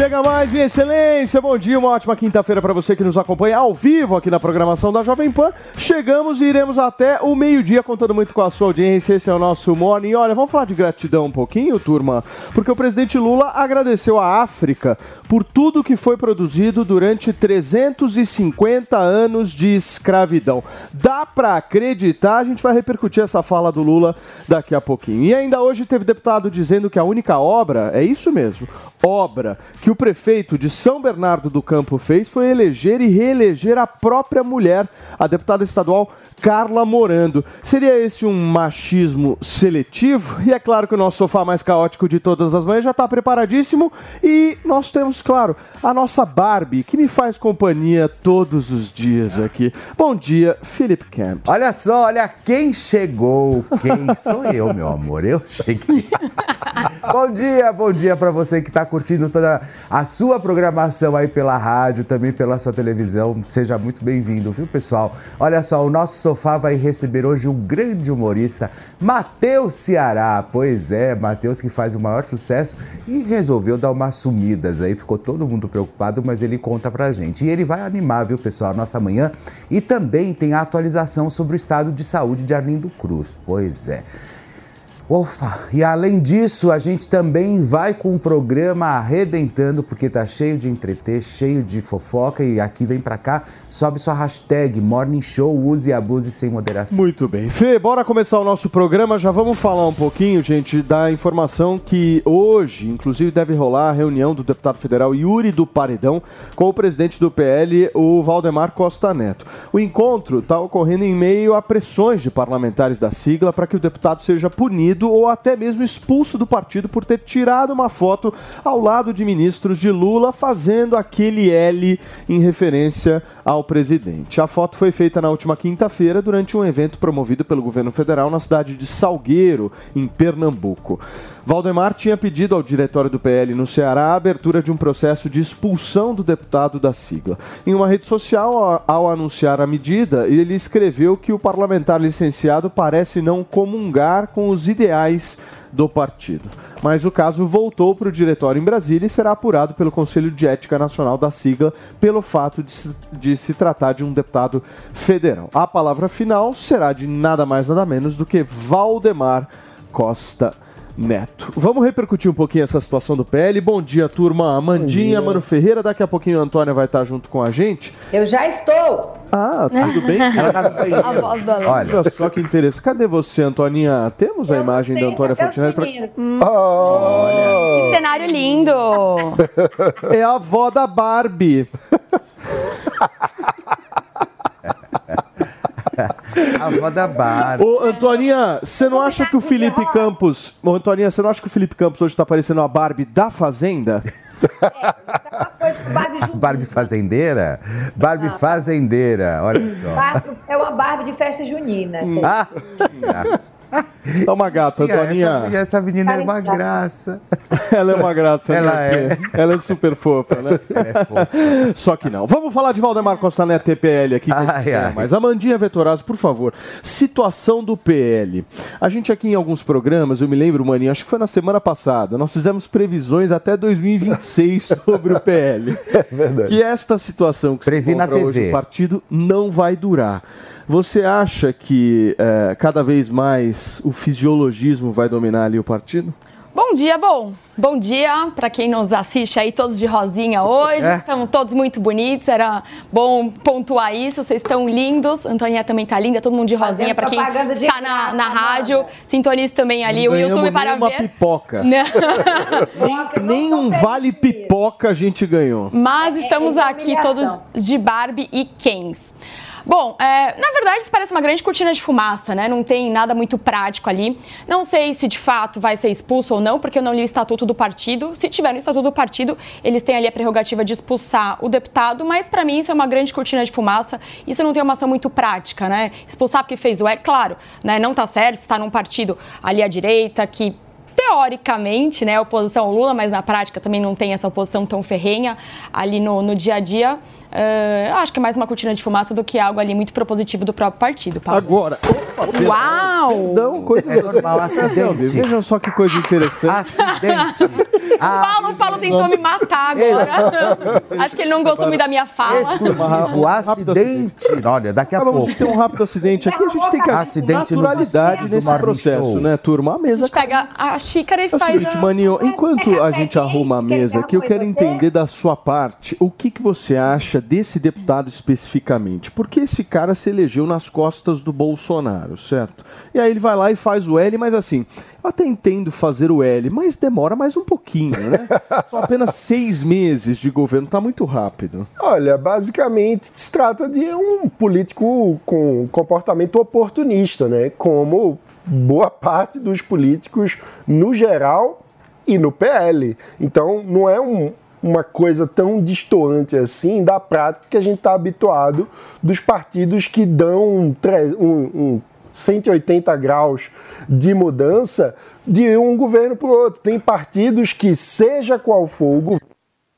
Chega mais, minha excelência. Bom dia, uma ótima quinta-feira para você que nos acompanha ao vivo aqui na programação da Jovem Pan. Chegamos e iremos até o meio-dia contando muito com a sua audiência. Esse é o nosso Morning. Olha, vamos falar de gratidão um pouquinho, turma, porque o presidente Lula agradeceu à África por tudo que foi produzido durante 350 anos de escravidão. Dá para acreditar? A gente vai repercutir essa fala do Lula daqui a pouquinho. E ainda hoje teve deputado dizendo que a única obra, é isso mesmo, obra que o prefeito de São Bernardo do Campo fez foi eleger e reeleger a própria mulher, a deputada estadual Carla Morando. Seria esse um machismo seletivo? E é claro que o nosso sofá mais caótico de todas as manhãs já está preparadíssimo e nós temos, claro, a nossa Barbie, que me faz companhia todos os dias aqui. Bom dia, Felipe Camp. Olha só, olha quem chegou. Quem sou eu, meu amor? Eu cheguei. bom dia, bom dia para você que está curtindo toda a sua programação aí pela rádio, também pela sua televisão. Seja muito bem-vindo, viu, pessoal? Olha só, o nosso sofá vai receber hoje um grande humorista, Matheus Ceará. Pois é, Matheus que faz o maior sucesso e resolveu dar umas sumidas aí. Ficou todo mundo preocupado, mas ele conta pra gente. E ele vai animar, viu, pessoal, a nossa manhã. E também tem a atualização sobre o estado de saúde de Arlindo Cruz. Pois é. Ufa! E além disso, a gente também vai com o programa arrebentando, porque tá cheio de entreter, cheio de fofoca. E aqui vem pra cá, sobe sua hashtag Morning Show, use e abuse sem moderação. Muito bem. Fê, bora começar o nosso programa. Já vamos falar um pouquinho, gente, da informação que hoje, inclusive, deve rolar a reunião do deputado federal Yuri do Paredão com o presidente do PL, o Valdemar Costa Neto. O encontro está ocorrendo em meio a pressões de parlamentares da sigla para que o deputado seja punido ou até mesmo expulso do partido por ter tirado uma foto ao lado de ministros de Lula fazendo aquele L em referência ao presidente. A foto foi feita na última quinta-feira durante um evento promovido pelo governo federal na cidade de Salgueiro, em Pernambuco. Valdemar tinha pedido ao diretório do PL no Ceará a abertura de um processo de expulsão do deputado da sigla. Em uma rede social, ao- anunciar a medida, ele escreveu que o parlamentar licenciado parece não comungar com os ideais do partido. Mas o caso voltou para o diretório em Brasília e será apurado pelo Conselho de Ética Nacional da sigla pelo fato de se, de se tratar de um deputado federal. A palavra final será de nada mais nada menos do que Valdemar Costa Neto. Vamos repercutir um pouquinho essa situação do PL. Bom dia, turma. Amandinha, Mano Ferreira. Daqui a pouquinho a Antônia vai estar junto com a gente. Eu já estou. Ah, tudo bem? Ela tá. A voz da. Olha, Olha só que interessante. Cadê você, Antoninha? Temos a Eu imagem da Antônia Fontinelli? pra- meninos. Que cenário lindo! É a avó da Barbie. a avó da Barbie. Ô, Antoninha, você não acha que o Felipe Campos. Ô, Antoninha, você não acha que o Felipe Campos hoje tá parecendo a Barbie da Fazenda? Barbie junto. Barbie fazendeira? Barbie fazendeira, olha só. Barbie- É uma Barbie de festa junina. Hum. Ah, Tá uma gata, essa, Antoninha. essa menina é uma graça. Ela é uma graça. Ela né? Ela é super fofa, né? Ela é fofa. Só que não. Vamos falar de Valdemar Costa Neto TPL aqui. Ai, ai. Mas Amandinha Vetorazzo, por favor. Situação do PL. A gente aqui em alguns programas, eu me lembro, Maninho, acho que foi na semana passada, nós fizemos previsões até 2026 sobre o PL. É verdade. Que esta situação que Previ se na encontra hoje TV. no partido não vai durar. Você acha que eh, cada vez mais o fisiologismo vai dominar ali o partido? Bom dia, bom. Bom dia para quem nos assiste aí, todos de rosinha hoje. É. Estão todos muito bonitos. Era bom pontuar isso. Vocês estão lindos. A Antoninha também tá linda. Todo mundo de rosinha para quem está na, na Amanda. rádio. Sintonize também ali Não o YouTube para nem uma ver. pipoca. Não. Nem um vale pipoca a gente ganhou. Mas estamos é aqui todos de Barbie e Kens. Bom, é, na verdade isso parece uma grande cortina de fumaça, né? Não tem nada muito prático ali. Não sei se de fato vai ser expulso ou não, porque eu não li o estatuto do partido. Se tiver no estatuto do partido, eles têm ali a prerrogativa de expulsar o deputado, mas para mim isso é uma grande cortina de fumaça. Isso não tem uma ação muito prática, né? Expulsar porque fez o é, claro, né? Não tá certo, está num partido ali à direita que teoricamente, né, oposição ao Lula, mas na prática também não tem essa oposição tão ferrenha ali no, no dia a dia. Uh, acho que é mais uma cortina de fumaça do que algo ali muito propositivo do próprio partido, Paulo. Agora, Uau! não, coisa É normal, acidente. Vejam só que coisa interessante. Acidente. O Paulo, o Paulo tentou me matar agora. Acho que ele não gostou muito da minha fala. Exclusivo, acidente. Olha, daqui a Ah, vamos pouco. ter um rápido acidente aqui. A gente tem que Acidente naturalidade nesse processo, Show. né, turma? A A mesa gente pega a xícara e É o faz seguinte, a... Maninho, enquanto a gente arruma a mesa aqui, eu quero entender da sua parte o que, que você acha desse deputado especificamente. Porque esse cara se elegeu nas costas do Bolsonaro, certo? E aí ele vai lá e faz o L, mas assim, eu até entendo fazer o L, mas demora mais um pouquinho, né? São apenas seis meses de governo, tá muito rápido. Olha, basicamente se trata de um político com comportamento oportunista, né? Como boa parte dos políticos no geral e no PL. Então, não é um- uma coisa tão distoante assim da prática que a gente está habituado dos partidos que dão um, um- um 180 graus de mudança de um governo para o outro. Tem partidos que, seja qual for o governo,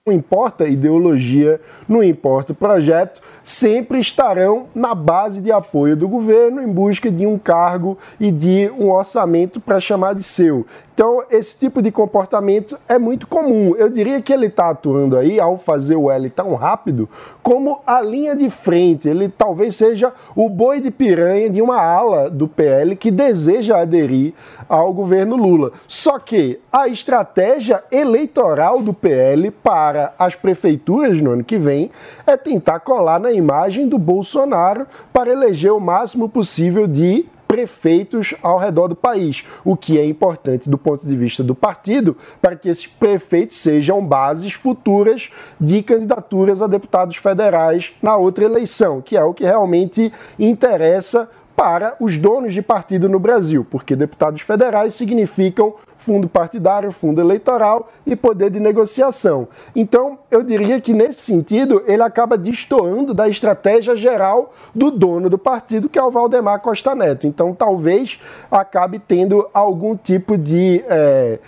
não importa ideologia, não importa projeto, sempre estarão na base de apoio do governo em busca de um cargo e de um orçamento para chamar de seu. Então, esse tipo de comportamento é muito comum. Eu diria que ele está atuando aí, ao fazer o L tão rápido, como a linha de frente. Ele talvez seja o boi de piranha de uma ala do PL que deseja aderir ao governo Lula. Só que a estratégia eleitoral do PL para as prefeituras no ano que vem é tentar colar na imagem do Bolsonaro para eleger o máximo possível de prefeitos ao redor do país, o que é importante do ponto de vista do partido para que esses prefeitos sejam bases futuras de candidaturas a deputados federais na outra eleição, que é o que realmente interessa para os donos de partido no Brasil, porque deputados federais significam fundo partidário, fundo eleitoral e poder de negociação. Então, eu diria que nesse sentido, ele acaba destoando da estratégia geral do dono do partido, que é o Valdemar Costa Neto. Então, talvez acabe tendo algum tipo de. é,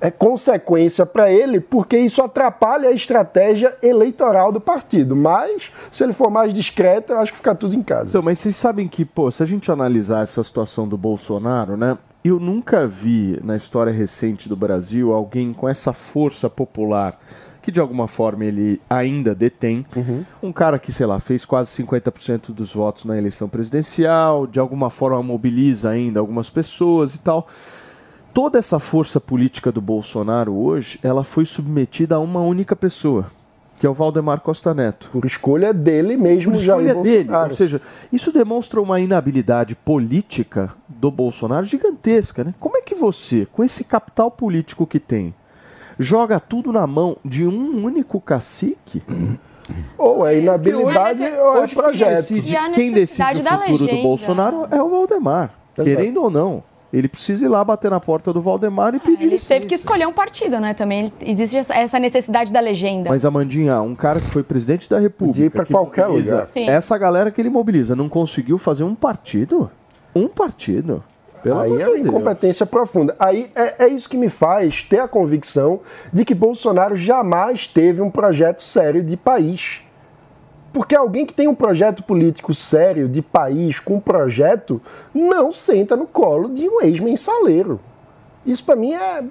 é consequência para ele, porque isso atrapalha a estratégia eleitoral do partido. Mas, se ele for mais discreto, eu acho que fica tudo em casa. Então, mas vocês sabem que, pô, se a gente analisar essa situação do Bolsonaro, né? Eu nunca vi na história recente do Brasil alguém com essa força popular que de alguma forma ele ainda detém. Um cara que, sei lá, fez quase 50% dos votos na eleição presidencial, de alguma forma mobiliza ainda algumas pessoas e tal. Toda essa força política do Bolsonaro hoje, ela foi submetida a uma única pessoa, que é o Valdemar Costa Neto. Por escolha dele mesmo, Por Jair escolha dele. Bolsonaro. Ou seja, isso demonstra uma inabilidade política do Bolsonaro gigantesca, né? Como é que você, com esse capital político que tem, joga tudo na mão de um único cacique? Ou é inabilidade Hoje- ou é Hoje quem projeto. decide, E a quem decide o da futuro do. Bolsonaro é o Valdemar. Exato. Querendo ou não. Ele precisa ir lá bater na porta do Valdemar e pedir Ele licença. teve que escolher um partido, né? Também existe essa- necessidade da legenda. Mas, Amandinha, um cara que foi presidente da República. Podia ir pra que qualquer mobiliza lugar. Sim. Essa galera que ele mobiliza não conseguiu fazer um partido? Um partido. Pelo Aí é de incompetência profunda. Aí é, é isso que me faz ter a convicção de que Bolsonaro jamais teve um projeto sério de país. Porque alguém que tem um projeto político sério de país com projeto não senta no colo de um ex-mensaleiro. Isso para mim é,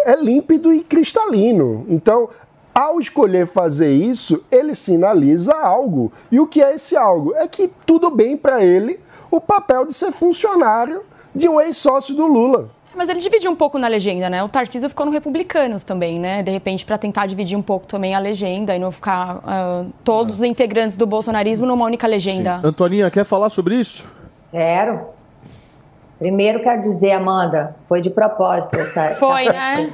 é límpido e cristalino. Então, ao escolher fazer isso, ele sinaliza algo. E o que é esse algo? É que tudo bem para ele o papel de ser funcionário de um ex-sócio do Lula. Mas ele dividiu um pouco na legenda, né? O Tarcísio ficou no Republicanos também, né? De repente, para tentar dividir um pouco também a legenda e não ficar ah, todos os integrantes do bolsonarismo numa única legenda. Antoninha, quer falar sobre isso? Quero. Primeiro quero dizer, Amanda, foi de propósito essa. Foi, essa né?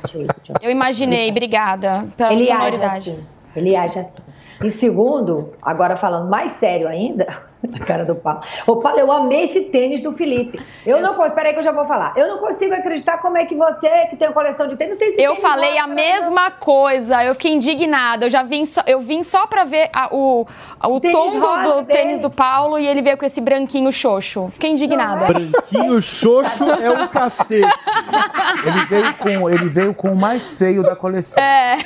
Eu imaginei, obrigada pela Ele age sonoridade. assim. Ele age assim. E segundo, agora falando mais sério ainda, na cara do Paulo. Ô, Paulo, eu amei esse tênis do Felipe. Eu não consigo, peraí que eu já vou falar. Eu não consigo acreditar como é que você, que tem uma coleção de tênis, não tem esse Eu tênis falei a mesma coisa, eu fiquei indignada. Eu já vim só, eu vim só pra ver a- o, o Tênis tom do, do tênis do Paulo e ele veio com esse branquinho xoxo. Fiquei indignada. Branquinho xoxo é um cacete. Ele veio com, ele veio com o mais feio da coleção. É.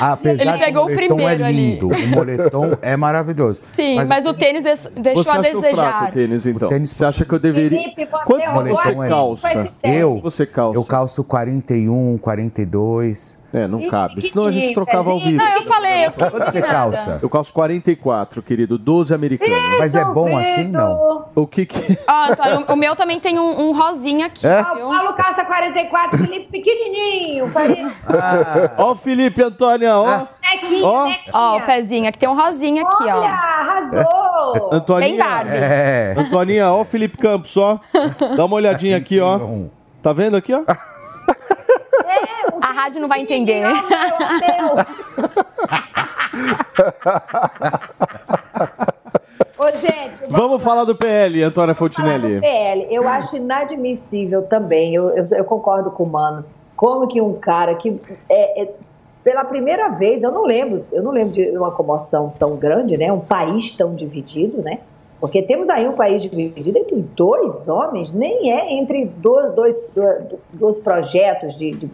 Apesar Ele pegou o o é primeiro ali. lindo, o moletom é maravilhoso. Sim, mas, o tênis des- deixou Você a achou desejar. fraco o tênis, então? tênis- Você acha que eu deveria... Felipe, você Quanto você é lindo. calça? Eu, Você calça? eu calço 41, 42. É, não Sim, cabe. Senão a gente pequenininho, trocava ao vivo. Não, eu falei, eu Quanto você indignada. calça? Eu calço 44, querido. 12 americano. Mas é bom assim, não? O que que... Ó, Antônio, o meu também tem um, um rosinha aqui. É? Ah, viu? o Paulo calça 44, Felipe pequenininho, Ó o Felipe Antônia, ó. Nequinho, Ó. nequinha. Ó, o pezinho aqui tem um rosinha aqui, Olha, ó. arrasou. Bem Antoninha. Barbie. É. Antoninha, ó o Felipe Campos, ó. Dá uma olhadinha aqui, ó. Tá vendo aqui, ó? A rádio não vai entender. Não, meu. Ô, gente, Vamos falar do PL, Antônia falar do Fontinelli. PL. Eu acho inadmissível também, eu, eu, eu concordo com o Mano, como que um cara que é, é, pela primeira vez, eu não lembro, eu não lembro de uma comoção tão grande, né? Um país tão dividido, né? Porque temos aí um país dividido entre dois homens, nem é entre dois, dois, dois, projetos de, de-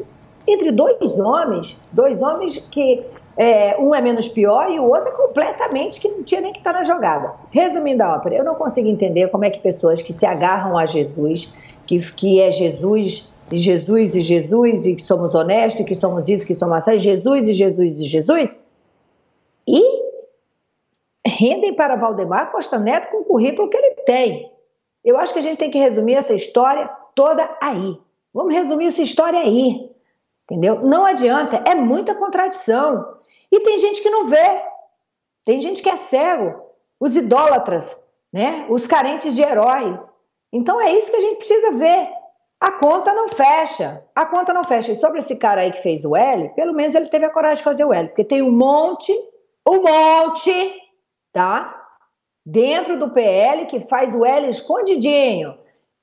Entre dois homens, dois homens que é, um é menos pior e o outro é completamente que não tinha nem que estar na jogada. Resumindo a ópera, eu não consigo entender como é que pessoas que se agarram a Jesus, que, que é Jesus e Jesus e Jesus, e que somos honestos, e que somos isso, que somos assim, Jesus e Jesus e Jesus, e rendem para Valdemar Costa Neto com o currículo que ele tem. Eu acho que a gente tem que resumir essa história toda aí. Vamos resumir essa história aí. Entendeu? Não adianta, é muita contradição. E tem gente que não vê. Tem gente que é cego. Os idólatras, né? Os carentes de heróis. Então é isso que a gente precisa ver. A conta não fecha. A conta não fecha. E sobre esse cara aí que fez o L, pelo menos ele teve a coragem de fazer o L, porque tem um monte, um monte, tá? Dentro do PL que faz o L escondidinho.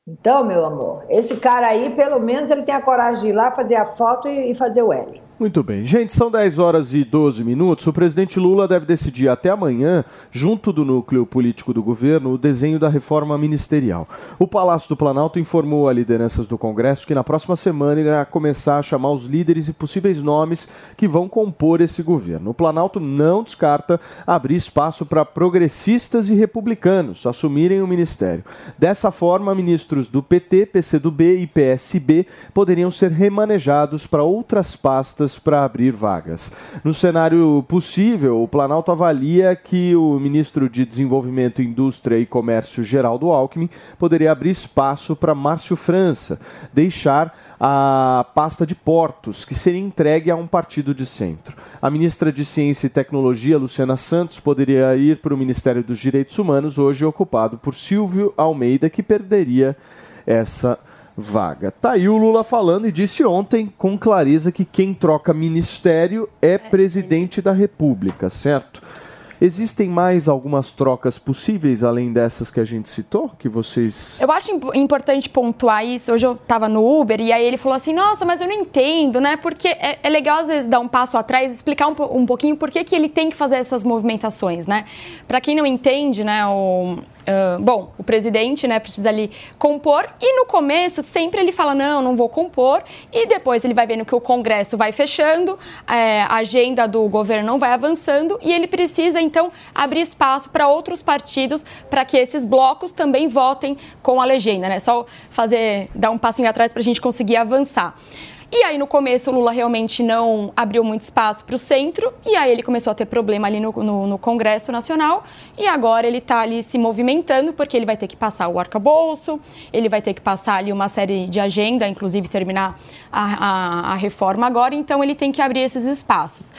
Então, meu amor, esse cara aí, pelo menos ele tem a coragem de ir lá fazer a foto e, fazer o L. Muito bem. Gente, são 10 horas e 12 minutos. O presidente Lula deve decidir até amanhã, junto do núcleo político do governo, o desenho da reforma ministerial. O Palácio do Planalto informou a lideranças do Congresso que na próxima semana irá começar a chamar os líderes e possíveis nomes que vão compor esse governo. O Planalto não descarta abrir espaço para progressistas e republicanos assumirem o ministério. Dessa forma, ministros do PT, PCdoB e PSB poderiam ser remanejados para outras pastas para abrir vagas. No cenário possível, o Planalto avalia que o ministro de Desenvolvimento, Indústria e Comércio, Geraldo Alckmin, poderia abrir espaço para Márcio França, deixar a pasta de portos, que seria entregue a um partido de centro. A ministra de Ciência e Tecnologia, Luciana Santos, poderia ir para o Ministério dos Direitos Humanos, hoje ocupado por Silvio Almeida, que perderia essa vaga. Tá aí o Lula falando e disse ontem com clareza que quem troca ministério é presidente da República, certo? Existem mais algumas trocas possíveis além dessas que a gente citou, que vocês Eu acho imp- importante pontuar isso. Hoje eu tava no Uber e aí ele falou assim: Nossa, mas eu não entendo, né? Porque é, é legal às vezes dar um passo atrás e explicar um, um pouquinho por que, que ele tem que fazer essas movimentações, né? Para quem não entende, né? O, ah, bom, o presidente né, precisa ali compor e no começo sempre ele fala: Não, não vou compor. E depois ele vai vendo que o Congresso vai fechando, é, a agenda do governo não vai avançando e ele precisa então abrir espaço para outros partidos para que esses blocos também votem com a legenda, né? Só fazer, dar um passinho atrás para a gente conseguir avançar. E aí, no começo, o Lula realmente não abriu muito espaço para o centro, e aí ele começou a ter problema ali no, no- no Congresso Nacional, e agora ele está ali se movimentando, porque ele vai ter que passar o arcabouço, ele vai ter que passar ali uma série de agenda, inclusive terminar a, a- a reforma agora, então ele tem que abrir esses espaços.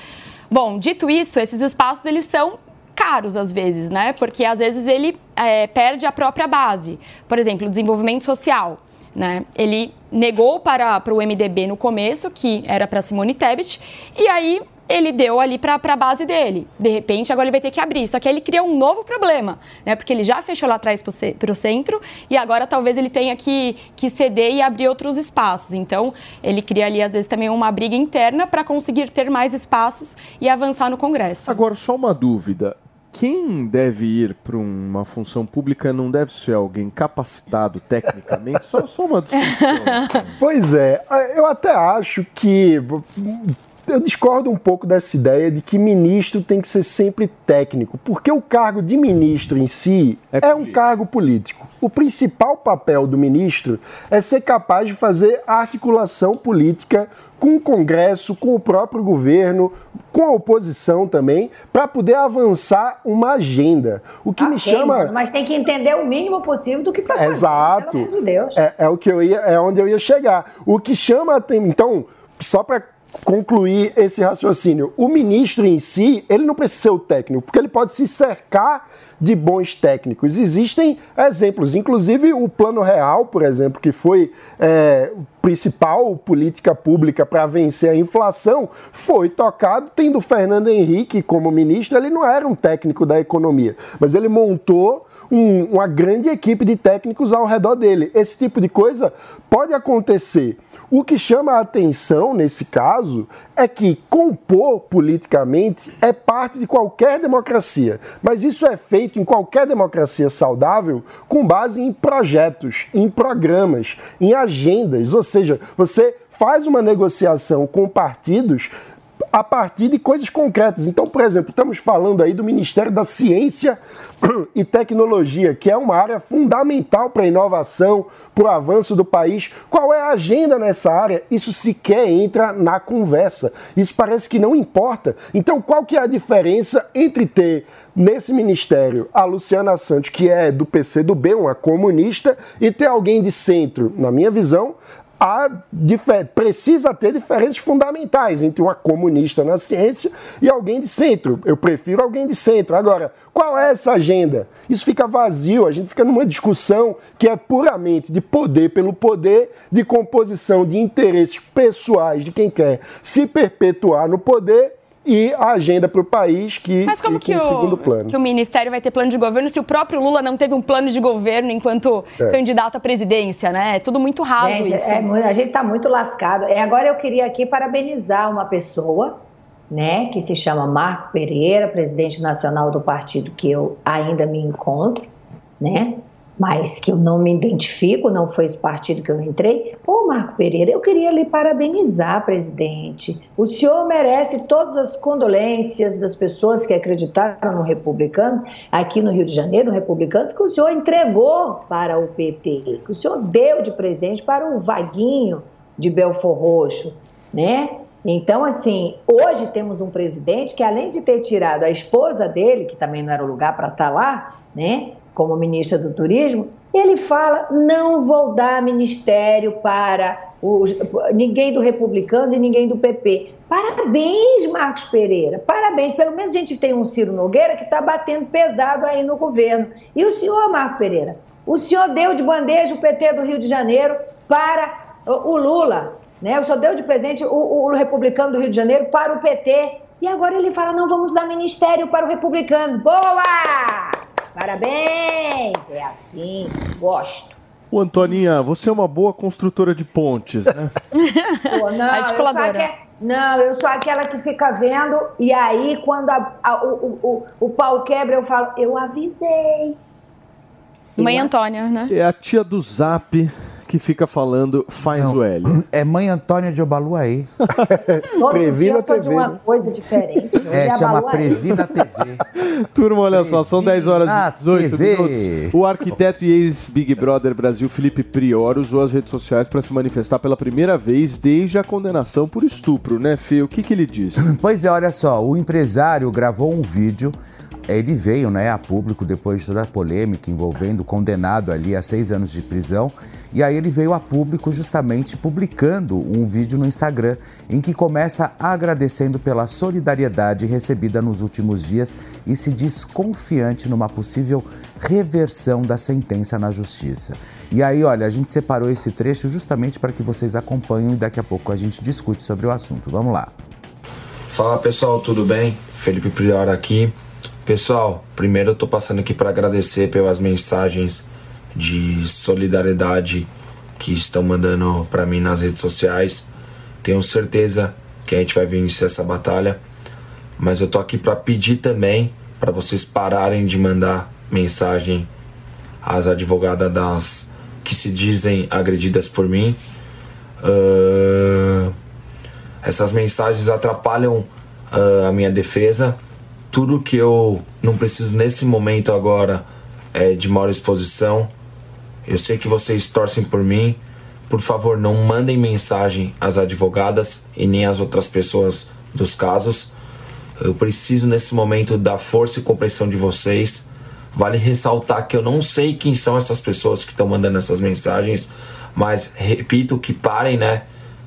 Bom, dito isso, esses espaços eles são caros às vezes, né? Porque às vezes ele é, perde a própria base. Por exemplo, o desenvolvimento social. Né? Ele negou para, para o MDB no começo, que era para Simone Tebet, e aí ele deu ali para a base dele. De repente, agora ele vai ter que abrir. Só que aí ele cria um novo problema, né? Porque ele já fechou lá atrás para o centro e agora talvez ele tenha que, que ceder e abrir outros espaços. Então, ele cria ali, às vezes, também uma briga interna para conseguir ter mais espaços e avançar no Congresso. Agora, só uma dúvida. Quem deve ir para uma função pública não deve ser alguém capacitado tecnicamente? só, só uma discussão. Assim. Pois é, eu até acho que eu discordo um pouco dessa ideia de que ministro tem que ser sempre técnico, porque o cargo de ministro em si é, é um cargo político. O principal papel do ministro é ser capaz de fazer articulação política com o Congresso, com o próprio governo, com a oposição também, para poder avançar uma agenda. O que okay, me chama. Mas tem que entender o mínimo possível do que está fazendo. Exato. De Deus. É, é, o que eu ia, é onde eu ia chegar. O que chama. Então, só para concluir esse raciocínio. O ministro em si, ele não precisa ser o técnico, porque ele pode se cercar de bons técnicos. Existem exemplos, inclusive o Plano Real, por exemplo, que foi é, principal política pública para vencer a inflação, foi tocado tendo Fernando Henrique como ministro. Ele não era um técnico da economia, mas ele montou um, uma grande equipe de técnicos ao redor dele. Esse tipo de coisa pode acontecer. O que chama a atenção nesse caso é que compor politicamente é parte de qualquer democracia, mas isso é feito em qualquer democracia saudável com base em projetos, em programas, em agendas, ou seja, você faz uma negociação com partidos a partir de coisas concretas. Então, por exemplo, estamos falando aí do Ministério da Ciência e Tecnologia, que é uma área fundamental para a inovação, para o avanço do país. Qual é a agenda nessa área? Isso sequer entra na conversa. Isso parece que não importa. Então, qual que é a diferença entre ter nesse ministério a Luciana Santos, que é do PCdoB, uma comunista, e ter alguém de centro, na minha visão, há, precisa ter diferenças fundamentais entre uma comunista na ciência e alguém de centro. Eu prefiro alguém de centro. Agora, qual é essa agenda? Isso fica vazio, a gente fica numa discussão que é puramente de poder pelo poder, de composição de interesses pessoais de quem quer se perpetuar no poder e a agenda para o país que Mas como que em o, segundo plano. que o Ministério vai ter plano de governo se o próprio Lula não teve um plano de governo enquanto é. candidato à presidência, né? É tudo muito raso gente, isso. É, a gente está muito lascado. É, agora eu queria aqui parabenizar uma pessoa, né, que se chama Marco Pereira, presidente nacional do partido que eu ainda me encontro, né? Mas que eu não me identifico, não foi esse partido que eu entrei. Ô, Marco Pereira, eu queria lhe parabenizar, presidente. O senhor merece todas as condolências das pessoas que acreditaram no republicano, aqui no Rio de Janeiro, no republicano, que o senhor entregou para o PT, que o senhor deu de presente para o Vaguinho de Belfor Roxo, né? Então, assim, hoje temos um presidente que, além de ter tirado a esposa dele, que também não era o lugar para estar lá, né? Como ministra do Turismo, ele fala: não vou dar ministério para os, ninguém do republicano e ninguém do PP. Parabéns, Marcos Pereira, parabéns. Pelo menos a gente tem um Ciro Nogueira que está batendo pesado aí no governo. E o senhor, Marcos Pereira? O senhor deu de bandeja o PT do Rio de Janeiro para o Lula, né? O senhor deu de presente o, o republicano do Rio de Janeiro para o PT. E agora ele fala: não vamos dar ministério para o republicano. Boa! Parabéns! É assim, gosto. O Antoninha, você é uma boa construtora de pontes, né? Pô, não, Articuladora. Eu não, eu sou aquela que fica vendo e aí quando a, a, o, o, o pau quebra eu falo, eu avisei. Mãe Antônia, né? É a tia do Zap que fica falando faz Não, o L. É Mãe Antônia de Obaluaí. Previna TV. uma né? coisa diferente. É, chama Previna TV. Turma, olha só, são 10 horas e 18 TV. minutos. O arquiteto e ex-Big Brother Brasil, Felipe Prior, usou as redes sociais para se manifestar pela primeira vez desde a condenação por estupro, né, Fê? O que, que ele disse? Pois é, olha só, o empresário gravou um vídeo ele veio né, a público depois de toda a polêmica envolvendo o condenado ali a seis anos de prisão e aí ele veio a público justamente publicando um vídeo no Instagram em que começa agradecendo pela solidariedade recebida nos últimos dias e se diz confiante numa possível reversão da sentença na justiça. E aí, olha, a gente separou esse trecho justamente para que vocês acompanhem e daqui a pouco a gente discute sobre o assunto. Vamos lá. Fala pessoal, tudo bem? Felipe Prior aqui. Pessoal, primeiro eu tô passando aqui para agradecer pelas mensagens de solidariedade que estão mandando para mim nas redes sociais. Tenho certeza que a gente vai vencer essa batalha, mas eu tô aqui para pedir também para vocês pararem de mandar mensagem às advogadas das que se dizem agredidas por mim. Uh, essas mensagens atrapalham uh, a minha defesa. Tudo que eu não preciso nesse momento agora é de maior exposição. Eu sei que vocês torcem por mim. Por favor, não mandem mensagem às advogadas e nem às outras pessoas dos casos. Eu preciso nesse momento da força e compreensão de vocês. Vale ressaltar que eu não sei quem são essas pessoas que estão mandando essas mensagens, mas repito que parem, né?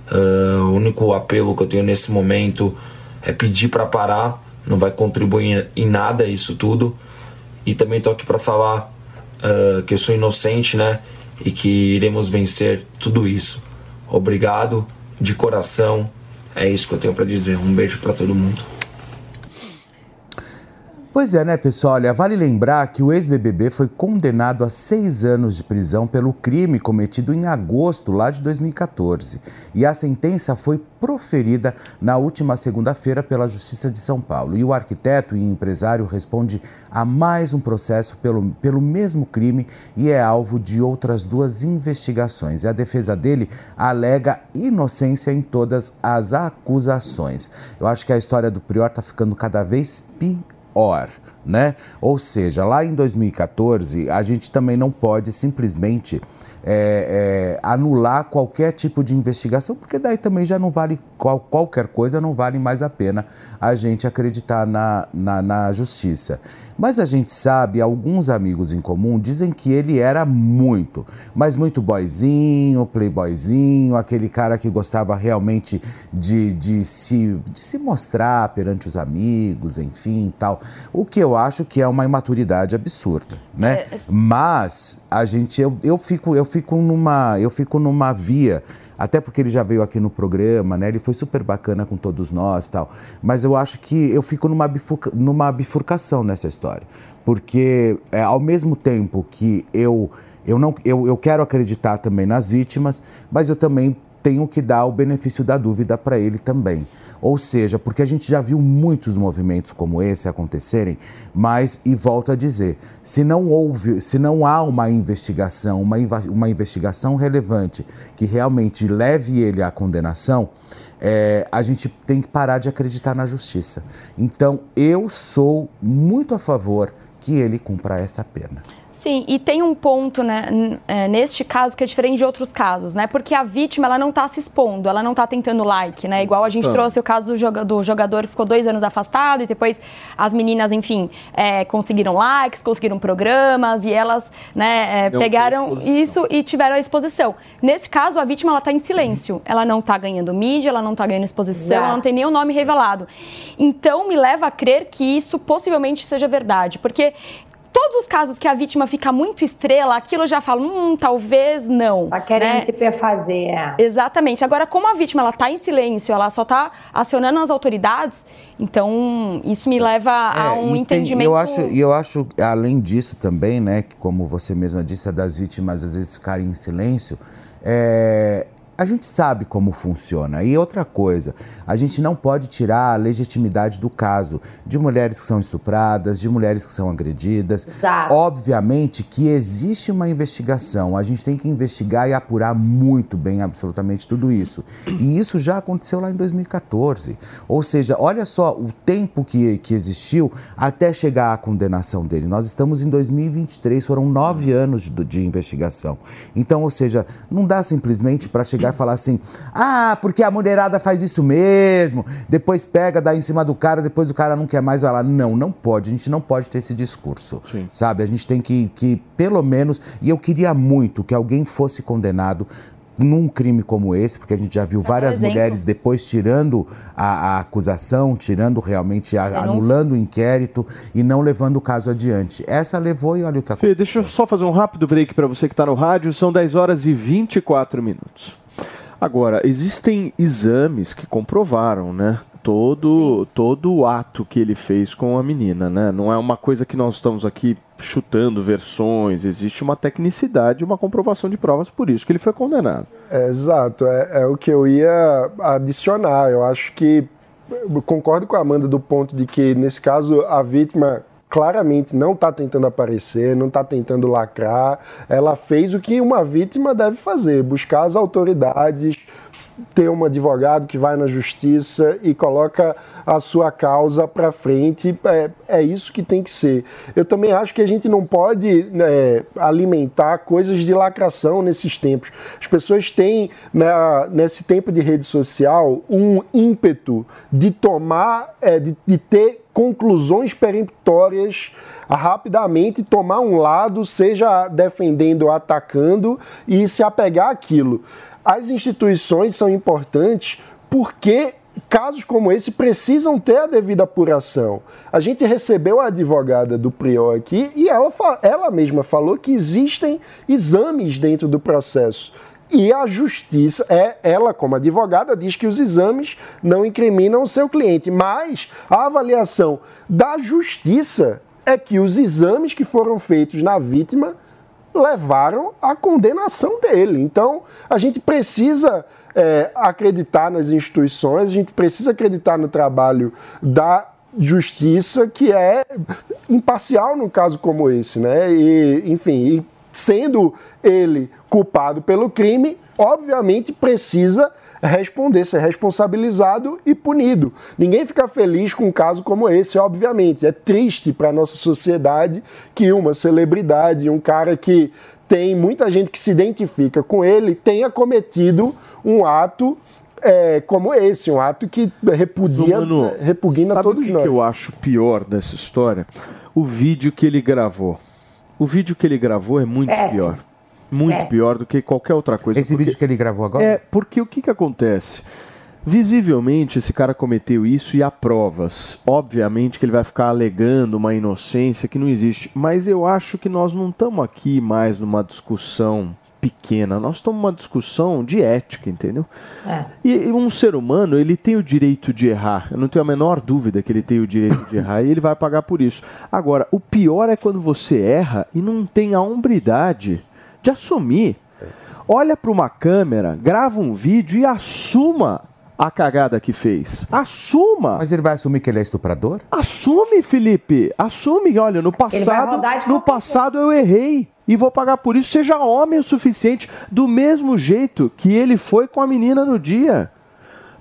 Uh, o único apelo que eu tenho nesse momento é pedir para parar, não vai contribuir em nada isso tudo. E também tô aqui para falar uh, que eu sou inocente, né? E que iremos vencer tudo isso. Obrigado de coração. É isso que eu tenho para dizer. Um beijo para todo mundo. Pois é, né, pessoal? Olha, vale lembrar que o ex-BBB foi condenado a seis anos de prisão pelo crime cometido em agosto lá de 2014. E a sentença foi proferida na última segunda-feira pela Justiça de São Paulo. E o arquiteto e empresário responde a mais um processo pelo, pelo mesmo crime e é alvo de outras duas investigações. E a defesa dele alega inocência em todas as acusações. Eu acho que a história do Prior está ficando cada vez pior or, né? Ou seja, lá em 2014, a gente também não pode simplesmente é, é, anular qualquer tipo de investigação, porque daí também já não vale qual, qualquer coisa, não vale mais a pena a gente acreditar na, na, na justiça. Mas a gente sabe, alguns amigos em comum dizem que ele era muito, mas muito boyzinho, playboyzinho, aquele cara que gostava realmente de, de, se, de se mostrar perante os amigos, enfim tal. O que eu acho que é uma imaturidade absurda, né? É, mas a gente, eu, eu, fico, eu, fico numa, eu fico numa via até porque ele já veio aqui no programa, né? Ele foi super bacana com todos nós tal. Mas eu acho que eu fico numa, bifurca, numa bifurcação nessa história. Porque é, ao mesmo tempo que eu, eu, não, eu, eu quero acreditar também nas vítimas, mas eu também tenho que dar o benefício da dúvida para ele também. Ou seja, porque a gente já viu muitos movimentos como esse acontecerem, mas, e volto a dizer, se não houve, se não há uma investigação, uma, uma investigação relevante que realmente leve ele à condenação, é, a gente tem que parar de acreditar na justiça. Então, eu sou muito a favor que ele cumpra essa pena. Sim, e tem um ponto né, é, neste caso que é diferente de outros casos, né? Porque a vítima ela não está se expondo, ela não está tentando like, né? Igual a gente então. trouxe o caso do jogador, do jogador que ficou dois anos afastado e depois as meninas, enfim, é, conseguiram likes, conseguiram programas e elas né, é, pegaram isso e tiveram a exposição. Nesse caso, a vítima ela está em silêncio, ela não está ganhando mídia, ela não está ganhando exposição, ela não tem nem o nome revelado. Então me leva a crer que isso possivelmente seja verdade, porque todos os casos que a vítima fica muito estrela, aquilo eu já falo, hum, talvez não. Tá querendo né? se perfazer. É. Exatamente. Agora, como a vítima ela tá em silêncio, ela só tá acionando as autoridades, então isso me leva é, a um entendimento. eu acho, e eu acho, além disso também, né, que como você mesma disse, é das vítimas às vezes ficarem em silêncio, é, a gente sabe como funciona. E outra coisa, a gente não pode tirar a legitimidade do caso de mulheres que são estupradas, de mulheres que são agredidas. Exato. Obviamente que existe uma investigação, a gente tem que investigar e apurar muito bem absolutamente tudo isso. E isso já aconteceu lá em 2014. Ou seja, olha só o tempo que, que existiu até chegar à condenação dele. Nós estamos em 2023, foram nove anos de, de investigação. Então, ou seja, não dá simplesmente para chegar chegar e falar assim: ah, porque a mulherada faz isso mesmo, depois pega, dá em cima do cara, depois o cara não quer mais, vai lá. Não, não pode, a gente não pode ter esse discurso, Sim. sabe? A gente tem que, que, pelo menos, e eu queria muito que alguém fosse condenado num crime como esse, porque a gente já viu várias mulheres depois tirando a, a acusação, tirando realmente, a, anulando o inquérito e não levando o caso adiante. Essa levou e olha o que aconteceu. Fê, deixa eu só fazer um rápido break para você que está no rádio. São 10 horas e 24 minutos. Agora, existem exames que comprovaram, né? todo, todo o ato que ele fez com a menina, né? Não é uma coisa que nós estamos aqui chutando versões, existe uma tecnicidade, uma comprovação de provas, por isso que ele foi condenado. É, exato, é, é o que eu ia adicionar. Eu acho que eu concordo com a Amanda do ponto de que, nesse caso, a vítima claramente não está tentando aparecer, não está tentando lacrar. Ela fez o que uma vítima deve fazer: buscar as autoridades, ter um advogado que vai na justiça e coloca a sua causa para frente. É, é isso que tem que ser. Eu também acho que a gente não pode né, alimentar coisas de lacração nesses tempos. As pessoas têm, né, nesse tempo de rede social, um ímpeto de tomar, é, de, de ter conclusões peremptórias rapidamente tomar um lado, seja defendendo ou atacando, e se apegar àquilo. As instituições são importantes porque casos como esse precisam ter a devida apuração. A gente recebeu a advogada do Prior aqui e ela, ela mesma falou que existem exames dentro do processo. E a justiça, é, ela como advogada, diz que os exames não incriminam o seu cliente, mas a avaliação da justiça é que os exames que foram feitos na vítima levaram à condenação dele. Então, a gente precisa é, acreditar nas instituições, a gente precisa acreditar no trabalho da justiça, que é imparcial num caso como esse, né? E, enfim, e sendo ele culpado pelo crime, obviamente precisa responder, ser responsabilizado e punido. Ninguém fica feliz com um caso como esse, obviamente. É triste para a nossa sociedade que uma celebridade, um cara que tem muita gente que se identifica com ele, tenha cometido um ato é, como esse, um ato que repudia, Mano, repugna sabe todos o que, nós. que eu acho pior dessa história? O vídeo que ele gravou. O vídeo que ele gravou é muito Péssimo. pior. Muito Péssimo. pior do que qualquer outra coisa. Esse porque- vídeo que ele gravou agora? É, porque o que, que acontece? Visivelmente esse cara cometeu isso e há provas. Obviamente que ele vai ficar alegando uma inocência que não existe. Mas eu acho que nós não estamos aqui mais numa discussão pequena. Nós estamos numa discussão de ética, entendeu? É. E, e um ser humano, ele tem o direito de errar. Eu não tenho a menor dúvida que ele tem o direito de errar e ele vai pagar por isso. Agora, o pior é quando você erra e não tem a hombridade de assumir. Olha para uma câmera, grava um vídeo e assuma a cagada que fez. Assuma! Mas ele vai assumir que ele é estuprador? Assume, Felipe. Assume. Olha, no passado, no passado eu errei e vou pagar por isso. Seja homem o suficiente, do mesmo jeito que ele foi com a menina no dia.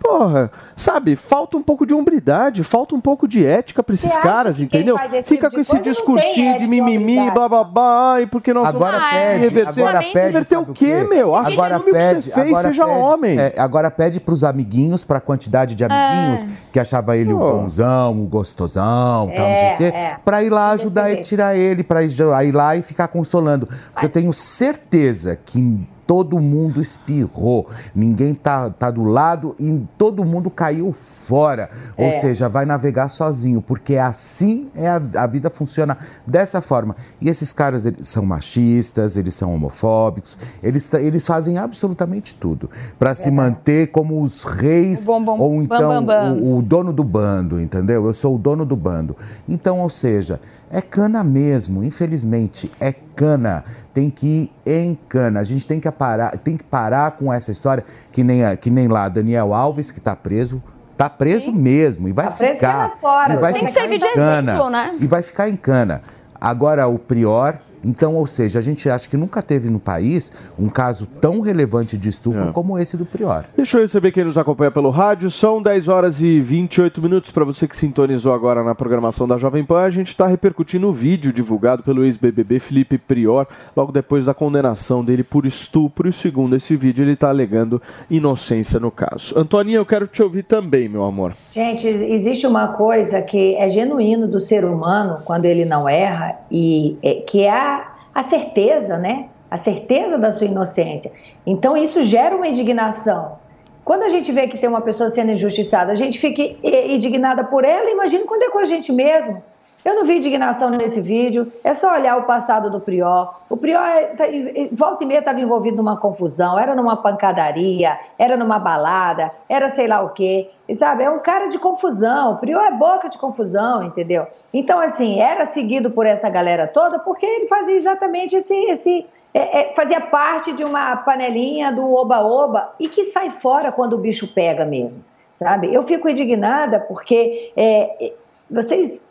Porra, sabe, falta um pouco de hombridade, falta um pouco de ética pra esses caras, entendeu? Fica tipo com esse discursinho de mimimi, blá blá blá, e porque nós Agora vamos é, pede, reverter. agora pede. Reverter o quê, quê? meu? Agora Assume o que você pede, fez, agora seja pede, homem. é, agora pede pros amiguinhos, pra quantidade de amiguinhos que achava ele o Pô. bonzão, o gostosão, tal, não sei É, o quê, é. pra ir lá ajudar e tirar ele, pra ir, ir lá e ficar consolando. Porque eu tenho certeza que todo mundo espirrou, ninguém tá, tá do lado e todo mundo caiu fora. Ou É. seja, vai navegar sozinho, porque assim é a, a vida funciona dessa forma. E esses caras eles são machistas, eles são homofóbicos, eles, eles fazem absolutamente tudo para se manter como os reis bom, bom, ou bam, então bam, bam. O, o dono do bando, entendeu? Eu sou o dono do bando. Então, ou seja, é cana mesmo, infelizmente, é cana. Tem que ir em cana. A gente tem que parar, tem que parar com essa história que nem, que nem lá Daniel Alves que tá preso. Tá preso mesmo e vai Tá ficar. fora, e vai tem que ficar servir em de cana. exemplo, né? E vai ficar em cana. Agora o Prior, então, ou seja, a gente acha que nunca teve no país um caso tão relevante de estupro É. como esse do Prior. Deixa eu receber quem nos acompanha pelo rádio. São 10 horas e 28 minutos para você que sintonizou agora na programação da Jovem Pan. A gente está repercutindo o vídeo divulgado pelo ex-BBB Felipe Prior, logo depois da condenação dele por estupro. E segundo esse vídeo, ele está alegando inocência no caso. Antoninha, eu quero te ouvir também, meu amor. Gente, existe uma coisa que é genuíno do ser humano quando ele não erra e é, que é a, a certeza, né? A certeza da sua inocência. Então isso gera uma indignação. Quando a gente vê que tem uma pessoa sendo injustiçada, a gente fica indignada por ela. Imagina quando é com a gente mesmo. Eu não vi indignação nesse vídeo. É só olhar o passado do Prior. O Prior, é, tá, volta e meia, estava envolvido numa confusão. Era numa pancadaria, era numa balada, era sei lá o quê. E, sabe, é um cara de confusão. O Prior é boca de confusão, entendeu? Então, assim, era seguido por essa galera toda porque ele fazia exatamente esse. esse é, é, fazia parte de uma panelinha do oba-oba e que sai fora quando o bicho pega mesmo, sabe? Eu fico indignada porque é, vocês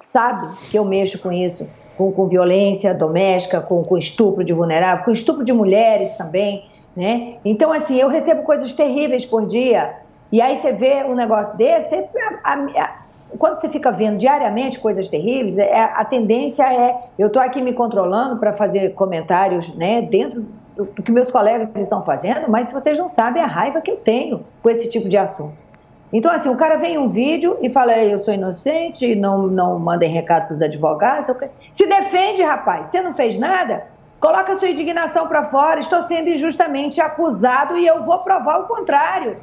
sabe que eu mexo com isso, com, com violência doméstica, com, com estupro de vulnerável, com estupro de mulheres também, né? Então, assim, eu recebo coisas terríveis por dia, e aí você vê um negócio desse, a, a, a, quando você fica vendo diariamente coisas terríveis, é, a tendência é, eu estou aqui me controlando para fazer comentários, né, dentro do, do que meus colegas estão fazendo, mas vocês não sabem a raiva que eu tenho com esse tipo de assunto. Então, assim, o cara vem em um vídeo e fala, eu sou inocente, não, não mandem recado para os advogados. Se defende, rapaz. Você não fez nada? Coloca sua indignação para fora. Estou sendo injustamente acusado e eu vou provar o contrário.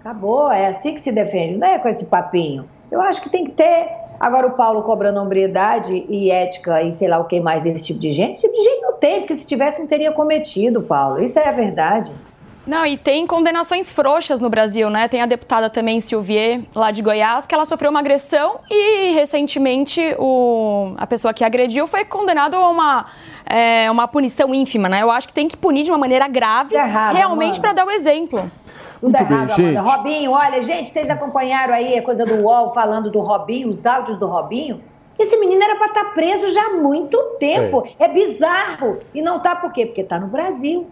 Acabou, é assim que se defende, não é com esse papinho. Eu acho que tem que ter. Agora, o Paulo cobrando hombridade e ética e sei lá o que mais desse tipo de gente. Esse tipo de gente não tem, porque se tivesse, não teria cometido, Paulo. Isso é a verdade. Não, e tem condenações frouxas no Brasil, né? Tem a deputada também, Silvier, lá de Goiás, que ela sofreu uma agressão e recentemente o, a pessoa que agrediu foi condenada a uma, é, uma punição ínfima, né? Eu acho que tem que punir de uma maneira grave, é errado, realmente para dar o exemplo. Tudo Muito errado, bem, gente. Robinho, olha, gente, vocês acompanharam aí a coisa do UOL falando do Robinho, os áudios do Robinho? Esse menino era para estar tá preso já há muito tempo. É. é bizarro. E não tá por quê? Porque está no Brasil.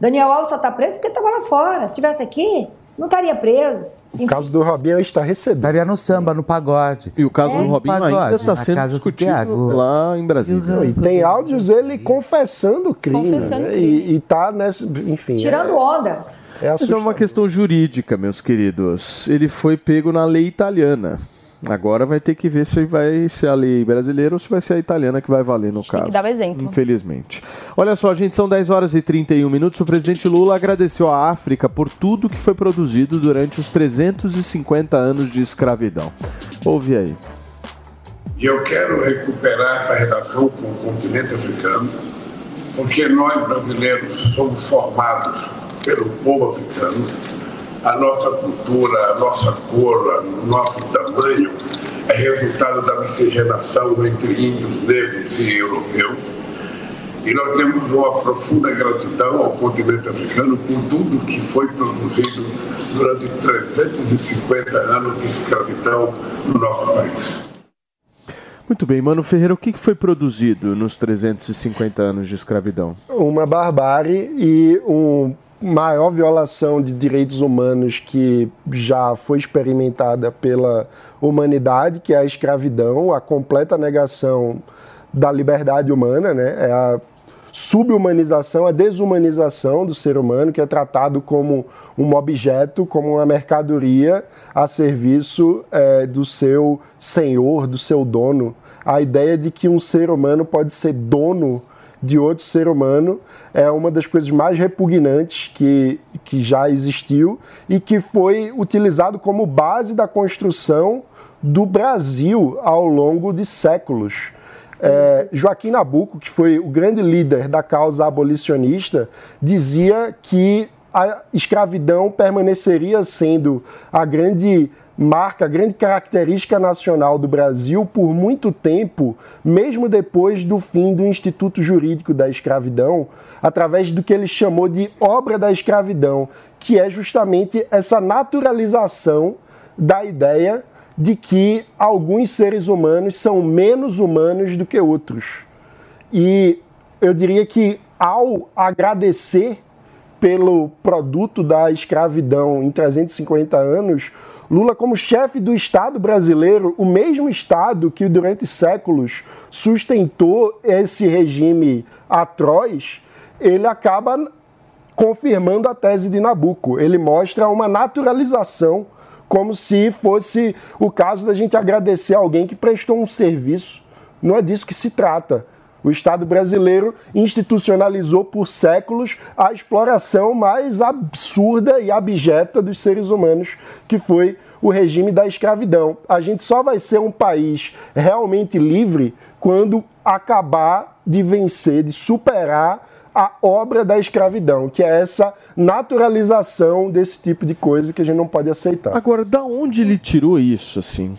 Daniel Alves só está preso porque estava lá fora. Se estivesse aqui, não estaria preso. O caso do Robinho está recebendo. Estaria no samba, no pagode. E o caso é? do Robinho pagode, ainda está sendo discutido lá em Brasília. E tem áudios ele confessando o crime. Confessando né? crime. E, está nessa. Enfim. Tirando é, onda. É Mas é uma questão jurídica, meus queridos. Ele foi pego na lei italiana. Agora vai ter que ver se vai ser a lei brasileira ou se vai ser a italiana que vai valer no caso. Tem que dar o exemplo. Infelizmente. Olha só, gente, são 10 horas e 31 minutos. O presidente Lula agradeceu à África por tudo que foi produzido durante os 350 anos de escravidão. Ouve aí. E eu quero recuperar essa relação com o continente africano, porque nós brasileiros somos formados pelo povo africano a nossa cultura, a nossa cor, o nosso tamanho é resultado da miscigenação entre índios, negros e europeus. E nós temos uma profunda gratidão ao continente africano por tudo que foi produzido durante 350 anos de escravidão no nosso país. Muito bem, Mano Ferreira, o que foi produzido nos 350 anos de escravidão? Uma barbárie e um maior violação de direitos humanos que já foi experimentada pela humanidade, que é a escravidão, a completa negação da liberdade humana, né? É a subhumanização, a desumanização do ser humano, que é tratado como um objeto, como uma mercadoria a serviço é, do seu senhor, do seu dono. A ideia de que um ser humano pode ser dono de outro ser humano é uma das coisas mais repugnantes que, que já existiu e que foi utilizado como base da construção do Brasil ao longo de séculos. É, Joaquim Nabuco, que foi o grande líder da causa abolicionista, dizia que a escravidão permaneceria sendo a grande marca, grande característica nacional do Brasil por muito tempo, mesmo depois do fim do Instituto Jurídico da Escravidão, através do que ele chamou de obra da escravidão, que é justamente essa naturalização da ideia de que alguns seres humanos são menos humanos do que outros. E eu diria que ao agradecer pelo produto da escravidão em 350 anos, Lula, como chefe do Estado brasileiro, o mesmo Estado que durante séculos sustentou esse regime atroz, ele acaba confirmando a tese de Nabucco. Ele mostra uma naturalização, como se fosse o caso da gente agradecer alguém que prestou um serviço. Não é disso que se trata. O Estado brasileiro institucionalizou por séculos a exploração mais absurda e abjeta dos seres humanos, que foi o regime da escravidão. A gente só vai ser um país realmente livre quando acabar de vencer, de superar a obra da escravidão, que é essa naturalização desse tipo de coisa que a gente não pode aceitar. Agora, da onde ele tirou isso, assim?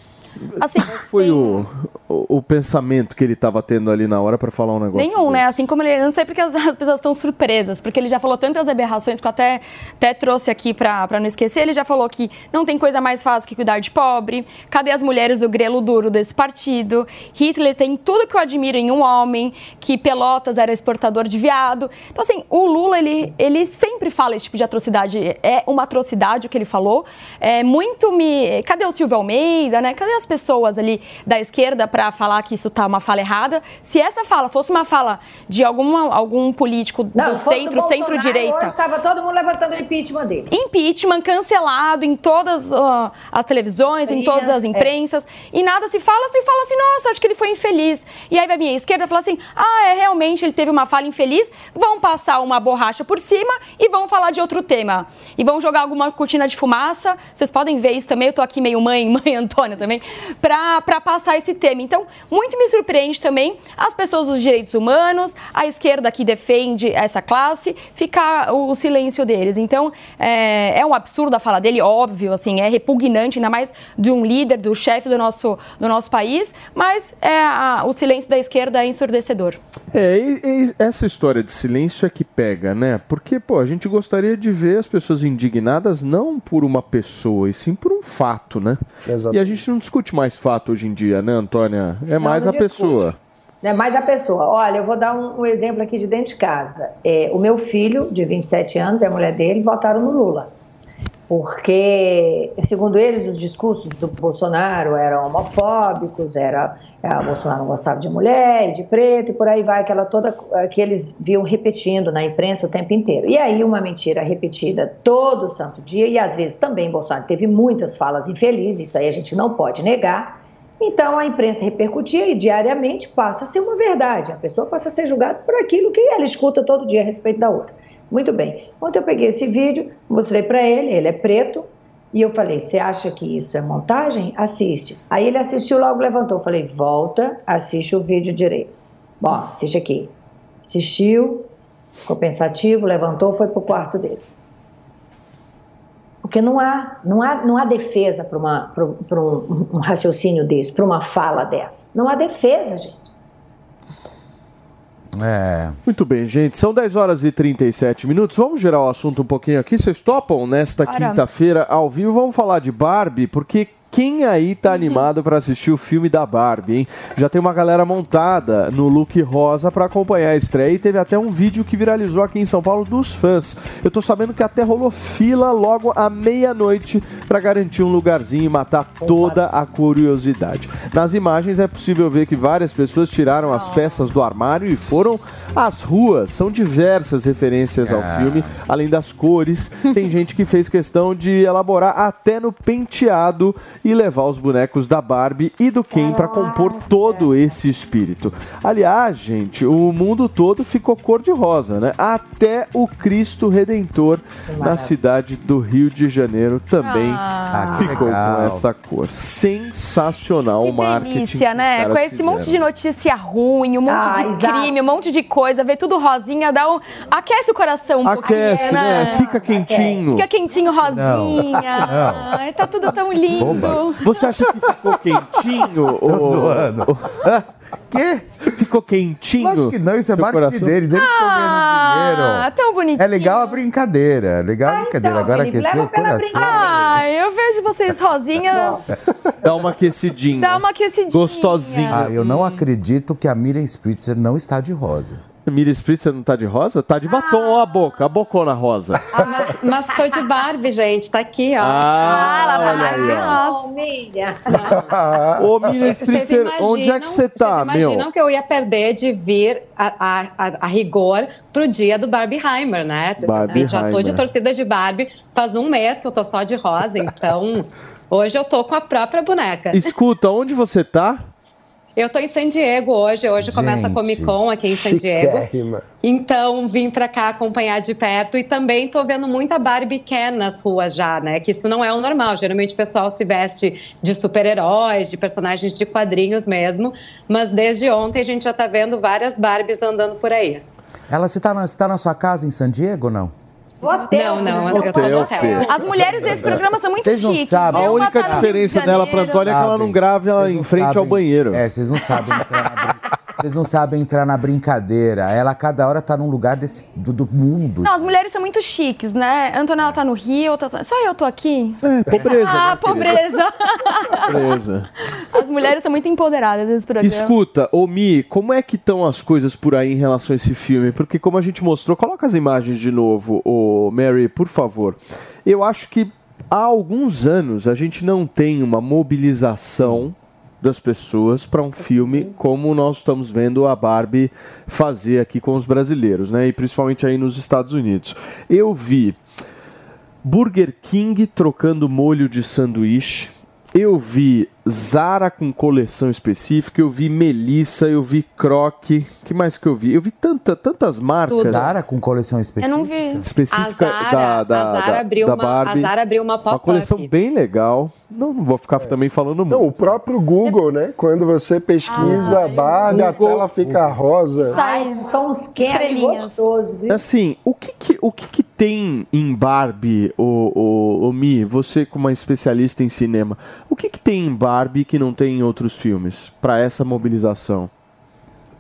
Assim, Qual foi o, o, o pensamento que ele estava tendo ali na hora para falar um negócio? Nenhum, né? Assim como ele. Eu não sei porque as, as pessoas estão surpresas, porque ele já falou tantas aberrações que eu até, até trouxe aqui pra, pra não esquecer. Ele já falou que não tem coisa mais fácil que cuidar de pobre. Cadê as mulheres do grelo duro desse partido? Hitler tem tudo que eu admiro em um homem, que Pelotas era exportador de viado. Então, assim, o Lula, ele, ele sempre fala esse tipo de atrocidade. É uma atrocidade o que ele falou. É muito me. Cadê o Silvio Almeida, né? Cadê as pessoas ali da esquerda para falar que isso tá uma fala errada? Se essa fala fosse uma fala de alguma, algum político Não, do centro, centro-direita. Estava todo mundo levantando o impeachment dele. Impeachment cancelado em todas ah, as televisões, em todas as É. imprensas, e nada se fala, se fala assim, nossa, acho que ele foi infeliz. E aí vai vir a esquerda e falar assim, ah, é, realmente ele teve uma fala infeliz, vão passar uma borracha por cima e vão falar de outro tema. E vão jogar alguma cortina de fumaça, vocês podem ver isso também, eu tô aqui meio mãe, mãe Antônia também, pra, pra passar esse tema. Então, muito me surpreende também as pessoas dos direitos humanos, a esquerda que defende essa classe, ficar o, o silêncio deles. Então, é, é um absurdo a fala dele, óbvio, assim, é repugnante, ainda mais de um líder, do chefe do nosso, do nosso país, mas é, a- o silêncio da esquerda é ensurdecedor. É, e- e essa história de silêncio é que pega, né? Porque, pô, a gente gostaria de ver as pessoas indignadas não por uma pessoa, e sim por um fato, né? Exato. E a gente não discute mais fato hoje em dia, né, Antônia? É mais não a discute. pessoa. É mais a pessoa. Olha, eu vou dar um, um exemplo aqui de dentro de casa. É, o meu filho, de 27 anos, e a mulher dele votaram no Lula. Porque, segundo eles, os discursos do Bolsonaro eram homofóbicos, era, a Bolsonaro não gostava de mulher e de preto, e por aí vai, aquela toda eh, que eles viam repetindo na imprensa o tempo inteiro. E aí, uma mentira repetida todo santo dia, e às vezes também Bolsonaro teve muitas falas infelizes, isso aí a gente não pode negar. Então a imprensa repercutia e diariamente passa a ser uma verdade. A pessoa passa a ser julgada por aquilo que ela escuta todo dia a respeito da outra. Muito bem. Ontem eu peguei esse vídeo, mostrei para ele, ele é preto, e eu falei: Você acha que isso é montagem? Assiste. Aí ele assistiu, logo levantou. Eu falei: Volta, assiste o vídeo direito. Bom, assiste aqui. Assistiu, ficou pensativo, levantou, foi pro quarto dele. Porque não há, não há, não há defesa para um, um raciocínio desse, para uma fala dessa. Não há defesa, gente. É. Muito bem, gente. São 10 horas e 37 minutos. Vamos gerar o assunto um pouquinho aqui. Vocês topam nesta quinta-feira ao vivo? Vamos falar de Barbie, porque quem aí tá animado para assistir o filme da Barbie, hein? Já tem uma galera montada no look rosa para acompanhar a estreia e teve até um vídeo que viralizou aqui em São Paulo dos fãs. Eu tô sabendo que até rolou fila logo à meia-noite para garantir um lugarzinho e matar toda a curiosidade. Nas imagens é possível ver que várias pessoas tiraram as peças do armário e foram às ruas. São diversas referências ao Ah. filme, além das cores. Tem gente que fez questão de elaborar até no penteado e levar os bonecos da Barbie e do Ken para compor todo esse espírito. Aliás, gente, o mundo todo ficou cor-de-rosa, né? Até o Cristo Redentor na cidade do Rio de Janeiro também Ah, que ficou legal. com essa cor. Sensacional Que o marketing. delícia, né? Com esse monte de fizeram. notícia ruim, um monte Ah, de exato. crime, um monte de coisa, ver tudo rosinha, dá um. Aquece o coração um Aquece, pouquinho, né? né? Fica quentinho. Fica quentinho, rosinha. Não. Ai, tá tudo tão lindo. Boba. Você acha que ficou quentinho? Tô ô- zoando. Quê? Ficou quentinho? Lógico que não, isso é marketing coração? deles, eles Ah, dinheiro. tão bonitinho. É legal a brincadeira, legal a Ah, brincadeira. então, Agora Felipe, aqueceu o coração. Ai, eu vejo vocês rosinhas. Dá uma aquecidinha. Dá uma aquecidinha. Gostosinha. Ah, eu não acredito que a Miriam Spritzer não está de rosa. Miriam Spritzer não tá de rosa? Tá de batom, ó a boca, a bocona rosa. Ah, mas, mas tô de Barbie, gente. Tá aqui, ó. Ah, ela tá olha mais aí, que rosa. Miriam. Ô, Miriam Spritzer, onde é que você tá, vocês imaginam meu? que eu ia perder de vir a, a, a, a rigor pro dia do Barbieheimer, né? Barbieheimer. Já tô de torcida de Barbie faz um mês que eu tô só de rosa, então hoje eu tô com a própria boneca. Escuta, onde você tá? Eu tô em San Diego hoje, hoje começa a Comic Con aqui em San Diego. Chiquérrima. Então, vim pra cá acompanhar de perto e também tô vendo muita Barbie Ken nas ruas já, né? Que isso não é o normal. Geralmente o pessoal se veste de super-heróis, de personagens de quadrinhos mesmo. Mas desde ontem a gente já tá vendo várias Barbies andando por aí. Ela, você tá, na, tá na sua casa em San Diego ou não? O hotel, Não, não, né? eu tô no Hotel, hotel. Fê. As mulheres desse programa são muito Vocês não chiques. sabem. né? A única tá diferença dela pra. Antônia é que ela não Vocês em frente ao sabem- banheiro. É, vocês não sabem Vocês não sabem entrar na brincadeira. Ela, cada hora, tá num lugar desse, do, do mundo. Não, as mulheres são muito chiques, né? A Antonella tá no Rio, outra tá... só eu tô aqui. É, pobreza. Ah, né, pobreza. Pobreza. As mulheres são muito empoderadas nesse programa. Escuta, ô Mi, como é que estão as coisas por aí em relação a esse filme? Porque como a gente mostrou, coloca as imagens de novo, ô Mary, por favor. Eu acho que há alguns anos a gente não tem uma mobilização das pessoas para um filme como nós estamos vendo a Barbie fazer aqui com os brasileiros, né? E principalmente aí nos Estados Unidos. Eu vi Burger King trocando molho de sanduíche. Eu vi Zara com coleção específica, eu vi Melissa, eu vi Croc. que mais que eu vi? Eu vi tanta, tantas marcas Tudo. Zara com coleção Eu específica? não vi. A específicas Zara, da, da, a Zara da- abriu da uma, Barbie. a Zara abriu uma Uma coleção pop-up. bem legal. Não, não vou ficar também falando muito. Não, o próprio Google, né? Quando você pesquisa a Barbie, a Google- tela fica rosa. Sai. Ai, são uns Estrelinhas. gostosos, viu? Assim, o que que, o que, que tem em Barbie, o, o, o Mi, você como uma especialista em cinema, o que, que tem em Barbie que não tem em outros filmes para essa mobilização?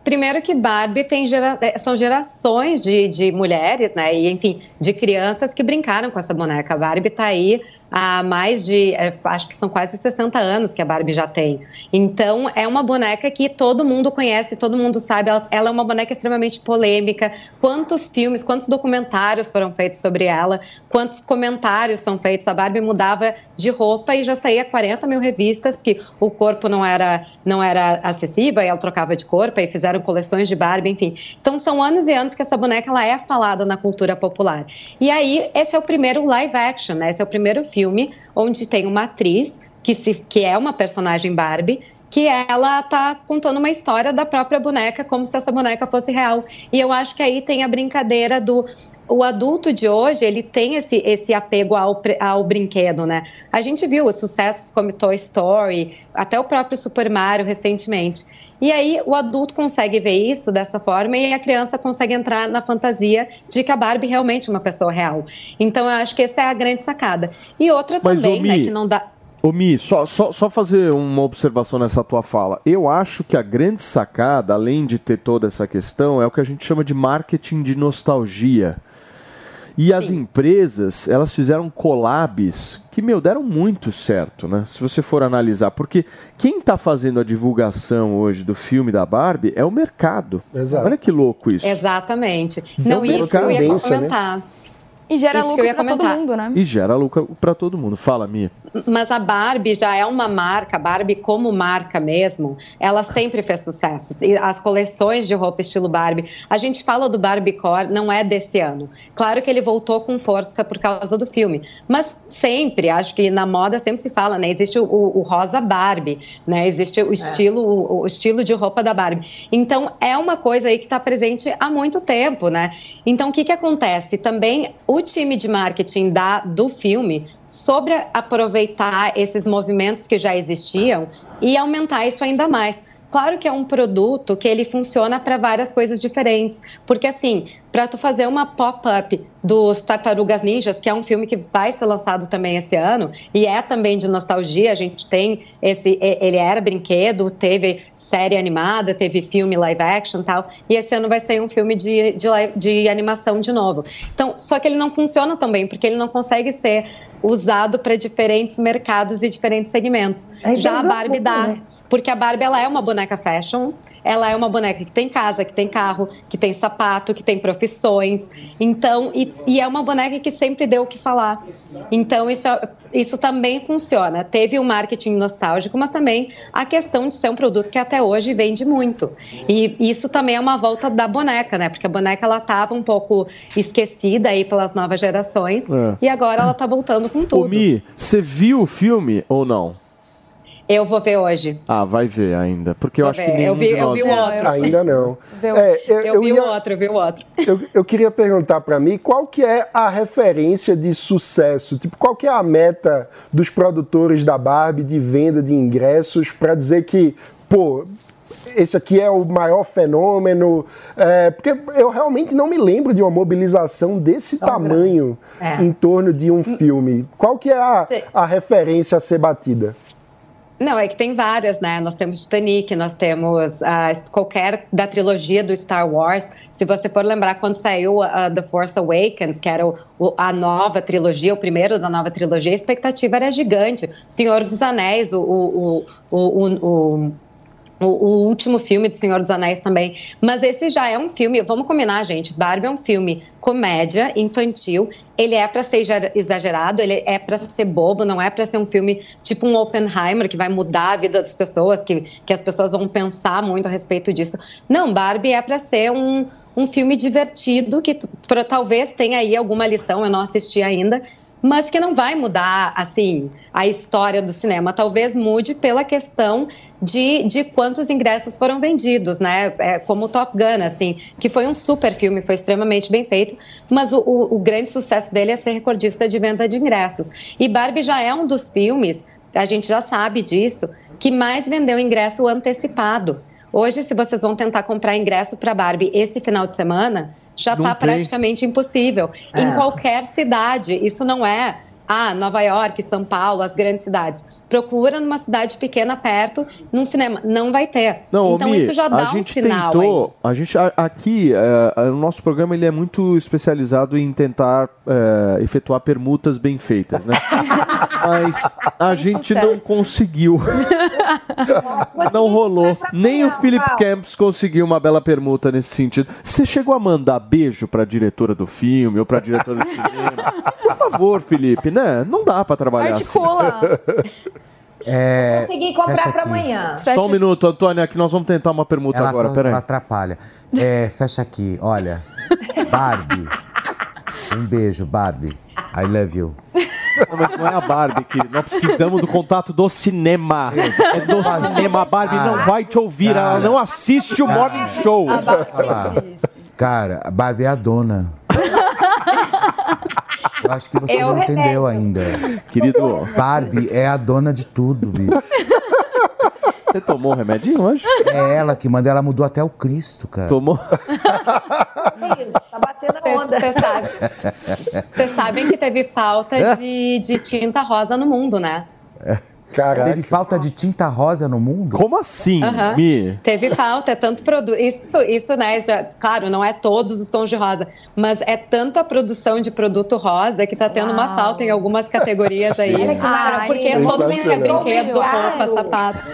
Primeiro que Barbie tem gera- eh, são gerações de, de mulheres, né? E, enfim, de crianças que brincaram com essa boneca. A Barbie tá aí há mais de, eh, acho que são quase 60 anos que a Barbie já tem. Então, é uma boneca que todo mundo conhece, todo mundo sabe. Ela, ela é uma boneca extremamente polêmica. Quantos filmes, quantos documentários foram feitos sobre ela? Quantos comentários são feitos? A Barbie mudava de roupa e já saía 40 mil revistas que o corpo não era, não era acessível, e ela trocava de corpo e fizeram coleções de Barbie, enfim. Então são anos e anos que essa boneca ela é falada na cultura popular. E aí esse é o primeiro live action, né? Esse é o primeiro filme onde tem uma atriz que, se, que é uma personagem Barbie que ela tá contando uma história da própria boneca como se essa boneca fosse real. E eu acho que aí tem a brincadeira do o adulto de hoje, ele tem esse, esse apego ao, ao brinquedo, né? A gente viu os sucessos como Toy Story, até o próprio Super Mario recentemente. E aí o adulto consegue ver isso dessa forma e a criança consegue entrar na fantasia de que a Barbie realmente é uma pessoa real. Então eu acho que essa é a grande sacada. E outra Mas, também, né, que não dá... Ô Mi, só, só, só fazer uma observação nessa tua fala. Eu acho que a grande sacada, além de ter toda essa questão, é o que a gente chama de marketing de nostalgia. E as empresas, elas fizeram collabs que, meu, deram muito certo, né? Se você for analisar. Porque quem tá fazendo a divulgação hoje do filme da Barbie é o mercado. Exato. Olha que louco isso. Exatamente. Não, Então, isso que eu ia né? comentar. E gera Isso lucro ia pra todo mundo, né? E gera lucro pra todo mundo. Fala, Mi. Mas a Barbie já é uma marca, a Barbie como marca mesmo, ela sempre fez sucesso. As coleções de roupa estilo Barbie, a gente fala do Barbie Core, não é desse ano. Claro que ele voltou com força por causa do filme, mas sempre, acho que na moda sempre se fala, né? Existe o, o rosa Barbie, né? Existe o estilo, o, o estilo de roupa da Barbie. Então é uma coisa aí que está presente há muito tempo, né? Então o que que acontece? Também o time de marketing da, do filme sobre aproveitar esses movimentos que já existiam e aumentar isso ainda mais. Claro que é um produto que ele funciona para várias coisas diferentes, porque assim, para tu fazer uma pop-up dos Tartarugas Ninjas, que é um filme que vai ser lançado também esse ano e é também de nostalgia, a gente tem esse, ele era brinquedo, teve série animada, teve filme live action tal, e esse ano vai ser um filme de, de, de animação de novo. Então, só que ele não funciona tão bem, porque ele não consegue ser usado para diferentes mercados e diferentes segmentos. Aí Já a Barbie dá, né? porque a Barbie ela é uma boneca fashion, ela é uma boneca que tem casa, que tem carro, que tem sapato, que tem profissões. Então, e, e é uma boneca que sempre deu o que falar. Então, isso, isso também funciona. Teve o marketing nostálgico, mas também a questão de ser um produto que até hoje vende muito. E isso também é uma volta da boneca, né? Porque a boneca ela estava um pouco esquecida aí pelas novas gerações É. e agora ela está voltando com Ô tudo. Mi, você viu o filme ou não? Eu vou ver hoje. Ah, vai ver ainda. Porque eu Vou acho ver. que nenhum Eu vi- de eu vi o outro. Ainda não. Eu, É, eu- eu eu vi ia- o outro, eu vi o outro. Eu, eu queria perguntar para mim qual que é a referência de sucesso, tipo, qual que é a meta dos produtores da Barbie de venda de ingressos para dizer que, pô, esse aqui é o maior fenômeno, é, porque eu realmente não me lembro de uma mobilização desse tamanho É. em torno de um filme. Qual que é a, a referência a ser batida? Não, é que tem várias, né? Nós temos Titanic, nós temos ah, qualquer da trilogia do Star Wars. Se você for lembrar quando saiu ah, The Force Awakens, que era o- o- a nova trilogia, o primeiro da nova trilogia, a expectativa era gigante. Senhor dos Anéis, o, o, o, o, o- o, último filme do Senhor dos Anéis também. Mas esse já é um filme, vamos combinar, gente. Barbie é um filme comédia, infantil. Ele é para ser exager- exagerado, ele é para ser bobo, não é para ser um filme tipo um Oppenheimer que vai mudar a vida das pessoas, que, que as pessoas vão pensar muito a respeito disso. Não, Barbie é para ser um, um filme divertido que pra- talvez tenha aí alguma lição, eu não assisti ainda, mas que não vai mudar assim a história do cinema. Talvez mude pela questão de, de quantos ingressos foram vendidos, né? É, como o Top Gun, assim, que foi um super filme, foi extremamente bem feito, mas o, o, o grande sucesso dele é ser recordista de venda de ingressos. E Barbie já é um dos filmes, a gente já sabe disso, que mais vendeu ingresso antecipado. Hoje, se vocês vão tentar comprar ingresso para Barbie esse final de semana, já está praticamente impossível. É. Em qualquer cidade. Isso não é, ah, Nova York, São Paulo, as grandes cidades. Procura numa cidade pequena perto, num cinema. Não vai ter. Não, então Mi, isso já dá a um sinal. tentou, a gente a- aqui, é, o nosso programa ele é muito especializado em tentar é, efetuar permutas bem feitas, né? Mas a gente não conseguiu. não rolou. Nem o Philip Camps conseguiu uma bela permuta nesse sentido. Você chegou a mandar beijo pra diretora do filme ou pra diretora do cinema? Por favor, Felipe, né? Não dá pra trabalhar assim. É, Consegui comprar fecha pra aqui. amanhã. Só um minuto, Antônia, que nós vamos tentar uma permuta Ela, agora. ela Peraí. atrapalha. É, fecha aqui, olha. Barbie. Um beijo, Barbie. I love you. Não, mas não é a Barbie, querido. Nós precisamos do contato do cinema. É do cinema. A Barbie não vai te ouvir. Ela não assiste o Morning Show. Falar. Cara, a Barbie é a dona. Eu acho que você Eu não entendeu ainda. Querido, Barbie é a dona de tudo, bicho. você tomou um remedinho hoje? É ela que manda, ela mudou até o Cristo, cara. Tomou? Tá batendo a onda. Vocês sabem, vocês sabem que teve falta de, de tinta rosa no mundo, né? Caraca. Teve falta de tinta rosa no mundo? Como assim, Aham. Mi? Teve falta, é tanto produto. Isso, isso, né? Já, claro, não é todos os tons de rosa, mas é tanta produção de produto rosa que tá tendo uma falta em algumas categorias aí. Maravilha. porque todo mundo quer brinquedo, roupa, sapato.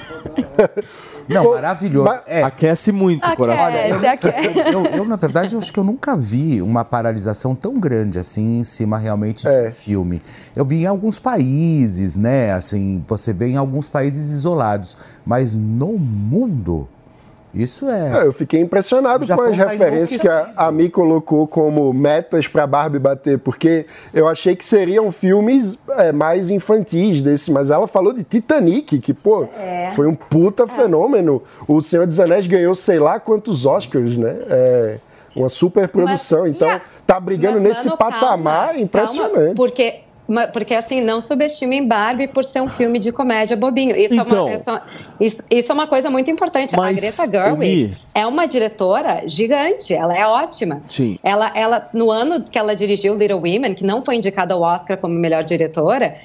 Não, maravilhoso. É, Aquece muito o coração. Aquece, aquece. eu, eu, na verdade, eu acho que eu nunca vi uma paralisação tão grande assim em cima realmente É. de filme. Eu vi em alguns países, né? Assim, você vê em alguns países isolados, mas no mundo, isso É, é. eu fiquei impressionado com as tá referências que a, a Mi colocou como metas para Barbie bater, porque eu achei que seriam filmes é, mais infantis desse, mas ela falou de Titanic, que, pô, foi um puta fenômeno. O Senhor dos Anéis ganhou sei lá quantos Oscars, né? É, uma super produção. Mas- então, a- tá brigando Mas, nesse mano, patamar calma, impressionante. calma, porque, porque, assim, não subestimem Barbie por ser um filme de comédia bobinho. Isso, Então. é, uma, isso, é- isso, isso é uma coisa muito importante. A Greta Gerwig é uma diretora gigante, ela é ótima. Sim. Ela, ela, no ano que ela dirigiu Little Women, que não foi indicada ao Oscar como melhor diretora,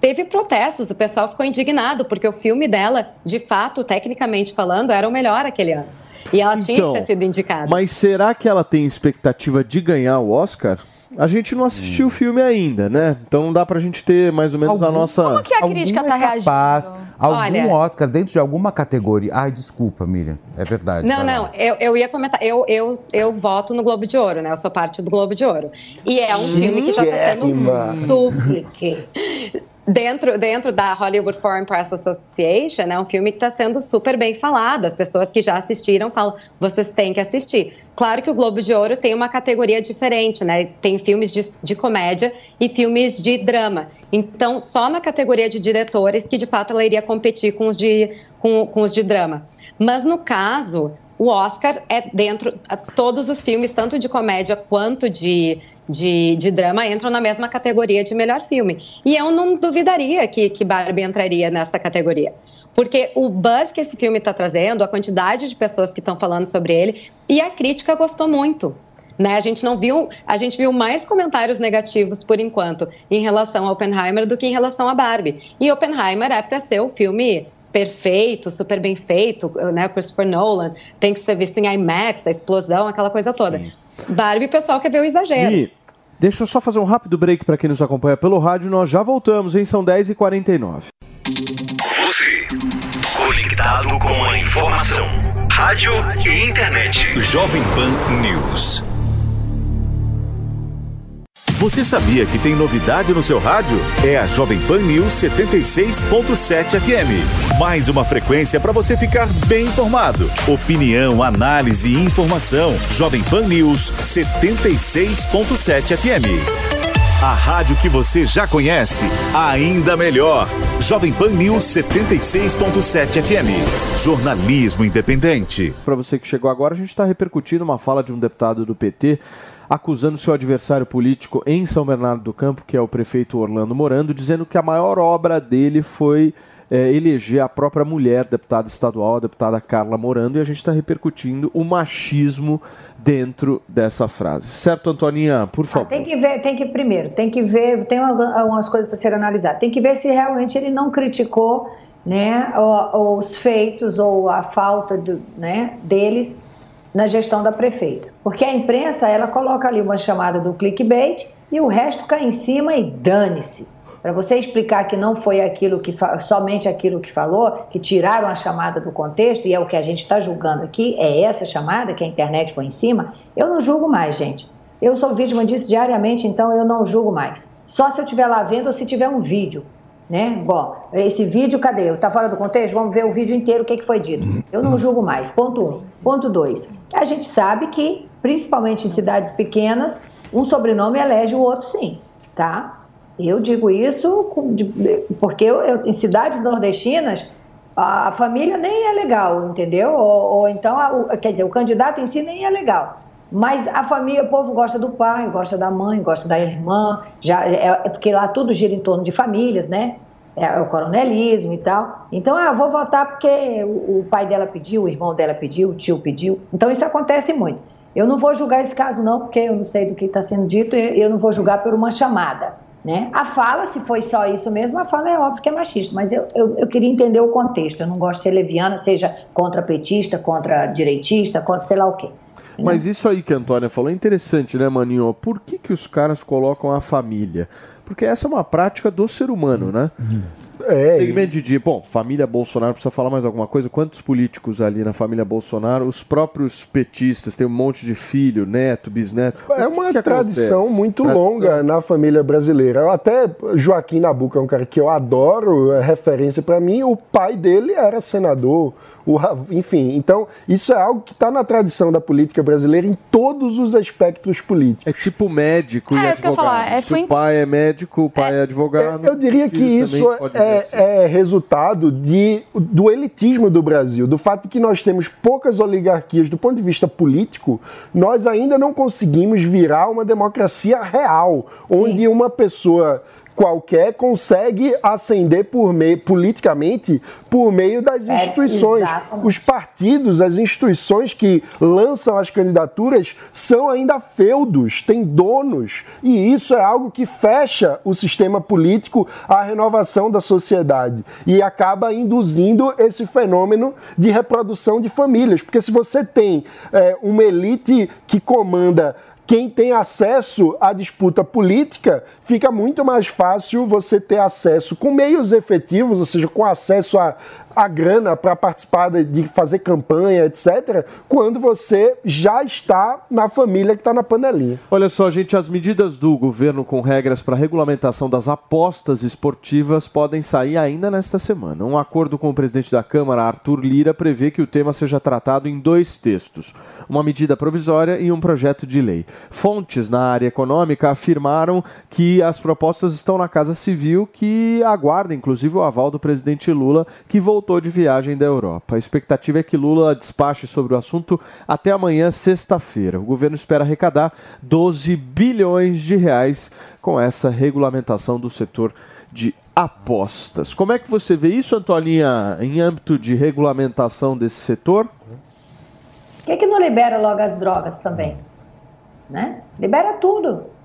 teve protestos, o pessoal ficou indignado, porque o filme dela, de fato, tecnicamente falando, era o melhor aquele ano. E ela tinha Então, que ter sido indicada. Mas será que ela tem expectativa de ganhar o Oscar? A gente não assistiu o filme ainda, né? Então não dá pra gente ter mais ou menos a Algum- nossa. Como que a crítica Algum tá é reagindo? capaz, algum Olha- Oscar dentro de alguma categoria. Ai, desculpa, Miriam. É verdade. Não, não, eu, eu ia comentar. Eu, eu, eu voto no Globo de Ouro, né? Eu sou parte do Globo de Ouro. E é um filme que já tá sendo Guérrima. super. Dentro, dentro da Hollywood Foreign Press Association, é um filme que está sendo super bem falado. As pessoas que já assistiram falam, vocês têm que assistir. Claro que o Globo de Ouro tem uma categoria diferente, né? Tem filmes de, de comédia e filmes de drama. Então, só na categoria de diretores que de fato ela iria competir com os de, com, com os de drama. Mas no caso, o Oscar é dentro. Todos os filmes, tanto de comédia quanto de, de, de, drama, entram na mesma categoria de melhor filme. E eu não duvidaria que, que Barbie entraria nessa categoria. Porque o buzz que esse filme está trazendo, a quantidade de pessoas que estão falando sobre ele, e a crítica gostou muito. Né? A gente não viu, a gente viu mais comentários negativos por enquanto em relação a Oppenheimer do que em relação a Barbie. E Oppenheimer é para ser o filme perfeito, super bem feito, né? Christopher Nolan, tem que ser visto em IMAX, a explosão, aquela coisa toda. Sim. Barbie, o pessoal quer ver o exagero. E deixa eu só fazer um rápido break para quem nos acompanha pelo rádio, nós já voltamos, hein? São 10h49. Você, conectado com a informação. Rádio e internet. Jovem Pan News. Você sabia que tem novidade no seu rádio? É a Jovem Pan News 76.7 FM. Mais uma frequência para você ficar bem informado. Opinião, análise e informação. Jovem Pan News 76.7 FM. A rádio que você já conhece, ainda melhor. Jovem Pan News 76.7 FM. Jornalismo independente. Para você que chegou agora, a gente está repercutindo uma fala de um deputado do PT acusando seu adversário político em São Bernardo do Campo, que é o prefeito Orlando Morando, dizendo que a maior obra dele foi é, eleger a própria mulher, deputada estadual, a deputada Carla Morando, e a gente está repercutindo o machismo dentro dessa frase. Certo, Antoninha? Por favor. Ah, tem que ver, tem que primeiro, tem que ver, tem algumas coisas para ser analisadas. Tem que ver se realmente ele não criticou né, os feitos ou a falta do, né, deles na gestão da prefeita. Porque a imprensa, ela coloca ali uma chamada do clickbait e o resto cai em cima e dane-se. Para você explicar que não foi aquilo que somente aquilo que falou, que tiraram a chamada do contexto, e é o que a gente está julgando aqui, é essa chamada que a internet foi em cima, eu não julgo mais, gente. Eu sou vítima disso diariamente, então eu não julgo mais. Só se eu estiver lá vendo ou se tiver um vídeo. Né? Bom, esse vídeo, cadê? Está fora do contexto? Vamos ver o vídeo inteiro, o que, que foi dito. Eu não julgo mais. Ponto um. Ponto dois. A gente sabe que, principalmente em cidades pequenas, um sobrenome elege o outro sim, tá? Eu digo isso porque eu, eu, em cidades nordestinas a, família nem é legal, entendeu? Ou, ou então, a, quer dizer, o candidato em si nem é legal. Mas a família, o povo gosta do pai, gosta da mãe, gosta da irmã, já é, é porque lá tudo gira em torno de famílias, né? É, é o coronelismo e tal. Então, ah, vou votar porque o, o pai dela pediu, o irmão dela pediu, o tio pediu. Então, isso acontece muito. Eu não vou julgar esse caso, não, porque eu não sei do que está sendo dito, eu não vou julgar por uma chamada. Né? A fala, se foi só isso mesmo, a fala é óbvio que é machista, mas eu, eu, eu queria entender o contexto. Eu não gosto de ser leviana, seja contra petista, contra direitista, contra sei lá o quê. Mas isso aí que a Antônia falou é interessante, né, Maninho? Por que, que os caras colocam a família? Porque essa é uma prática do ser humano, né? É, Segmento de dia. Bom, família Bolsonaro, precisa falar mais alguma coisa? Quantos políticos ali na família Bolsonaro? Os próprios petistas têm um monte de filho, neto, bisneto. É uma que tradição acontece? muito tradição. longa na família brasileira. Até Joaquim Nabuco é um cara que eu adoro, é referência para mim. O pai dele era senador, o, enfim, então isso é algo que está na tradição da política brasileira em todos os aspectos políticos. É tipo médico é, e advogado. Que eu falar. É, o pai é médico, o pai é, é advogado. Eu diria que isso é, é, resultado de, do elitismo do Brasil, do fato de que nós temos poucas oligarquias do ponto de vista político, nós ainda não conseguimos virar uma democracia real, onde Sim. uma pessoa qualquer consegue ascender por meio, politicamente por meio das é, instituições. É, Os partidos, as instituições que lançam as candidaturas são ainda feudos, têm donos, e isso é algo que fecha o sistema político à renovação da sociedade e acaba induzindo esse fenômeno de reprodução de famílias. Porque se você tem é, uma elite que comanda quem tem acesso à disputa política, fica muito mais fácil você ter acesso com meios efetivos, ou seja, com acesso a, a grana para participar de, de fazer campanha, etc., quando você já está na família que está na panelinha. Olha só, gente, as medidas do governo com regras para regulamentação das apostas esportivas podem sair ainda nesta semana. Um acordo com o presidente da Câmara, Arthur Lira, prevê que o tema seja tratado em dois textos: uma medida provisória e um projeto de lei. Fontes na área econômica afirmaram que as propostas estão na Casa Civil, que aguarda inclusive o aval do presidente Lula, que voltou de viagem da Europa. A expectativa é que Lula despache sobre o assunto até amanhã, sexta-feira. O governo espera arrecadar 12 bilhões de reais com essa regulamentação do setor de apostas. Como é que você vê isso, Antoninha, em âmbito de regulamentação desse setor? Por que, que não libera logo as drogas também? Né? Libera tudo.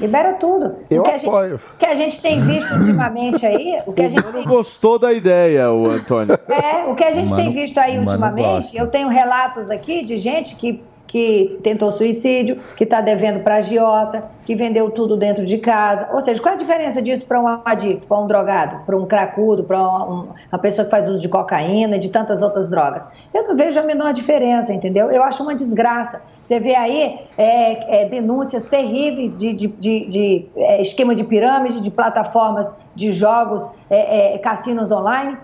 Libera tudo. Eu o que a gente, apoio. o que a gente tem visto ultimamente aí, o que a gente tem gostou da ideia, o Antônio. É, o que a gente Mano- tem visto aí ultimamente, gosta. eu tenho relatos aqui de gente que, que tentou suicídio, que está devendo para agiota, que vendeu tudo dentro de casa. Ou seja, qual é a diferença disso para um adicto, para um drogado, para um cracudo, para um- uma pessoa que faz uso de cocaína e de tantas outras drogas? Eu não vejo a menor diferença, entendeu? Eu acho uma desgraça. Você vê aí é, é, denúncias terríveis de, de- de- de, é, esquema de pirâmide, de plataformas de jogos, é, é, cassinos online.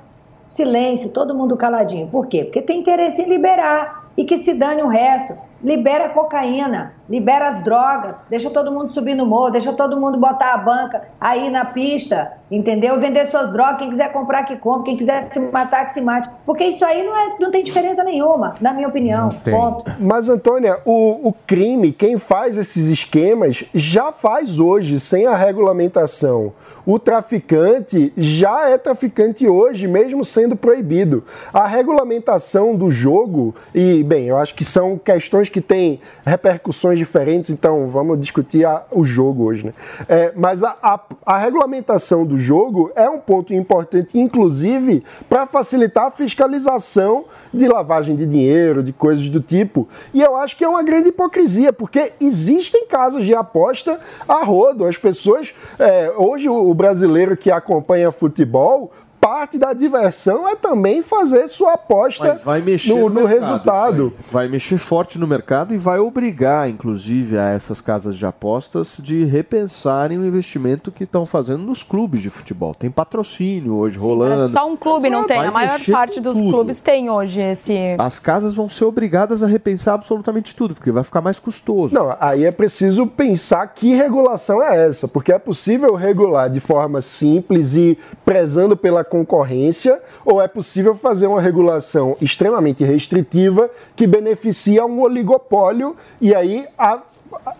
Silêncio, todo mundo caladinho. Por quê? Porque tem interesse em liberar e que se dane o resto. Libera a cocaína, libera as drogas, deixa todo mundo subir no morro, deixa todo mundo botar a banca aí na pista, entendeu? Vender suas drogas, quem quiser comprar que compre, quem quiser se matar que se mate. Porque isso aí não, é, não tem diferença nenhuma, na minha opinião. Ponto. Mas, Antônia, o, o crime, quem faz esses esquemas, já faz hoje, sem a regulamentação. O traficante já é traficante hoje, mesmo sendo proibido. A regulamentação do jogo, e, bem, eu acho que são questões que têm repercussões diferentes, então vamos discutir a- o jogo hoje, né? É, mas a, a- a regulamentação do jogo é um ponto importante, inclusive, para facilitar a fiscalização de lavagem de dinheiro, de coisas do tipo. E eu acho que é uma grande hipocrisia, porque existem casos de aposta a rodo. As pessoas. é, hoje, o brasileiro que acompanha futebol. Parte da diversão é também fazer sua aposta Mas vai mexer no, no, no mercado, resultado. Vai mexer forte no mercado e vai obrigar, inclusive, a essas casas de apostas de repensarem o investimento que estão fazendo nos clubes de futebol. Tem patrocínio hoje rolando. Parece que só um clube não tem. Vai A maior parte dos tudo. clubes tem hoje esse. As casas vão ser obrigadas a repensar absolutamente tudo, porque vai ficar mais custoso. Não, aí é preciso pensar que regulação é essa, porque é possível regular de forma simples e prezando pela concorrência, ou é possível fazer uma regulação extremamente restritiva que beneficia um oligopólio e aí a-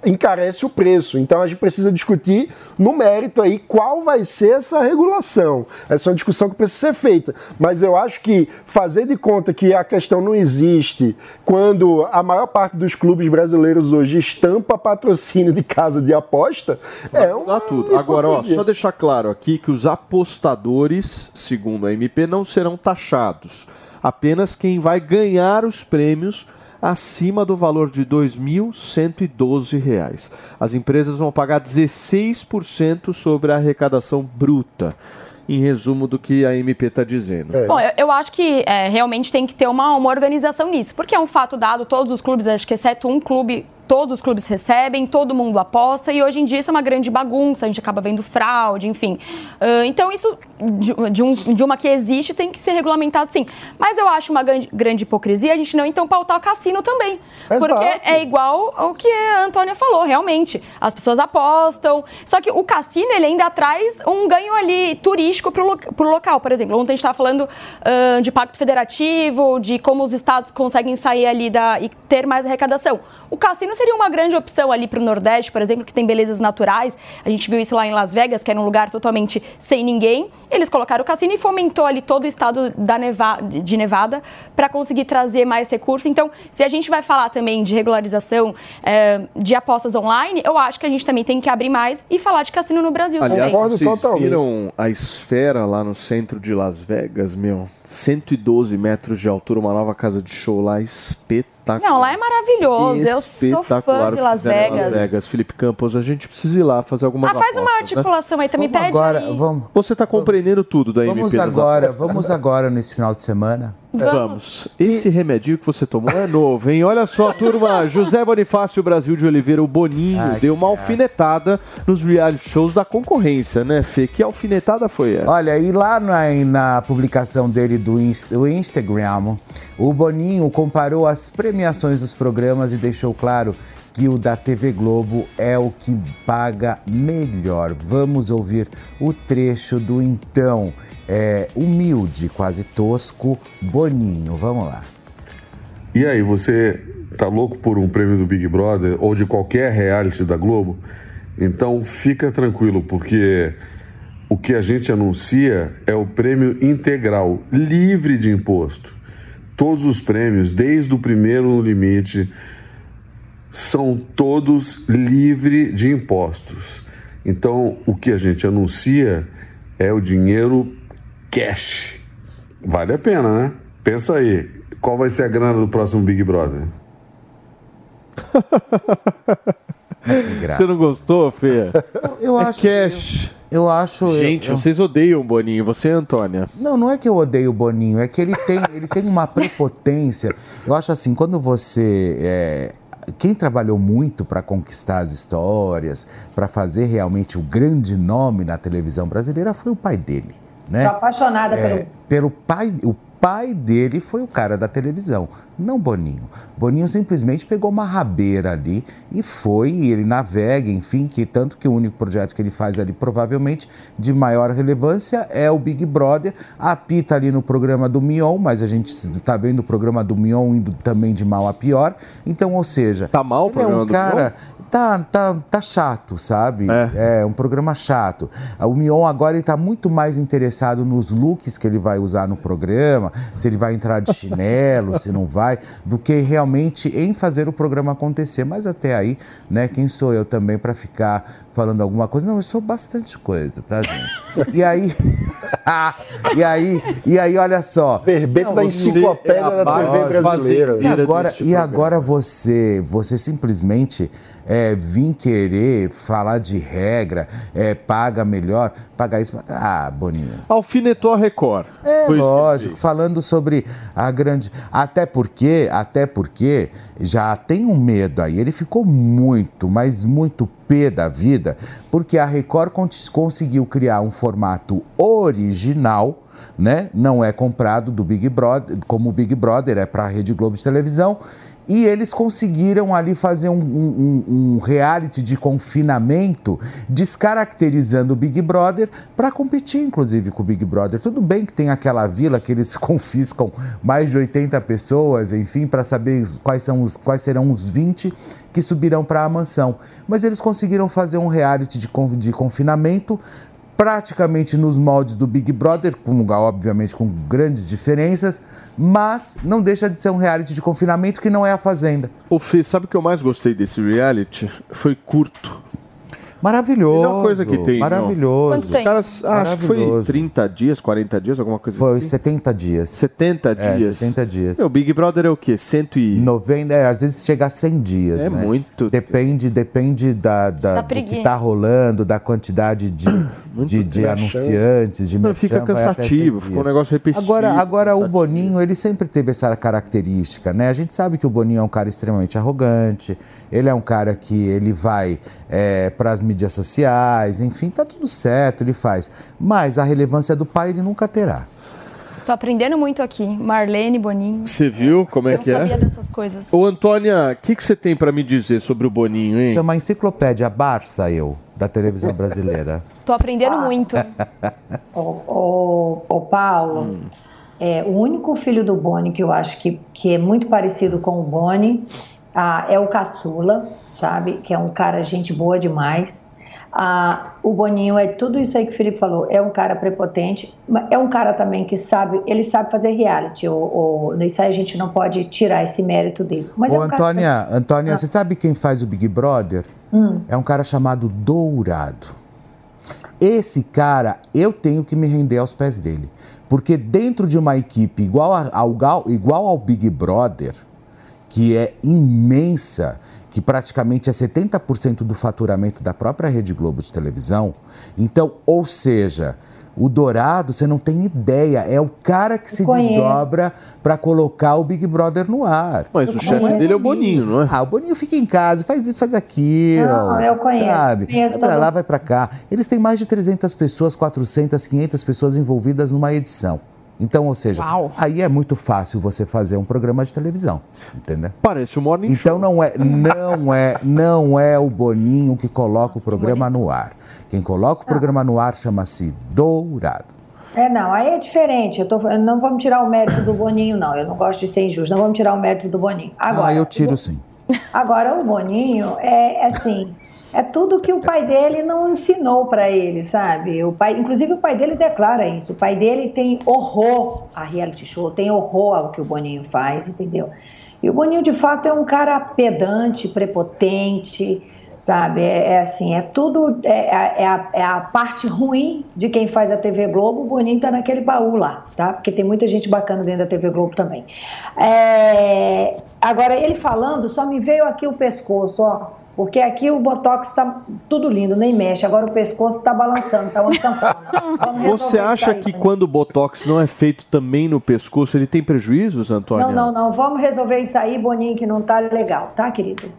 encarece o preço. Então a gente precisa discutir no mérito aí qual vai ser essa regulação. Essa é uma discussão que precisa ser feita. Mas eu acho que fazer de conta que a questão não existe quando a maior parte dos clubes brasileiros hoje estampa patrocínio de casa de aposta é um Dá tudo. Agora, ó, só deixar claro aqui que os apostadores, segundo a MP, não serão taxados. Apenas quem vai ganhar os prêmios acima do valor de 2.112 reais. As empresas vão pagar 16% sobre a arrecadação bruta. Em resumo do que a MP está dizendo. Bom, eu, eu acho que é, realmente tem que ter uma, uma organização nisso, porque é um fato dado, todos os clubes, acho que exceto um clube, todos os clubes recebem, todo mundo aposta, e hoje em dia isso é uma grande bagunça, a gente acaba vendo fraude, enfim. Ah, então isso, de, de um- de uma que existe, tem que ser regulamentado sim. Mas eu acho uma grande, grande hipocrisia a gente não então pautar o cassino também. Porque Exato. é igual ao que a Antônia falou, realmente. As pessoas apostam. Só que o cassino, ele ainda traz um ganho ali turístico para o local. Por exemplo, ontem a gente estava falando ah, de pacto federativo, de como os estados conseguem sair ali da, e ter mais arrecadação. O cassino seria uma grande opção ali para o Nordeste, por exemplo, que tem belezas naturais. A gente viu isso lá em Las Vegas, que era um lugar totalmente sem ninguém. Eles colocaram o cassino e fomentou ali todo o estado da Neva- de Nevada para conseguir trazer mais recursos. Então, se a gente vai falar também de regularização eh, de apostas online, eu acho que a gente também tem que abrir mais e falar de cassino no Brasil Aliás, também. vocês viram a esfera lá no centro de Las Vegas, meu? 112 metros de altura, uma nova casa de show lá, espetacular. Espetacular. Não, lá é maravilhoso. Eu sou fã de Las Vegas. Las Vegas, Felipe Campos, a gente precisa ir lá fazer alguma Ah, faz uma articulação aí também, Vamos pede agora, aí. vamos, Você está compreendendo tudo da vamos MP agora, apostas? vamos agora nesse final de semana. Vamos. Esse remedinho que você tomou é novo, hein? Olha só, turma. José Bonifácio Brasil de Oliveira, o Boninho, Ai, deu uma cara. alfinetada nos reality shows da concorrência, né, Fê? Que alfinetada foi essa? Olha, e lá na, na publicação dele do, Inst- do Instagram, o Boninho comparou as premiações dos programas e deixou claro que o da TV Globo é o que paga melhor. Vamos ouvir o trecho do então é, humilde, quase tosco Boninho. Vamos lá. E aí, você tá louco por um prêmio do Big Brother ou de qualquer reality da Globo? Então fica tranquilo, porque o que a gente anuncia é o prêmio integral, livre de imposto. Todos os prêmios, desde o primeiro no limite, são todos livre de impostos. Então, o que a gente anuncia é o dinheiro cash. Vale a pena, né? Pensa aí, qual vai ser a grana do próximo Big Brother? Você não gostou, Fê? Eu é acho- cash. Eu acho. Gente, eu- vocês odeiam o Boninho. Você, Antônia? Não, não é que eu odeio o Boninho, é que ele tem, ele tem uma prepotência. Eu acho assim, quando você. é, quem trabalhou muito para conquistar as histórias, para fazer realmente o grande nome na televisão brasileira foi o pai dele. Né? Sou apaixonada É, pelo. pelo pai. O pai dele foi o cara da televisão, não Boninho. Boninho simplesmente pegou uma rabeira ali e foi, e ele navega, enfim, que tanto que o único projeto que ele faz ali, provavelmente, de maior relevância, é o Big Brother. Apita ali no programa do Mion, mas a gente está vendo o programa do Mion indo também de mal a pior. Então, ou seja, Tá mal o ele é programa um do cara. Tá, tá, tá chato, sabe? É. um programa chato. O Mion agora está muito mais interessado nos looks que ele vai usar no programa, se ele vai entrar de chinelo, se não vai, do que realmente em fazer o programa acontecer. Mas até aí, né, quem sou eu também para ficar falando alguma coisa? Não, eu sou bastante coisa, tá, gente? E aí. e aí, e aí, olha só. Verbete da enciclopédia da TV brasileira. E agora, e agora você, você simplesmente é, vir querer falar de regra, é, paga melhor, pagar isso. Ah, Boninho. Alfinetou a Record. É Foi lógico, falando sobre a grande. Até porque, até porque já tem um medo aí. Ele ficou muito, mas muito pé da vida, porque a Record con- conseguiu criar um formato original. Né? Não é comprado do Big Brother, como o Big Brother é para a Rede Globo de televisão. E eles conseguiram ali fazer um, um- um- reality de confinamento, descaracterizando o Big Brother para competir, inclusive, com o Big Brother. Tudo bem que tem aquela vila que eles confiscam mais de 80 pessoas, enfim, para saber quais, são os, quais serão os 20 que subirão para a mansão. Mas eles conseguiram fazer um reality de, de confinamento praticamente nos moldes do Big Brother, com, obviamente com grandes diferenças, mas não deixa de ser um reality de confinamento que não é a Fazenda. O Fê, sabe o que eu mais gostei desse reality? Foi curto. Maravilhoso. Melhor coisa que tem. Maravilhoso. Os caras, ah, acho que foi Maravilhoso. 30 dias, 40 dias, alguma coisa Foi assim. 70 dias. 70 É, dias. 70 dias. Meu, Big Brother é o quê? 100 e... 90, é, às vezes chega a 100 dias, É né? muito. Depende, depende da, da, Da do que tá rolando, da quantidade de, de, de merchan. anunciantes, de Não, merchan, fica vai até 100 cansativo, fica um negócio repetitivo. Agora, agora o cansativo. Boninho, ele sempre teve essa característica, né? A gente sabe que o Boninho é um cara extremamente arrogante, ele é um cara que ele vai para as mídias sociais, enfim, tá tudo certo, ele faz. Mas a relevância do pai ele nunca terá. Tô aprendendo muito aqui. Marlene, Boninho. Você viu como é Eu que não sabia é? dessas coisas. Ô, Antônia, o que, que você tem pra me dizer sobre o Boninho, hein? Chama a enciclopédia Barça, eu, da televisão brasileira. Tô aprendendo muito. Ô, ô, ô, Paulo, Hum. é, o único filho do Boni que eu acho que, que é muito parecido com o Boni ah, é o Caçula, sabe? Que é um cara gente boa demais. Ah, o Boninho é tudo isso aí que o Felipe falou. É um cara prepotente, mas é um cara também que sabe, ele sabe fazer reality. O, o, isso aí a gente não pode tirar esse mérito dele. Mas Ô, é um cara Antônia, Antônia, Ah. você sabe quem faz o Big Brother? Hum. É um cara chamado Dourado. Esse cara, eu tenho que me render aos pés dele. Porque dentro de uma equipe igual, ao, igual ao Big Brother, que é imensa, que praticamente é 70% do faturamento da própria Rede Globo de televisão. Então, ou seja, o Dourado, você não tem ideia, é o cara que se Conheço. desdobra para colocar o Big Brother no ar. Mas o chefe dele é o Boninho, não é? Ah, o Boninho fica em casa, faz isso, faz aquilo. Não, eu conheço, Sabe? conheço vai pra todo lá, vai pra cá. Eles têm mais de 300 pessoas, 400, 500 pessoas envolvidas numa edição. Então, ou seja, aí é muito fácil você fazer um programa de televisão, entendeu? Parece o Morning Então não é, não é, não é o Boninho que coloca o programa no ar. Quem coloca o programa no ar chama-se Dourado. É, não, aí é diferente. Eu tô, eu não vamos tirar o mérito do Boninho, não. Eu não gosto de ser injusto. Não vamos tirar o mérito do Boninho. Agora, ah, eu tiro sim. agora o Boninho é assim. É tudo que o pai dele não ensinou para ele, sabe? O pai, inclusive o pai dele declara isso. O pai dele tem horror a reality show, tem horror ao que o Boninho faz, entendeu? E o Boninho de fato é um cara pedante, prepotente, sabe? É, é assim, é tudo é, é a, é a parte ruim de quem faz a TV Globo. O Boninho tá naquele baú lá, tá? Porque tem muita gente bacana dentro da TV Globo também. É, agora ele falando, só me veio aqui o pescoço, ó. Porque aqui o Botox tá tudo lindo, nem mexe. Agora o pescoço tá balançando, tá uma sanfona. Você acha aí. que quando o Botox não é feito também no pescoço, ele tem prejuízos, Antônia? Não, não, não. Vamos resolver isso aí, Boninho, que não tá legal, tá, querido?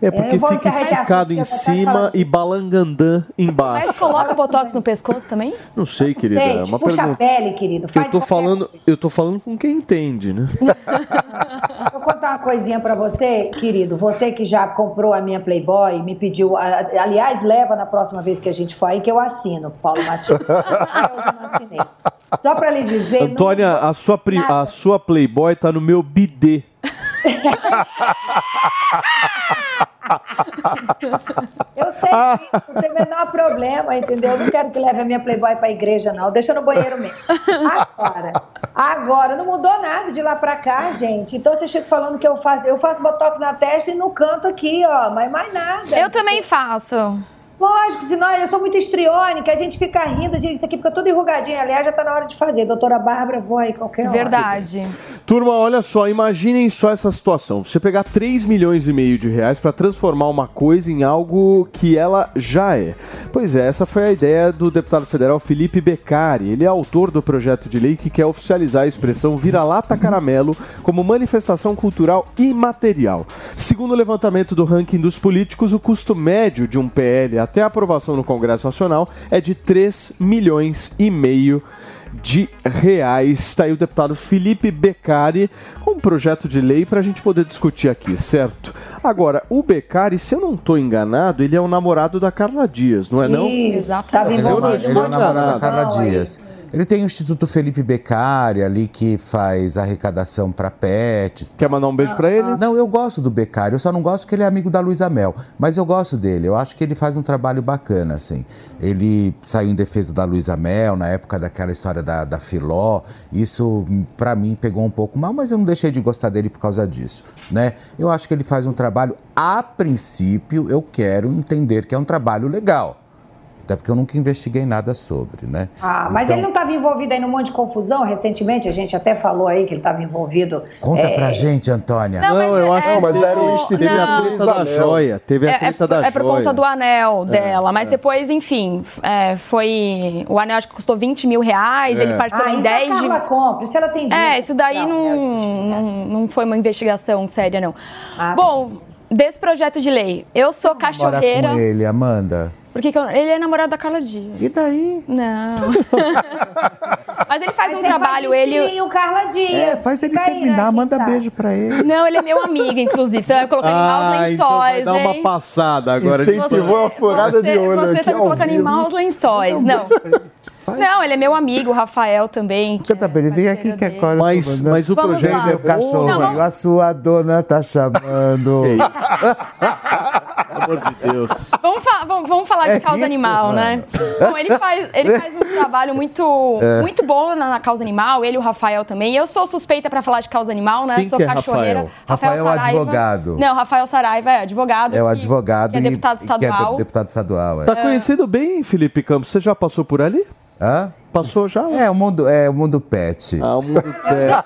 É porque vou fica esticado em cima e balangandã embaixo. Mas coloca botox no pescoço também? Não sei, querida. é Gente, uma puxa pergunta. a pele, querido. Faz Eu tô falando, eu tô falando com quem entende, né? Vou contar uma coisinha pra você, querido. Você que já comprou a minha Playboy, me pediu. Aliás, leva na próxima vez que a gente for aí que eu assino, Paulo Matias. eu não assinei. Só pra lhe dizer. não- Antônia, a sua, pri- a sua Playboy tá no meu bidê. Eu sei disso, não tem o menor problema, entendeu? Eu não quero que leve a minha Playboy pra igreja, não. Deixa no banheiro mesmo. Agora, agora, não mudou nada de lá pra cá, gente. Então vocês ficam falando que eu faço. Eu faço botox na testa e no canto aqui, ó, mas mais nada. Eu também faço. Lógico, senão eu sou muito estriônica, a gente fica rindo, a gente- isso aqui fica tudo enrugadinho. Aliás, já tá na hora de fazer. Doutora Bárbara, vou aí qualquer hora. Verdade. Turma, olha só, imaginem só essa situação. Você pegar 3 milhões e meio de reais para transformar uma coisa em algo que ela já é. Pois é, essa foi a ideia do deputado federal Felipe Beccari. Ele é autor do projeto de lei que quer oficializar a expressão vira-lata caramelo como manifestação cultural imaterial. Segundo o levantamento do ranking dos políticos, o custo médio de um PL até a aprovação no Congresso Nacional é de 3 milhões e meio de reais. Está aí o deputado Felipe Beccari com um projeto de lei para a gente poder discutir aqui, certo? Agora, o Beccari, se eu não estou enganado, ele é o namorado da Carla Dias, não é não? Isso, tava Ele é, o- ele é o namorado da Carla Não, aí. Dias. Ele tem o Instituto Felipe Beccari ali que faz arrecadação para pets. Quer mandar um beijo para ele? Não, eu gosto do Beccari. Eu só não gosto que ele é amigo da Luísa Mel. Mas eu gosto dele. Eu acho que ele faz um trabalho bacana, assim. Ele saiu em defesa da Luísa Mel na época daquela história da, da Filó. Isso, para mim, pegou um pouco mal, mas eu não deixei de gostar dele por causa disso, né? Eu acho que ele faz um trabalho, a princípio, eu quero entender que é um trabalho legal. Até porque eu nunca investiguei nada sobre, né? Ah, mas Então, ele não estava envolvido aí num monte de confusão recentemente? A gente até falou aí que ele estava envolvido. Conta é, pra gente, Antônia. Não, mas eu é- acho é que mas era o teve a Não. treta da joia. Teve a É, é, treta da é por joia. conta do anel dela, mas depois, enfim, é, foi. O anel acho que custou 20 mil reais, É. ele parcelou Ah, em isso a 10 de. Carla compra, isso ela tem dinheiro. É, isso daí Não, não, é, não, não foi uma investigação séria, não. Ah, Bom, desse projeto de lei, eu sou cachorreira. com ele, Amanda. Porque que eu- ele é namorado da Carla Dias. E daí? Não. Mas ele faz Mas um tem trabalho, ele. o Carla Dias. É, faz ele Traíra, terminar, manda sabe? beijo pra ele. Não, ele é meu amigo, inclusive. Você vai colocar em maus Ah, então vai lençóis, dar uma hein? passada agora. de Incentivou a furada você, de olho Você aqui tá me colocando em maus lençóis. Não. Não, ele é meu amigo, o Rafael também. que Canta é pra ele, vem aqui que dele. agora. Mas, mas o Vamos projeto lá. é Meu bom. cachorro, Não, vamos- a sua dona tá chamando. Pelo amor de Deus. Vamos, fa- vamos- vamos falar É de causa isso, animal, né? Bom, ele faz, ele faz um trabalho muito, É. muito bom na, na causa animal, ele e o Rafael também. Eu sou suspeita pra falar de causa animal, né? Quem sou que é cachorreira. Rafael? Rafael é advogado. Não, Rafael Saraiva é advogado. É o que- advogado que é deputado que é de- estadual. deputado estadual, é. Tá conhecido bem, Felipe Campos? Você já passou por ali? Hã? Passou já? É, o mundo, é o mundo pet. Ah, o mundo pet.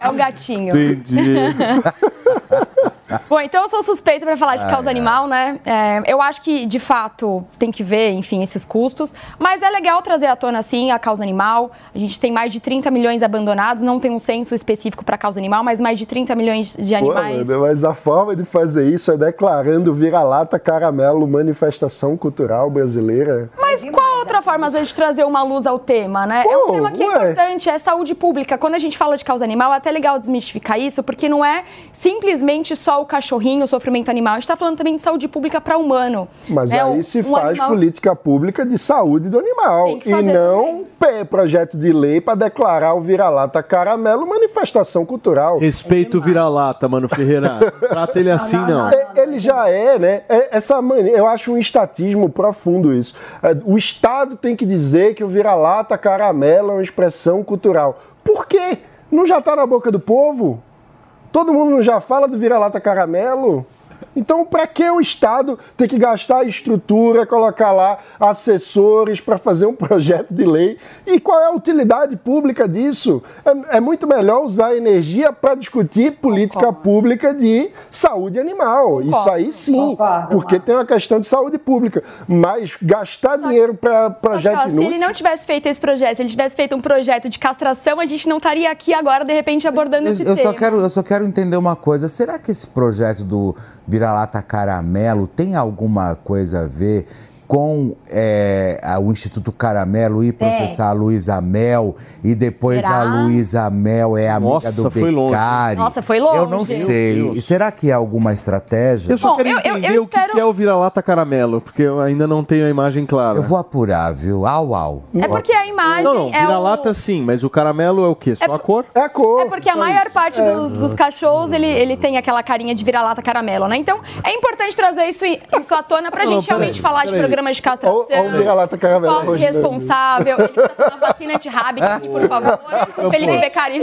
É o gatinho. Entendi. Bom, então eu sou suspeita para falar de causa animal, né? É, eu acho que, de fato, tem que ver, enfim, esses custos. Mas é legal trazer à tona, sim, a causa animal. A gente tem mais de 30 milhões abandonados. Não tem um censo específico para causa animal, mas mais de 30 milhões de Pô, animais. mas- mas a forma de fazer isso é declarando vira-lata caramelo manifestação cultural brasileira. Mas qual outra forma, às vezes, de trazer uma luz ao tema, né? é um Pô, tema que é ué. importante, é saúde pública. Quando a gente fala de causa animal, é até legal desmistificar isso, porque não é simplesmente só o cachorrinho, o sofrimento animal. A gente está falando também de saúde pública para humano. Mas né? aí Um- se um faz animal- política pública de saúde do animal. E não pé, projeto de lei para declarar o vira-lata caramelo manifestação cultural. Respeito o vira-lata, mano Ferreira. Trata ele assim, não. É, Ele já é, né? É- Essa mania, eu acho um estatismo profundo isso. É, O Estado tem que dizer que o vira-lata caramelo é uma expressão cultural. Por quê? Não já está na boca do povo? Todo mundo já fala do vira-lata caramelo? Então, para que o Estado ter que gastar estrutura, colocar lá assessores para fazer um projeto de lei? E qual é a utilidade pública disso? É, é muito melhor usar energia para discutir política pública de saúde animal. Isso aí sim, Concordo, porque tem uma questão de saúde pública. Mas gastar dinheiro para Só que, projeto ó, se ele inútil. não tivesse feito esse projeto, se ele tivesse feito um projeto de castração, a gente não estaria aqui agora, de repente, abordando Eu, esse eu tema. só quero, eu só quero entender uma coisa. Será que esse projeto do Vira-Lata Caramelo tem alguma coisa a ver com é, a- o Instituto Caramelo ir processar a Luísa Mel e depois Será? a Luísa Mel é amiga Nossa, do foi longe. Nossa, foi longe. Eu não Meu sei. Deus. E será que é alguma estratégia? Eu só Bom, quero eu- eu- entender eu o que espero- que é o vira-lata caramelo, porque eu ainda não tenho a imagem clara. Eu vou apurar, viu? Au, au. É porque a imagem Não, não, é vira-lata o... sim, mas o caramelo é o quê? Só a cor? É a cor. É porque a maior parte dos, dos cachorros, ele, ele tem aquela carinha de vira-lata caramelo, né? Então, é importante trazer isso, isso à tona pra Não, gente realmente falar de peraí. Programas de castração. Ó, ó o vira-lata caramelo Posse né? responsável. Ele precisa tomar vacina antirrábica aqui, por favor. O Felipe Becari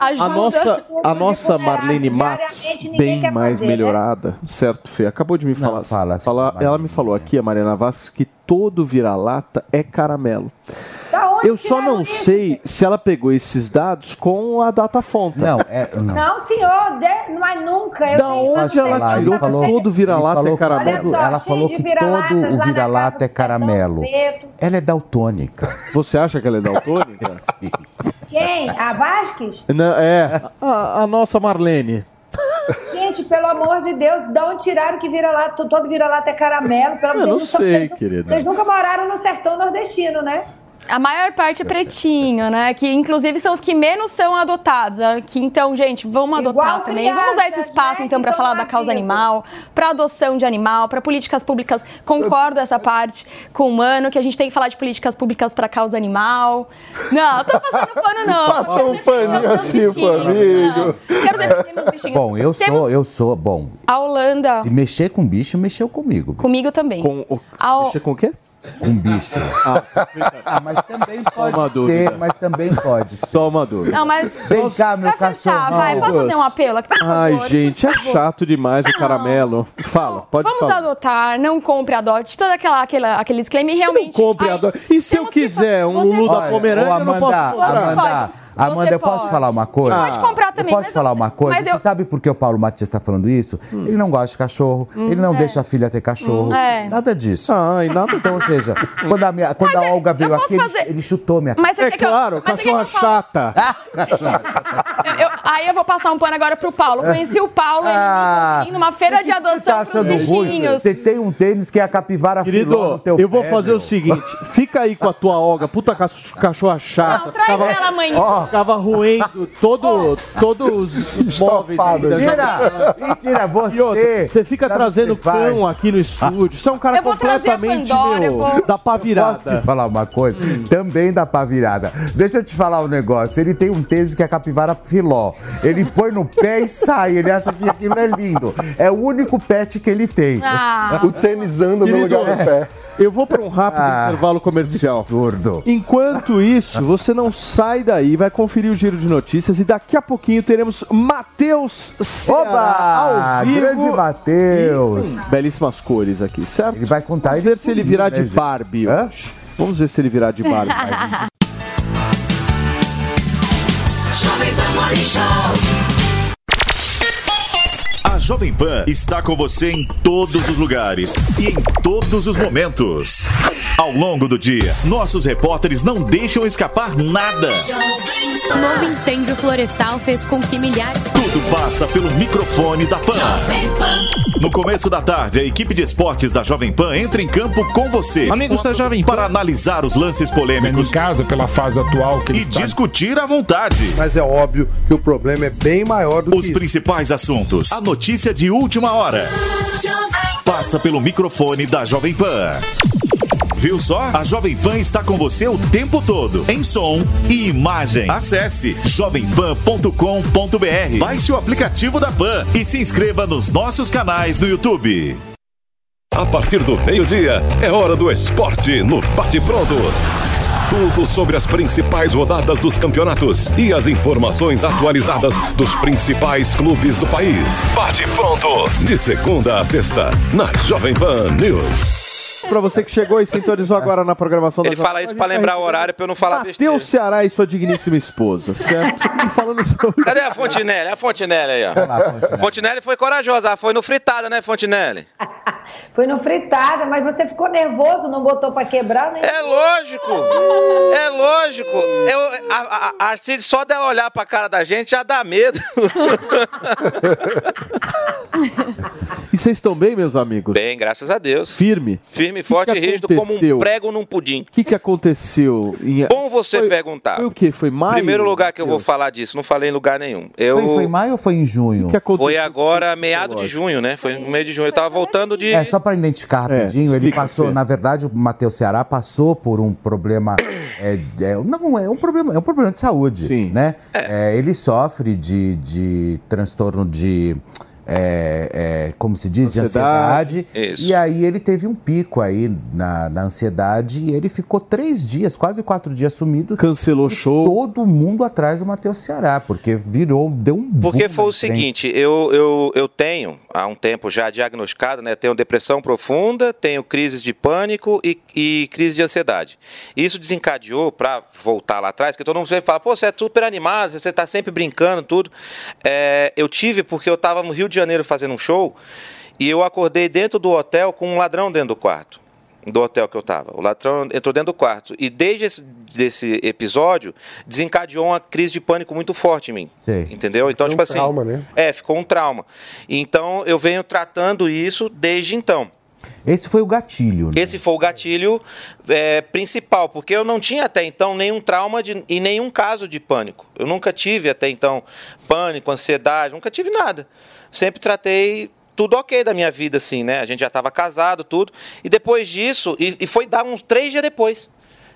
ajuda. A nossa, a nossa Marlene Matos, bem quer mais fazer, né? melhorada, certo, Fê? Acabou de me Não, falar. fala assim, falar- Marlene. ela me falou aqui, a Mariana Vasques, que todo vira-lata é caramelo. Eu só não isso? sei se ela pegou esses dados com a data fonte. Não, é. Não. Não, senhor, de- mas nunca. Eu Da tenho- onde ela tirou falou- todo vira-lata falou é caramelo? só, ela falou que todo lá o vira-lata é caramelo. Ela é daltônica. Você acha que ela é daltônica? Sim. Quem? A Vasques? Não, é, a, a nossa Marlene. Gente, pelo amor de Deus, de onde tiraram que vira-lata, todo vira-lata é caramelo? Pelo Eu não sei, vocês- querida. Vocês nunca moraram no sertão nordestino, né? A maior parte é pretinho, né? Que inclusive são os que menos são adotados. Que então, gente, vamos Igual adotar também. Vamos usar esse espaço né, então para falar da causa animal, para adoção de animal, para políticas públicas. Concordo essa parte com o Mano que a gente tem que falar de políticas públicas para causa animal. Não, eu tô passando pano não. Passou um paninho assim pro amigo. não. Quero defender meus bichinhos. Bom, eu Temos sou, eu sou. Bom, A Holanda se mexer com bicho, mexeu comigo. comigo também. Com o... Ao- Mexer com o quê? Com bicho. Ah, mas também uma pode dúvida. ser, mas também pode ser. Só uma dúvida. Não, mas Vem cá, meu pra fechar, cachorrão. vai, posso fazer um apelo aqui, por Ai, favor? gente, é chato demais o caramelo. Fala, pode Vamos falar. adotar, não compre, adote, toda aquela, aquela aquele disclaimer realmente. Compre, Ai, adoro. E se eu quiser um pode. Pomerânia, eu não posso comprar. Amanda. Amanda, eu posso falar uma coisa? Pode comprar também, Eu posso mas falar eu- uma coisa? mas Você eu- sabe por que o Paulo Matias está falando isso? Ele não gosta de cachorro, ele não deixa a filha ter cachorro, é. nada disso. Ai, nada. Então, ou seja, quando a, minha, quando a Mas é- Olga eu veio posso aqui, ele, fazer- ele chutou minha Mas você É claro, mas cachorra chata. Eu- eu- aí eu vou passar um pano agora pro Paulo. Conheci o Paulo Ah, ele numa feira de adoção Você tá achando ruim? bichinhos. Você tem um tênis que é a capivara filó no Querido, teu eu vou fazer o seguinte: fica aí com a tua Olga, puta cach- cachorra chata. Não, traz ela, mãe. Ficava roendo todo, todos os móveis. Mentira! Mentira, você. E outra, você fica sabe trazendo que você faz? cão aqui no estúdio. Você é um cara Eu vou trazer a completamente Pandora, eu meu, vou- da Posso te falar uma coisa? Também dá pra virada. Deixa eu te falar um negócio. Ele tem um tênis que é a capivara filó. Ele põe no pé e sai. Ele acha que aquilo é lindo. É o único pet que ele tem. Ah, O tênis anda no Querido, lugar do pé. Eu vou para um rápido Ah, intervalo comercial. Absurdo. Enquanto isso, você não sai daí, vai conferir o giro de notícias e daqui a pouquinho teremos Matheus Oba! ao vivo. Grande Matheus! Belíssimas cores aqui, certo? Ele vai contar Vamos ver se ele virar né, de? Barbie. Vamos ver se ele virar de Barbie. Jovem Pan Morning Show. A Jovem Pan está com você em todos os lugares e em todos os momentos. Ao longo do dia, nossos repórteres não deixam escapar nada. O novo incêndio florestal fez com que milhares. Tudo passa pelo microfone da Pan. No começo da tarde, a equipe de esportes da Jovem Pan entra em campo com você. Amigos da Jovem Para analisar os lances polêmicos. Em casa, pela fase atual que E discutir à vontade. Mas é óbvio que o problema é bem maior do Os que principais assuntos. A notícia de última hora. Passa pelo microfone da Jovem Pan. Viu só? A Jovem Pan está com você o tempo todo, em som e imagem. Acesse jovempan.com.br. Baixe o aplicativo da Pan e se inscreva nos nossos canais no YouTube. A partir do meio-dia, é hora do esporte no Bate Pronto. Tudo sobre as principais rodadas dos campeonatos e as informações atualizadas dos principais clubes do país. Bate Pronto, de segunda a sexta, na Jovem Pan News. Pra você que chegou e sintonizou agora na programação Ele da fala isso pra lembrar o horário pra eu não falar besteira. Matheus Ceará e sua digníssima esposa, certo? E falando sobre... Cadê a Fontinelli? A Fontinelli aí, ó. Fontinelli foi corajosa, ela foi no fritada, né, Fontinelli? Foi no fritada, mas você ficou nervoso, não botou pra quebrar, né? É lógico! É lógico! Eu, a, a, a só dela olhar pra cara da gente já dá medo. E vocês estão bem, meus amigos? Bem, graças a Deus. Firme? Firme, forte que e rígido, como aconteceu? um prego num pudim. O que, que aconteceu? Em... Bom você Foi- perguntar. Foi o quê? Foi maio? Primeiro lugar que eu vou falar disso, não falei em lugar nenhum. Eu... Foi, foi em maio ou foi em junho? Foi agora, meado de junho, né? Foi no meio de junho. Eu tava voltando de. É, só para identificar rapidinho, ele explica, passou, na verdade, o Matheus Ceará passou por um problema. é, é, não, é um problema, é um problema de saúde. Né? É, ele sofre de, de transtorno de. É, é, como se diz? Ansiedade. De ansiedade. Isso. E aí ele teve um pico aí na, na ansiedade e ele ficou três dias, quase quatro dias sumido. Cancelou show. Todo mundo atrás do Matheus Ceará, porque virou, deu um Porque foi o seguinte, eu, eu, eu tenho, há um tempo já diagnosticado, né? Tenho depressão profunda, tenho crises de pânico e, e crise de ansiedade. Isso desencadeou, para voltar lá atrás, que todo mundo sempre fala, pô, você é super animado, você está sempre brincando, tudo. É, eu tive porque eu estava no Rio de Janeiro fazendo um show e eu acordei dentro do hotel com um ladrão dentro do quarto. Do hotel que eu estava. O ladrão entrou dentro do quarto. E desde esse desse episódio, desencadeou uma crise de pânico muito forte em mim. Sei. Entendeu? Então, Foi tipo um assim. trauma, né? É, ficou um trauma. Então, eu venho tratando isso desde então. Esse foi o gatilho. né? Esse foi o gatilho é, principal, porque eu não tinha até então nenhum trauma de, e nenhum caso de pânico. Eu nunca tive até então pânico, ansiedade, nunca tive nada. Sempre tratei tudo ok da minha vida, assim, né? A gente já estava casado, tudo. E depois disso, e, e foi dar uns três dias depois.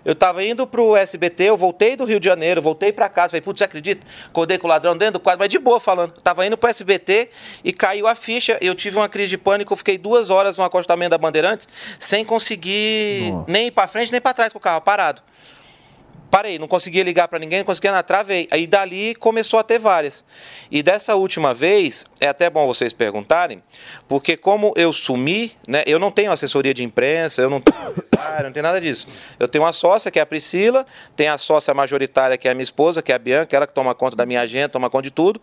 Eu estava indo pro SBT, eu voltei do Rio de Janeiro, voltei para casa, falei, putz, você acredita? Acordei com o ladrão dentro do quadro, mas de boa falando. Tava indo pro SBT e caiu a ficha, eu tive uma crise de pânico, fiquei duas horas no acostamento da Bandeirantes sem conseguir nem ir para frente nem para trás com o carro parado. Parei, não conseguia ligar para ninguém, não conseguia nada, travei. Aí dali começou a ter várias. E dessa última vez, é até bom vocês perguntarem, porque como eu sumi, né, eu não tenho assessoria de imprensa, eu não tenho empresário, não tenho nada disso. Eu tenho uma sócia, que é a Priscila, tem a sócia majoritária, que é a minha esposa, que é a Bianca, ela que toma conta da minha agenda, toma conta de tudo.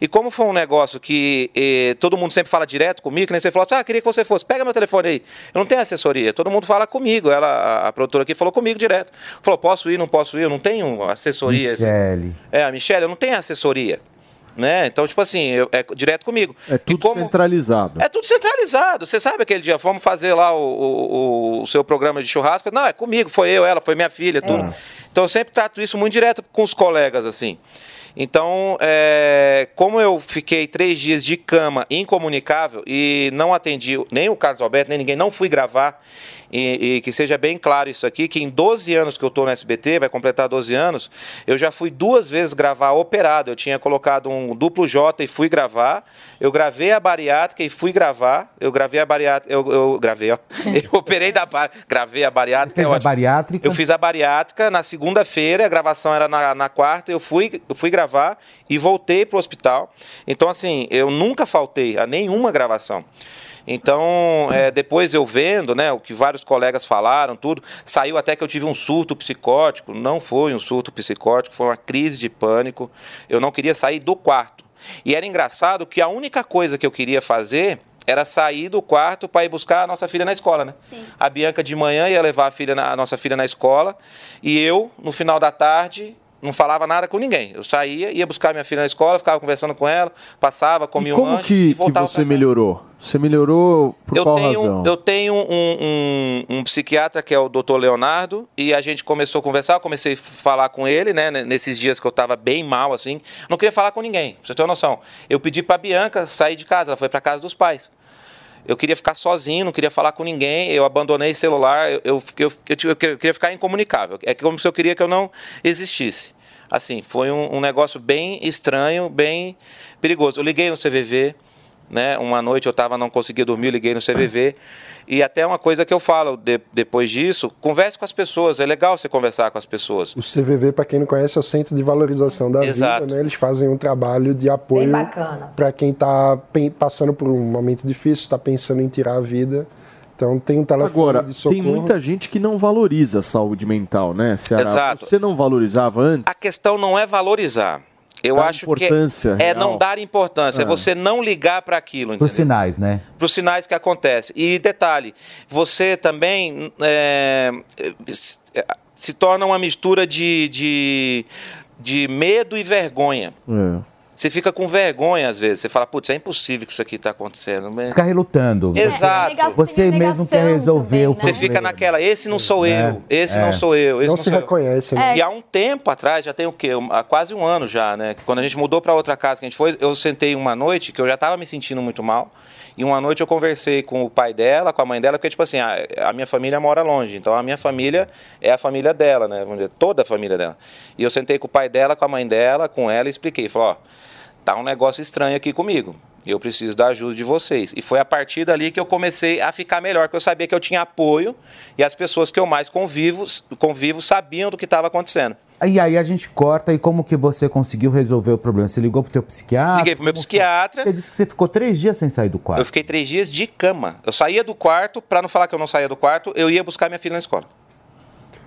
E como foi um negócio que eh, todo mundo sempre fala direto comigo, que nem você falou assim, ah, queria que você fosse, pega meu telefone aí. Eu não tenho assessoria, todo mundo fala comigo. Ela, a, a produtora aqui falou comigo direto. Falou, posso ir, não posso ir, eu não tenho assessoria. assim. Michele. É, a Michelle, eu não tenho assessoria. Né? Então, tipo assim, eu- é direto comigo. É tudo centralizado. É tudo centralizado. Você sabe aquele dia, vamos fazer lá o, o- o seu programa de churrasco? Não, é comigo, foi eu, ela, foi minha filha, tudo. Então eu sempre trato isso muito direto com os colegas, assim. Então, é, como eu fiquei três dias de cama incomunicável e não atendi nem o Carlos Alberto, nem ninguém, não fui gravar. E, e que seja bem claro isso aqui, que em 12 anos que eu estou no SBT, vai completar 12 anos, eu já fui duas vezes gravar operado. Eu tinha colocado um duplo J e fui gravar. Eu gravei a bariátrica e fui gravar. Eu gravei a bariátrica. Eu, eu gravei, ó. Eu operei da bar... Gravei a bariátrica. Fez é a bariátrica? Eu fiz a bariátrica na segunda-feira, a gravação era na, na quarta, eu fui, eu fui gravar e voltei pro hospital. Então, assim, eu nunca faltei a nenhuma gravação. Então, é, depois eu vendo, né, o que vários colegas falaram, tudo, saiu até que eu tive um surto psicótico. Não foi um surto psicótico, foi uma crise de pânico. Eu não queria sair do quarto. E era engraçado que a única coisa que eu queria fazer era sair do quarto para ir buscar a nossa filha na escola, né? A Bianca de manhã ia levar a, filha na- a nossa filha na escola e eu, no final da tarde, não falava nada com ninguém. Eu saía, ia buscar minha filha na escola, ficava conversando com ela, passava, comia um Como lanche que, e que voltava você melhorou? Você melhorou por eu qual tenho, razão? eu tenho um, um- um psiquiatra que é o Dr. Leonardo e a gente começou a conversar, eu comecei a falar com ele, né, nesses dias que eu estava bem mal assim. Não queria falar com ninguém, pra você ter uma noção. Eu pedi para Bianca sair de casa, ela foi para casa dos pais. Eu queria ficar sozinho, não queria falar com ninguém, eu abandonei o celular, eu, eu, eu, eu- eu queria ficar incomunicável. É como se eu queria que eu não existisse. Assim, foi um, um negócio bem estranho, bem perigoso. Eu liguei no CVV, né? Uma noite eu tava, não conseguia dormir, eu liguei no CVV. E até uma coisa que eu falo de- depois disso, converse com as pessoas, é legal você conversar com as pessoas. O CVV, para quem não conhece, é o Centro de Valorização da Exato. Vida, né? Eles fazem um trabalho de apoio Bem bacana. para quem está passando por um momento difícil, está pensando em tirar a vida. Então tem um telefone Agora, de socorro. tem muita gente que não valoriza a saúde mental, né, Ceará? Exato. Você não valorizava antes? A questão não é valorizar. Eu Dar acho que é real. não dar importância, é Ah. você não ligar para aquilo, Por entendeu? sinais, né? para os sinais que acontecem. E detalhe, você também é, se- se torna uma mistura de, de, de medo e vergonha. É. Você fica com vergonha às vezes. Você fala, putz, é impossível que isso aqui está acontecendo. Mas- Ficar relutando. Exato. Você mesmo quer resolver o Você problema. fica naquela, esse não sou É, eu, esse é. não sou eu, esse Não não, se sou eu. reconhece, né? E há um tempo atrás, já tem o quê? Há quase um ano já, né? Quando a gente mudou para outra casa que a gente foi, eu sentei uma noite que eu já estava me sentindo muito mal. E uma noite eu conversei com o pai dela, com a mãe dela, porque, tipo assim, a, a minha família mora longe. Então a minha família é a família dela, né? Vamos dizer, toda a família dela. E eu sentei com o pai dela, com a mãe dela, com ela e expliquei. Falei, ó, tá um negócio estranho aqui comigo. Eu preciso da ajuda de vocês. E foi a partir dali que eu comecei a ficar melhor, porque eu sabia que eu tinha apoio e as pessoas que eu mais convivo, convivo sabiam do que estava acontecendo. E aí a gente corta e como que você conseguiu resolver o problema? Você ligou pro teu psiquiatra? Liguei pro meu psiquiatra. Você disse que você ficou três dias sem sair do quarto. Eu fiquei três dias de cama. Eu saía do quarto, para não falar que eu não saía do quarto, eu ia buscar minha filha na escola.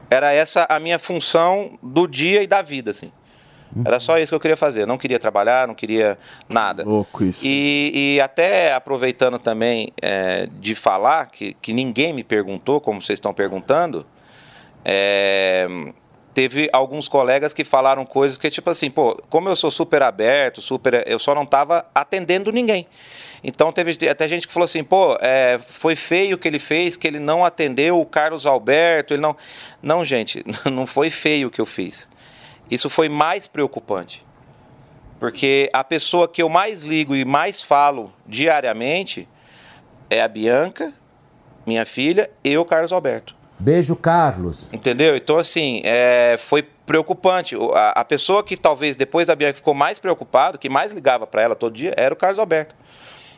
Era essa a minha função do dia e da vida, assim. Era só isso que eu queria fazer. Eu não queria trabalhar, não queria nada. Louco isso. E, e até aproveitando também é, de falar, que, que ninguém me perguntou, como vocês estão perguntando, é, teve alguns colegas que falaram coisas que, tipo assim, pô, como eu sou super aberto, super. Eu só não estava atendendo ninguém. Então teve até gente que falou assim, pô, é, foi feio o que ele fez, que ele não atendeu o Carlos Alberto, ele não. Não, gente, não foi feio o que eu fiz. Isso foi mais preocupante. Porque a pessoa que eu mais ligo e mais falo diariamente é a Bianca, minha filha, e o Carlos Alberto. Beijo, Carlos. Entendeu? Então, assim, é, foi preocupante. A, a pessoa que talvez depois da Bianca ficou mais preocupado, que mais ligava para ela todo dia, era o Carlos Alberto.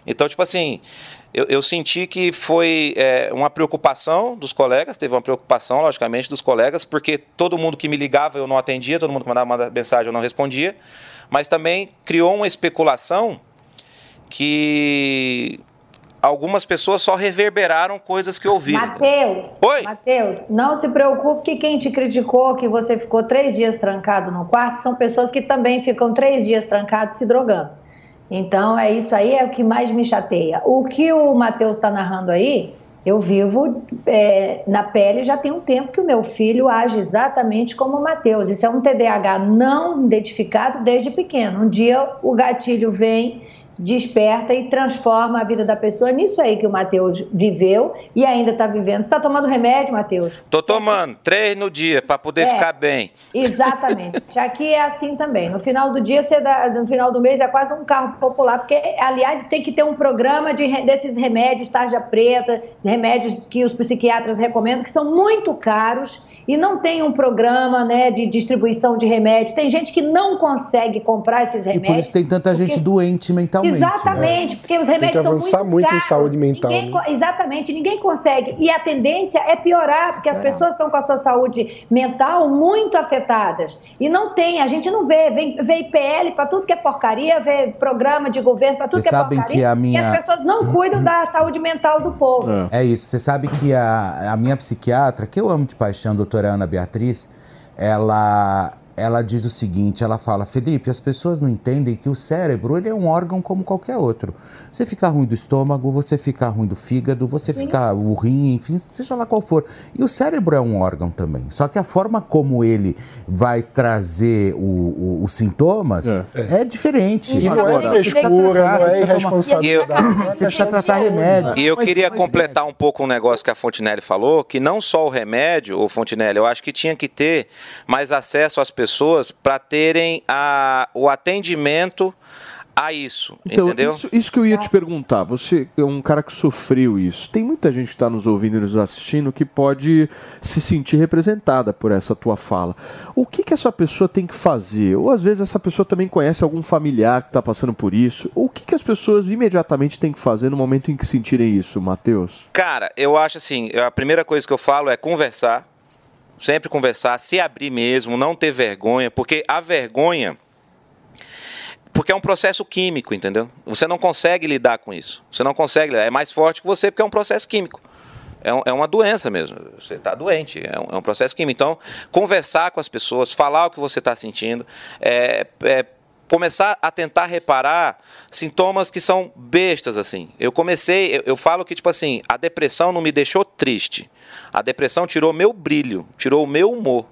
Então, tipo assim, eu, eu senti que foi é, uma preocupação dos colegas, teve uma preocupação, logicamente, dos colegas, porque todo mundo que me ligava eu não atendia, todo mundo que mandava uma mensagem eu não respondia, mas também criou uma especulação que algumas pessoas só reverberaram coisas que ouviram. Matheus, Oi? Matheus, não se preocupe que quem te criticou que você ficou três dias trancado no quarto são pessoas que também ficam três dias trancados se drogando. Então, é isso aí, é o que mais me chateia. O que o Matheus está narrando aí, eu vivo é, na pele já tem um tempo que o meu filho age exatamente como o Matheus. Isso é um TDAH não identificado desde pequeno. Um dia o gatilho vem desperta e transforma a vida da pessoa. É nisso aí que o Matheus viveu e ainda está vivendo. Você está tomando remédio, Matheus? Tô tomando três no dia para poder É. ficar bem. Exatamente. Aqui é assim também. No final do dia, você dá- no final do mês é quase um carro popular, porque, aliás, tem que ter um programa de, desses remédios, tarja preta, remédios que os psiquiatras recomendam, que são muito caros e não tem um programa né, de distribuição de remédio. Tem gente que não consegue comprar esses E remédios. por isso tem tanta gente porque- doente mentalmente. Exatamente, né? porque os Tem que remédios são avançar muito, muito em saúde mental, Ninguém né? exatamente, ninguém consegue. E a tendência é piorar, porque as pessoas estão com a sua saúde mental muito afetadas. E não tem, a gente não vê. Vem, vê IPL para tudo que é porcaria, vê programa de governo para tudo que é porcaria. que a minha- E as pessoas não cuidam da saúde mental do povo. É isso. Você sabe que a, a minha psiquiatra, que eu amo de paixão, a doutora Ana Beatriz, ela, ela diz o seguinte: ela fala, Felipe, as pessoas não entendem que o cérebro ele é um órgão como qualquer outro. Você ficar ruim do estômago, você ficar ruim do fígado, você ficar o rim, enfim, seja lá qual for. E o cérebro é um órgão também. Só que a forma como ele vai trazer o- o- os sintomas é, diferente. E não é Agora, você precisa frescura, tratar, não você é irresponsabilidade. Você precisa tratar remédio. E eu Mas- queria mas- completar um pouco um negócio que a Fontinelli falou, que não só o remédio, ô Fontinelli, eu acho que tinha que ter mais acesso às pessoas para terem a, o atendimento a isso, Então, entendeu? Isso, isso que eu ia te perguntar. Você é um cara que sofreu isso. Tem muita gente que está nos ouvindo e nos assistindo que pode se sentir representada por essa tua fala. O que, que essa pessoa tem que fazer? Ou às vezes essa pessoa também conhece algum familiar que está passando por isso. O que, que as pessoas imediatamente têm que fazer no momento em que sentirem isso, Matheus? Cara, eu acho assim, a primeira coisa que eu falo é conversar, sempre conversar, se abrir mesmo, não ter vergonha, porque a vergonha porque é um processo químico, entendeu? Você não consegue lidar com isso. Você não consegue, é mais forte que você porque é um processo químico. É, um- é uma doença mesmo. Você está doente. É um, é um processo químico. Então, conversar com as pessoas, falar o que você está sentindo, é, é começar a tentar reparar sintomas que são bestas assim. Eu comecei, eu, eu falo que tipo assim, a depressão não me deixou triste. A depressão tirou meu brilho, tirou o meu humor.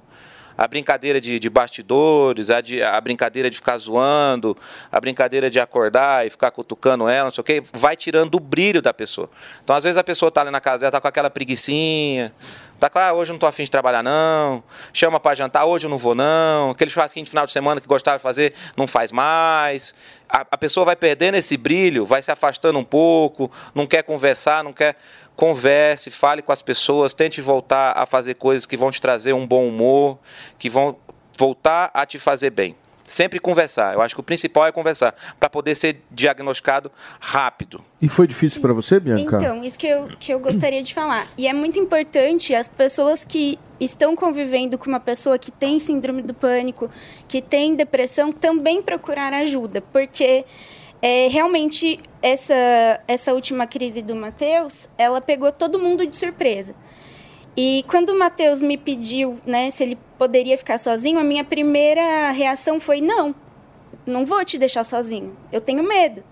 A brincadeira de, de bastidores, a, de- a brincadeira de ficar zoando, a brincadeira de acordar e ficar cutucando ela, não sei o quê, vai tirando o brilho da pessoa. Então, às vezes, a pessoa tá ali na casa dela, tá com aquela preguicinha, tá com, ah, hoje eu não tô afim de trabalhar, não. Chama para jantar, hoje eu não vou, não. Aquele churrasquinho de final de semana que gostava de fazer, não faz mais. A, a pessoa vai perdendo esse brilho, vai se afastando um pouco, não quer conversar, não quer. Converse, fale com as pessoas, tente voltar a fazer coisas que vão te trazer um bom humor, que vão voltar a te fazer bem. Sempre conversar. Eu acho que o principal é conversar, para poder ser diagnosticado rápido. E foi difícil para você, Bianca? Então, isso que eu, que eu gostaria de falar. E é muito importante as pessoas que estão convivendo com uma pessoa que tem síndrome do pânico, que tem depressão, também procurar ajuda, porque é, realmente essa, essa última crise do Matheus, ela pegou todo mundo de surpresa. E quando o Matheus me pediu né, se ele poderia ficar sozinho, a minha primeira reação foi: não, não vou te deixar sozinho, eu tenho medo.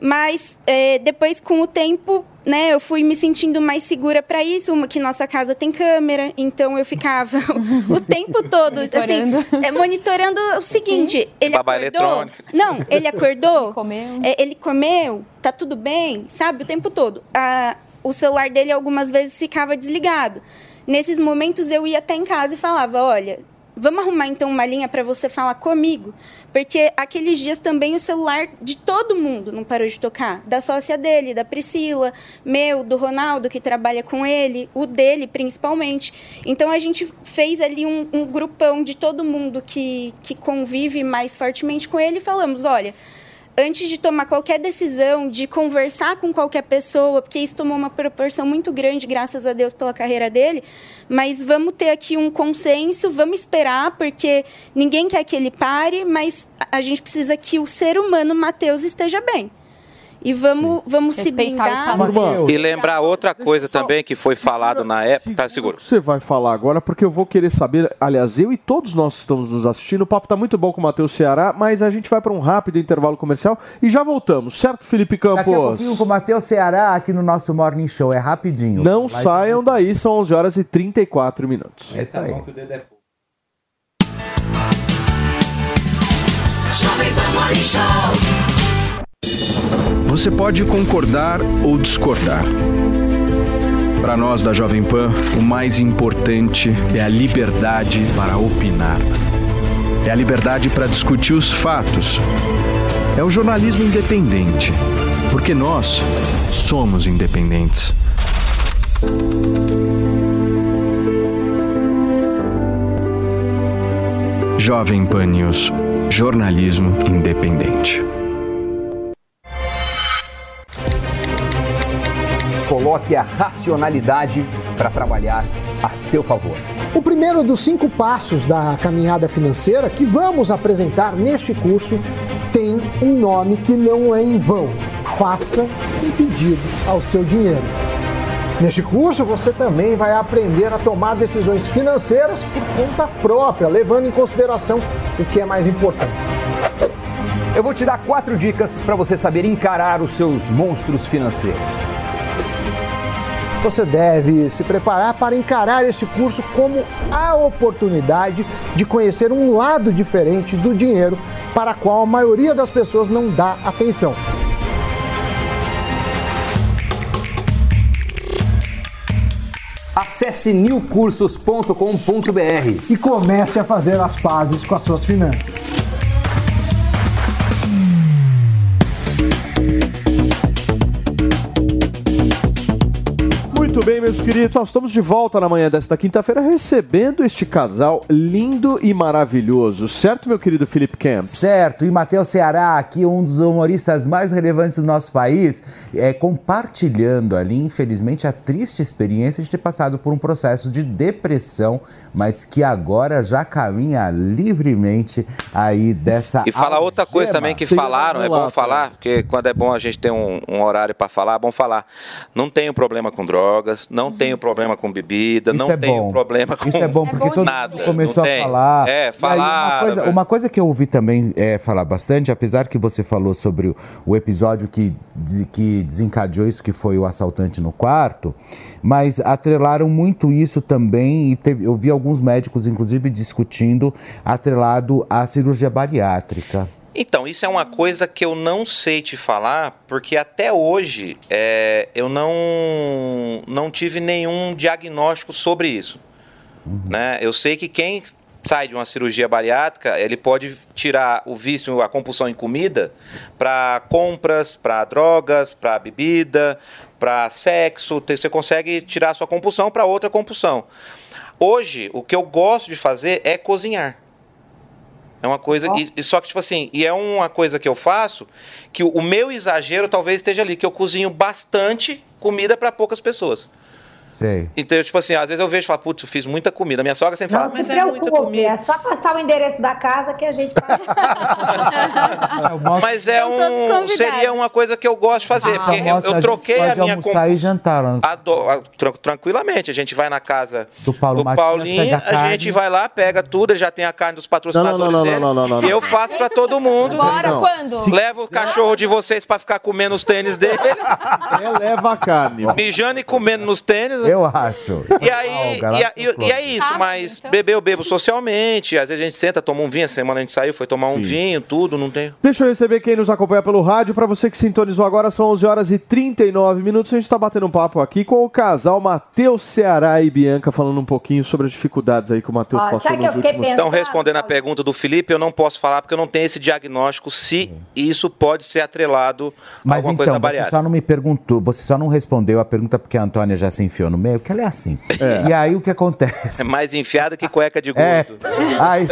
Mas é, depois, com o tempo, né, eu fui me sentindo mais segura para isso. Uma que nossa casa tem câmera, então eu ficava o tempo todo Monitorando. assim, é, monitorando o seguinte: ele Babá acordou. eletrônica. Não, ele acordou. comeu. é, ele comeu, tá tudo bem, sabe? O tempo todo. A- o celular dele algumas vezes ficava desligado. Nesses momentos eu ia até em casa e falava: olha, vamos arrumar então uma linha para você falar comigo, porque aqueles dias também o celular de todo mundo não parou de tocar, da sócia dele, da Priscila, meu, do Ronaldo que trabalha com ele, o dele principalmente. Então a gente fez ali um, um grupão de todo mundo que, que convive mais fortemente com ele e falamos: olha antes de tomar qualquer decisão, de conversar com qualquer pessoa, porque isso tomou uma proporção muito grande, graças a Deus, pela carreira dele, mas vamos ter aqui um consenso, vamos esperar, porque ninguém quer que ele pare, mas a gente precisa que o ser humano, Matheus, esteja bem. E vamos, vamos se o blindar. E lembrar outra coisa também que foi falado na época. Tá, seguro. Você vai falar agora, porque eu vou querer saber, aliás, eu e todos nós que estamos nos assistindo, o papo tá muito bom com o Matheus Ceará, mas a gente vai para um rápido intervalo comercial e já voltamos, certo, Felipe Campos? Daqui a pouquinho com o Matheus Ceará aqui no nosso Morning Show. É rapidinho. Não Vai- saiam daí, são 11 horas e 34 minutos. É isso aí. Jovem Pan Morning Show. Você pode concordar ou discordar. Para nós da Jovem Pan, o mais importante é a liberdade para opinar. É a liberdade para discutir os fatos. É o jornalismo independente. Porque nós somos independentes. Jovem Pan News. Jornalismo independente. Coloque a racionalidade para trabalhar a seu favor. O primeiro dos cinco passos da caminhada financeira que vamos apresentar neste curso tem um nome que não é em vão. Faça um pedido ao seu dinheiro. Neste curso, você também vai aprender a tomar decisões financeiras por conta própria, levando em consideração o que é mais importante. Eu vou te dar quatro dicas para você saber encarar os seus monstros financeiros. Você deve se preparar para encarar este curso como a oportunidade de conhecer um lado diferente do dinheiro para a qual a maioria das pessoas não dá atenção. Acesse newcursos.com.br e comece a fazer as pazes com as suas finanças. Muito bem, meus queridos, nós estamos de volta na manhã desta quinta-feira recebendo este casal lindo e maravilhoso, certo, meu querido Felipe Camp? Certo, e Matheus Ceará, aqui um dos humoristas mais relevantes do nosso país, é, compartilhando ali, infelizmente, a triste experiência de ter passado por um processo de depressão, mas que agora já caminha livremente aí dessa. E falar outra coisa também que falaram, é bom falar, porque quando é bom a gente ter um, um horário para falar, é bom falar. Não tenho problema com drogas, não tenho problema com bebida, Isso não é tenho bom. problema com Isso é bom porque todo nada. mundo começou não a tem. falar. É, falar. uma, coisa, uma coisa que eu ouvi também é, falar bastante, apesar que você falou sobre o, o episódio que, de- que desencadeou isso, que foi o assaltante no quarto, mas atrelaram muito isso também, e teve- eu vi alguns médicos, inclusive, discutindo atrelado à cirurgia bariátrica. Então, isso é uma coisa que eu não sei te falar, porque até hoje é, eu não, não tive nenhum diagnóstico sobre isso. Né? Eu sei que quem sai de uma cirurgia bariátrica, ele pode tirar o vício, a compulsão em comida, para compras, para drogas, para bebida, para sexo. Você consegue tirar a sua compulsão para outra compulsão. Hoje, o que eu gosto de fazer é cozinhar. É uma coisa. E, e só que, tipo assim, e é uma coisa que eu faço que o, o meu exagero talvez esteja ali, que eu cozinho bastante comida para poucas pessoas. Sei. Então, tipo assim, às vezes eu vejo e falo, putz, eu fiz muita comida. Minha sogra sempre fala, Não mas se é muita comida. é só passar o endereço da casa que a gente vai. Mas é um. Seria uma coisa que eu gosto de fazer. porque eu, eu a gente troquei a pode minha almoçar e jantar lá no Ado- a- tran- tranquilamente. A gente vai na casa do Paulo do Matias, Paulinho, a carne. gente vai lá, pega tudo, ele já tem a carne dos patrocinadores Não, não, não, dele. não, não, não, não, E eu faço pra todo mundo. Bora, Não. quando? Leva o cachorro de vocês pra ficar comendo os tênis dele. É, leva a carne. Mijando e comendo nos tênis. Eu acho. E aí, e, e- e é isso, mas beber eu bebo socialmente. Às vezes a gente senta, toma um vinho. Essa semana a gente saiu, foi tomar um vinho, tudo, não tem. Deixa eu receber quem nos acompanha pelo rádio. Para você que sintonizou agora, são 11 horas e 39 minutos. A gente está batendo um papo aqui com o casal Matheus Ceará e Bianca, falando um pouquinho sobre as dificuldades aí que o Matheus passou nos eu fiquei últimos Então, respondendo a pergunta do Felipe, eu não posso falar porque eu não tenho esse diagnóstico se isso pode ser atrelado a Mas alguma coisa então, na você bariátrica. só não me perguntou, você só não respondeu a pergunta porque a Antônia já se enfiou no meio, porque ela é assim. É. E aí o que acontece? É mais enfiada que cueca de gordo. É. Aí,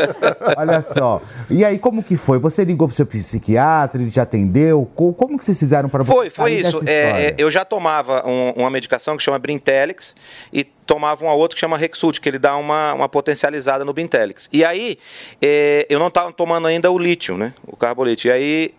olha só. E aí, como que foi? Você ligou pro seu psiquiatra, ele te atendeu? Co- Como que vocês fizeram para você Foi, foi isso. É, é, eu já tomava um- uma medicação que chama Brintelix e tomava uma outra que chama Rexult, que ele dá uma, uma potencializada no Brintelix. E aí, é, eu não estava tomando ainda o lítio, né? O carbolítio. E aí,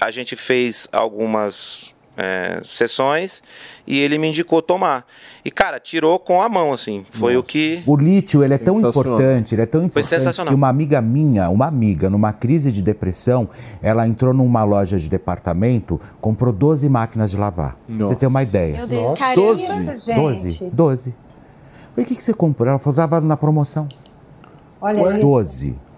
a gente fez algumas é, sessões e ele me indicou tomar. E, cara, tirou com a mão, assim. Foi o que... O lítio, ele é tão importante, ele é tão importante sensacional. que uma amiga minha, uma amiga, numa crise de depressão, ela entrou numa loja de departamento, comprou 12 máquinas de lavar. Pra Nossa. Você tem uma ideia. Meu Deus, caramba. 12? 12, 12. Falei, o que, que você comprou? Ela falou, tava na promoção. Olha aí.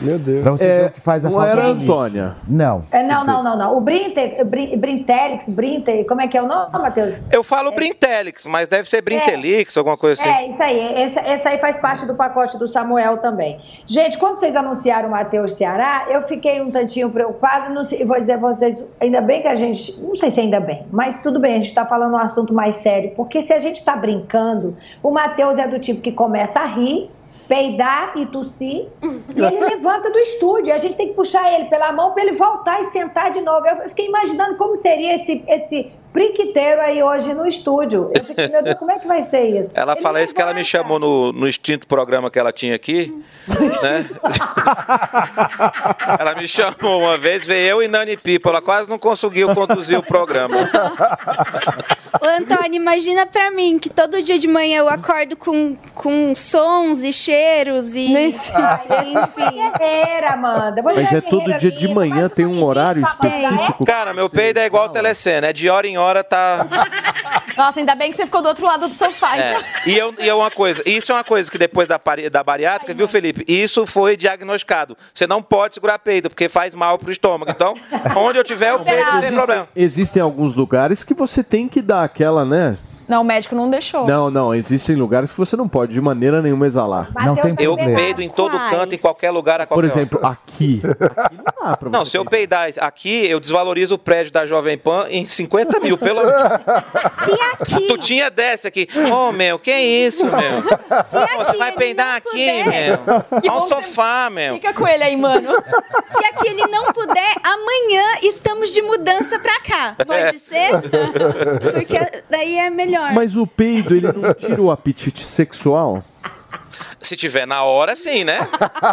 12. Meu Deus. Pra você ver o que faz a não falta era de a limite. Antônia. Não. É, não, não, não, não. O Brinte, Brin- Brintelix, Brinte, como é que é o nome, Matheus? Eu falo Brintelix, mas deve ser Brintelix, alguma coisa assim. É, isso aí. Esse, esse aí faz parte do pacote do Samuel também. Gente, quando vocês anunciaram o Matheus Ceará, eu fiquei um tantinho preocupada. Não sei, vou dizer a vocês, ainda bem que a gente. Não sei se ainda bem, mas tudo bem, a gente está falando um assunto mais sério. Porque se a gente está brincando, o Matheus é do tipo que começa a rir. Peidar e tossir, e ele levanta do estúdio. A gente tem que puxar ele pela mão para ele voltar e sentar de novo. Eu fiquei imaginando como seria esse, esse priquiteiro aí hoje no estúdio. Eu fiquei, meu Deus, como é que vai ser isso? Ela fala isso que ela me chamou no, no extinto programa que ela tinha aqui, né? ela me chamou uma vez, veio eu e Nani Pipo, ela quase não conseguiu conduzir o programa. Ô, Antônio, imagina pra mim que todo dia de manhã eu acordo com, com sons e cheiros e. Enfim. Era, Amanda. Mas é todo dia de manhã, tem um horário específico. Cara, meu peido é igual telecena, é de hora em hora tá. Nossa, ainda bem que você ficou do outro lado do sofá. É. então. E, eu, e é uma coisa, isso é uma coisa que depois da, da bariátrica, viu, Felipe? Isso foi diagnosticado. Você não pode segurar peito, porque faz mal pro estômago. Então, onde eu tiver o peito, não tem problema. Existem alguns lugares que você tem que dar aquela, né? Não, o médico não deixou. Não, não, existem lugares que você não pode de maneira nenhuma exalar. Eu peido em todo canto, em qualquer lugar, a qualquer Por exemplo, hora. aqui. Não, se eu peidar aqui, eu desvalorizo o prédio da Jovem Pan em 50 mil, pelo menos. Se aqui. Tu tinha desse aqui. Ô, meu, que isso, meu? Pô, Você vai peidar aqui, meu? Que Olha o sofá, meu. Fica com ele aí, mano. Se aqui ele não puder, amanhã estamos de mudança pra cá. Pode É. ser? Porque daí é melhor. Mas o peido, ele não tira o apetite sexual? Se tiver na hora, sim, né?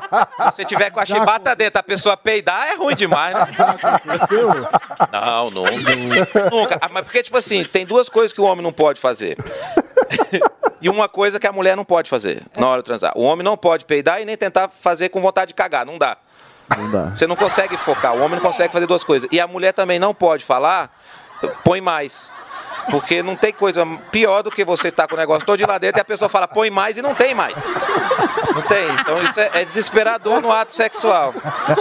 Se tiver com a chibata dentro, a pessoa peidar, é ruim demais, né? Não, nunca. Nunca. Ah, Mas porque, tipo assim, tem duas coisas que o homem não pode fazer. E uma coisa que a mulher não pode fazer na hora de transar. O homem não pode peidar e nem tentar fazer com vontade de cagar. Não dá. Não dá. Você não consegue focar. O homem não consegue fazer duas coisas. E a mulher também não pode falar, põe mais. Porque não tem coisa pior do que você estar com o negócio todo de lá dentro e a pessoa fala, põe mais e não tem mais. Não tem. Então isso é, é desesperador no ato sexual.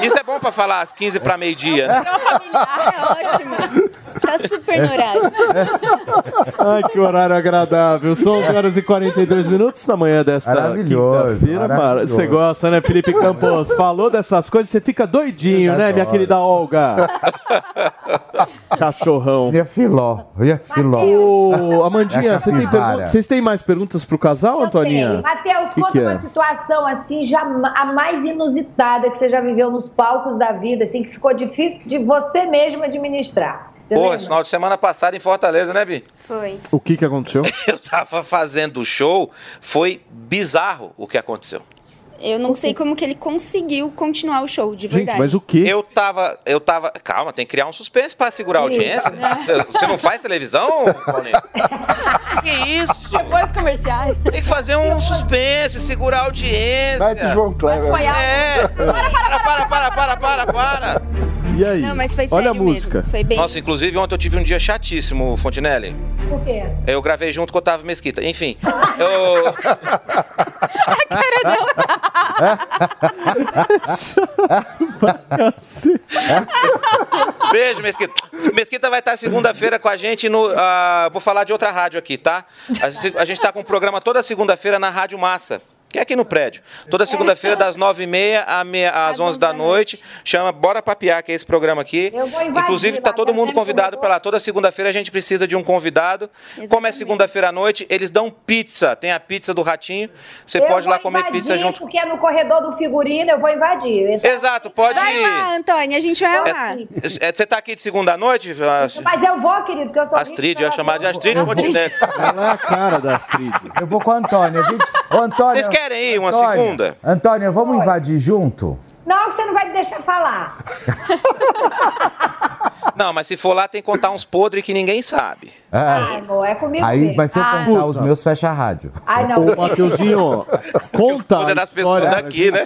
Isso é bom pra falar às 15 para meio-dia. né? É ótimo. Tá super no horário. Ai, que horário agradável. São 11 horas e 42 minutos da manhã desta Maravilhoso, quinta-feira. maravilhoso. Você gosta, né, Felipe Campos? Falou dessas coisas, você fica doidinho, né, minha querida Olga? Cachorrão. E a filó, e a filó. Ô, Amandinha, É a você tem pergun- vocês têm mais perguntas pro casal, Antoninha? Matheus, Que conta que é? uma situação assim, já, a mais inusitada que você já viveu nos palcos da vida, assim, que ficou difícil de você mesmo administrar. Pô, esse final de semana passado em Fortaleza, né, Bi? Foi. O que que aconteceu? Eu tava fazendo o show, foi bizarro o que aconteceu. Eu não sei como que ele conseguiu continuar o show, de verdade. quê? Eu tava, eu tava. Calma, tem que criar um suspense pra segurar a audiência. Você não faz televisão, Paulinho? Que isso? Depois comerciais. Tem que fazer um suspense, segurar a audiência. Vai de João. Mas alto. É. Para, para, para, para, para, para. E aí? Não, mas foi Olha a sério mesmo. música. Foi bem. Nossa, inclusive ontem eu tive um dia chatíssimo, Fontinelli. Por quê? Eu gravei junto com o Otávio Mesquita. Enfim, eu. Beijo, Mesquita. Mesquita vai estar segunda-feira com a gente no. ah, vou falar de outra rádio aqui, tá? A gente, a gente tá com um programa toda segunda-feira na Rádio Massa. Que é aqui no prédio. Toda segunda-feira, das nove e meia às onze da noite. Chama Bora Papiar, que é esse programa aqui. Eu vou invadir Inclusive, tá lá, todo tá mundo convidado para lá. Toda segunda-feira a gente precisa de um convidado. Como é segunda-feira à noite, eles dão pizza. Tem a pizza do Ratinho. Você Eu pode ir lá comer invadir, pizza junto. Porque é no corredor do figurino, eu vou invadir. Então, Exato, pode Vai ir. lá, Antônia, a gente vai lá. É, Você tá aqui de segunda à noite? Mas eu vou, querido, porque eu sou Astrid, eu ia chamar de Astrid Fontenelle. Ela é a cara da Astrid. Eu vou com a Antônia. Gente... Ô, Antônia, Vocês querem ir uma Antônia, segunda? Antônia, vamos invadir junto? Não, que você não vai me deixar falar. Não, mas se for lá, tem que contar uns podres que ninguém sabe. Ai, amor, é comigo Aí, mesmo. mas se eu Ah, contar os meus, fecha a rádio. Ai, não. Ô, Mateuzinho, conta. Cuida a das pessoas história, daqui, né?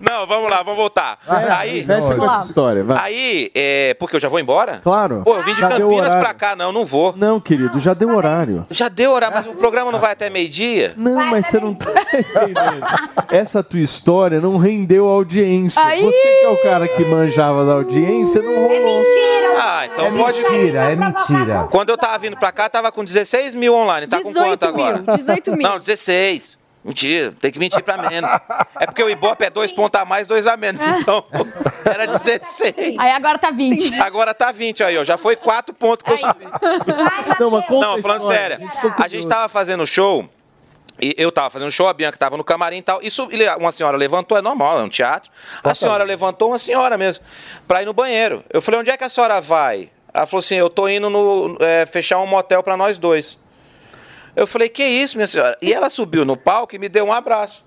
Não, vamos lá, vamos voltar. aí, Fecha com essa história, vai. aí é, porque eu já vou embora? Claro. Pô, eu vim de Já Campinas pra cá, não, não vou. Não, querido, já deu horário. Já deu horário, mas o programa não vai até meio-dia? Não, mas você não tá entendendo. Essa tua história não rendeu audiência. Aí! Você que é o cara que manjava da audiência, não rolou. É mentira! Ah, então É pode mentira, é mentira. Quando eu tava vindo pra cá, tava com 16 mil online. Tá com 18 quanto agora? mil, 18 mil. Não, 16. Mentira, tem que mentir pra menos. É porque o Ibope é dois pontos a mais, dois a menos. Então, era 16. Aí agora tá 20. Agora tá 20 aí, ó. Já foi quatro pontos que eu subi. Não, mas conta Não, falando sério. a gente ficou A gente tava fazendo show. E eu tava fazendo show, a Bianca tava no camarim e tal. E sub- uma senhora levantou, é normal, é um teatro. A senhora levantou, uma senhora mesmo, pra ir no banheiro. Eu falei, onde é que a senhora vai? Ela falou assim, eu tô indo no, é, fechar um motel pra nós dois. Eu falei, que isso, minha senhora? E ela subiu no palco e me deu um abraço.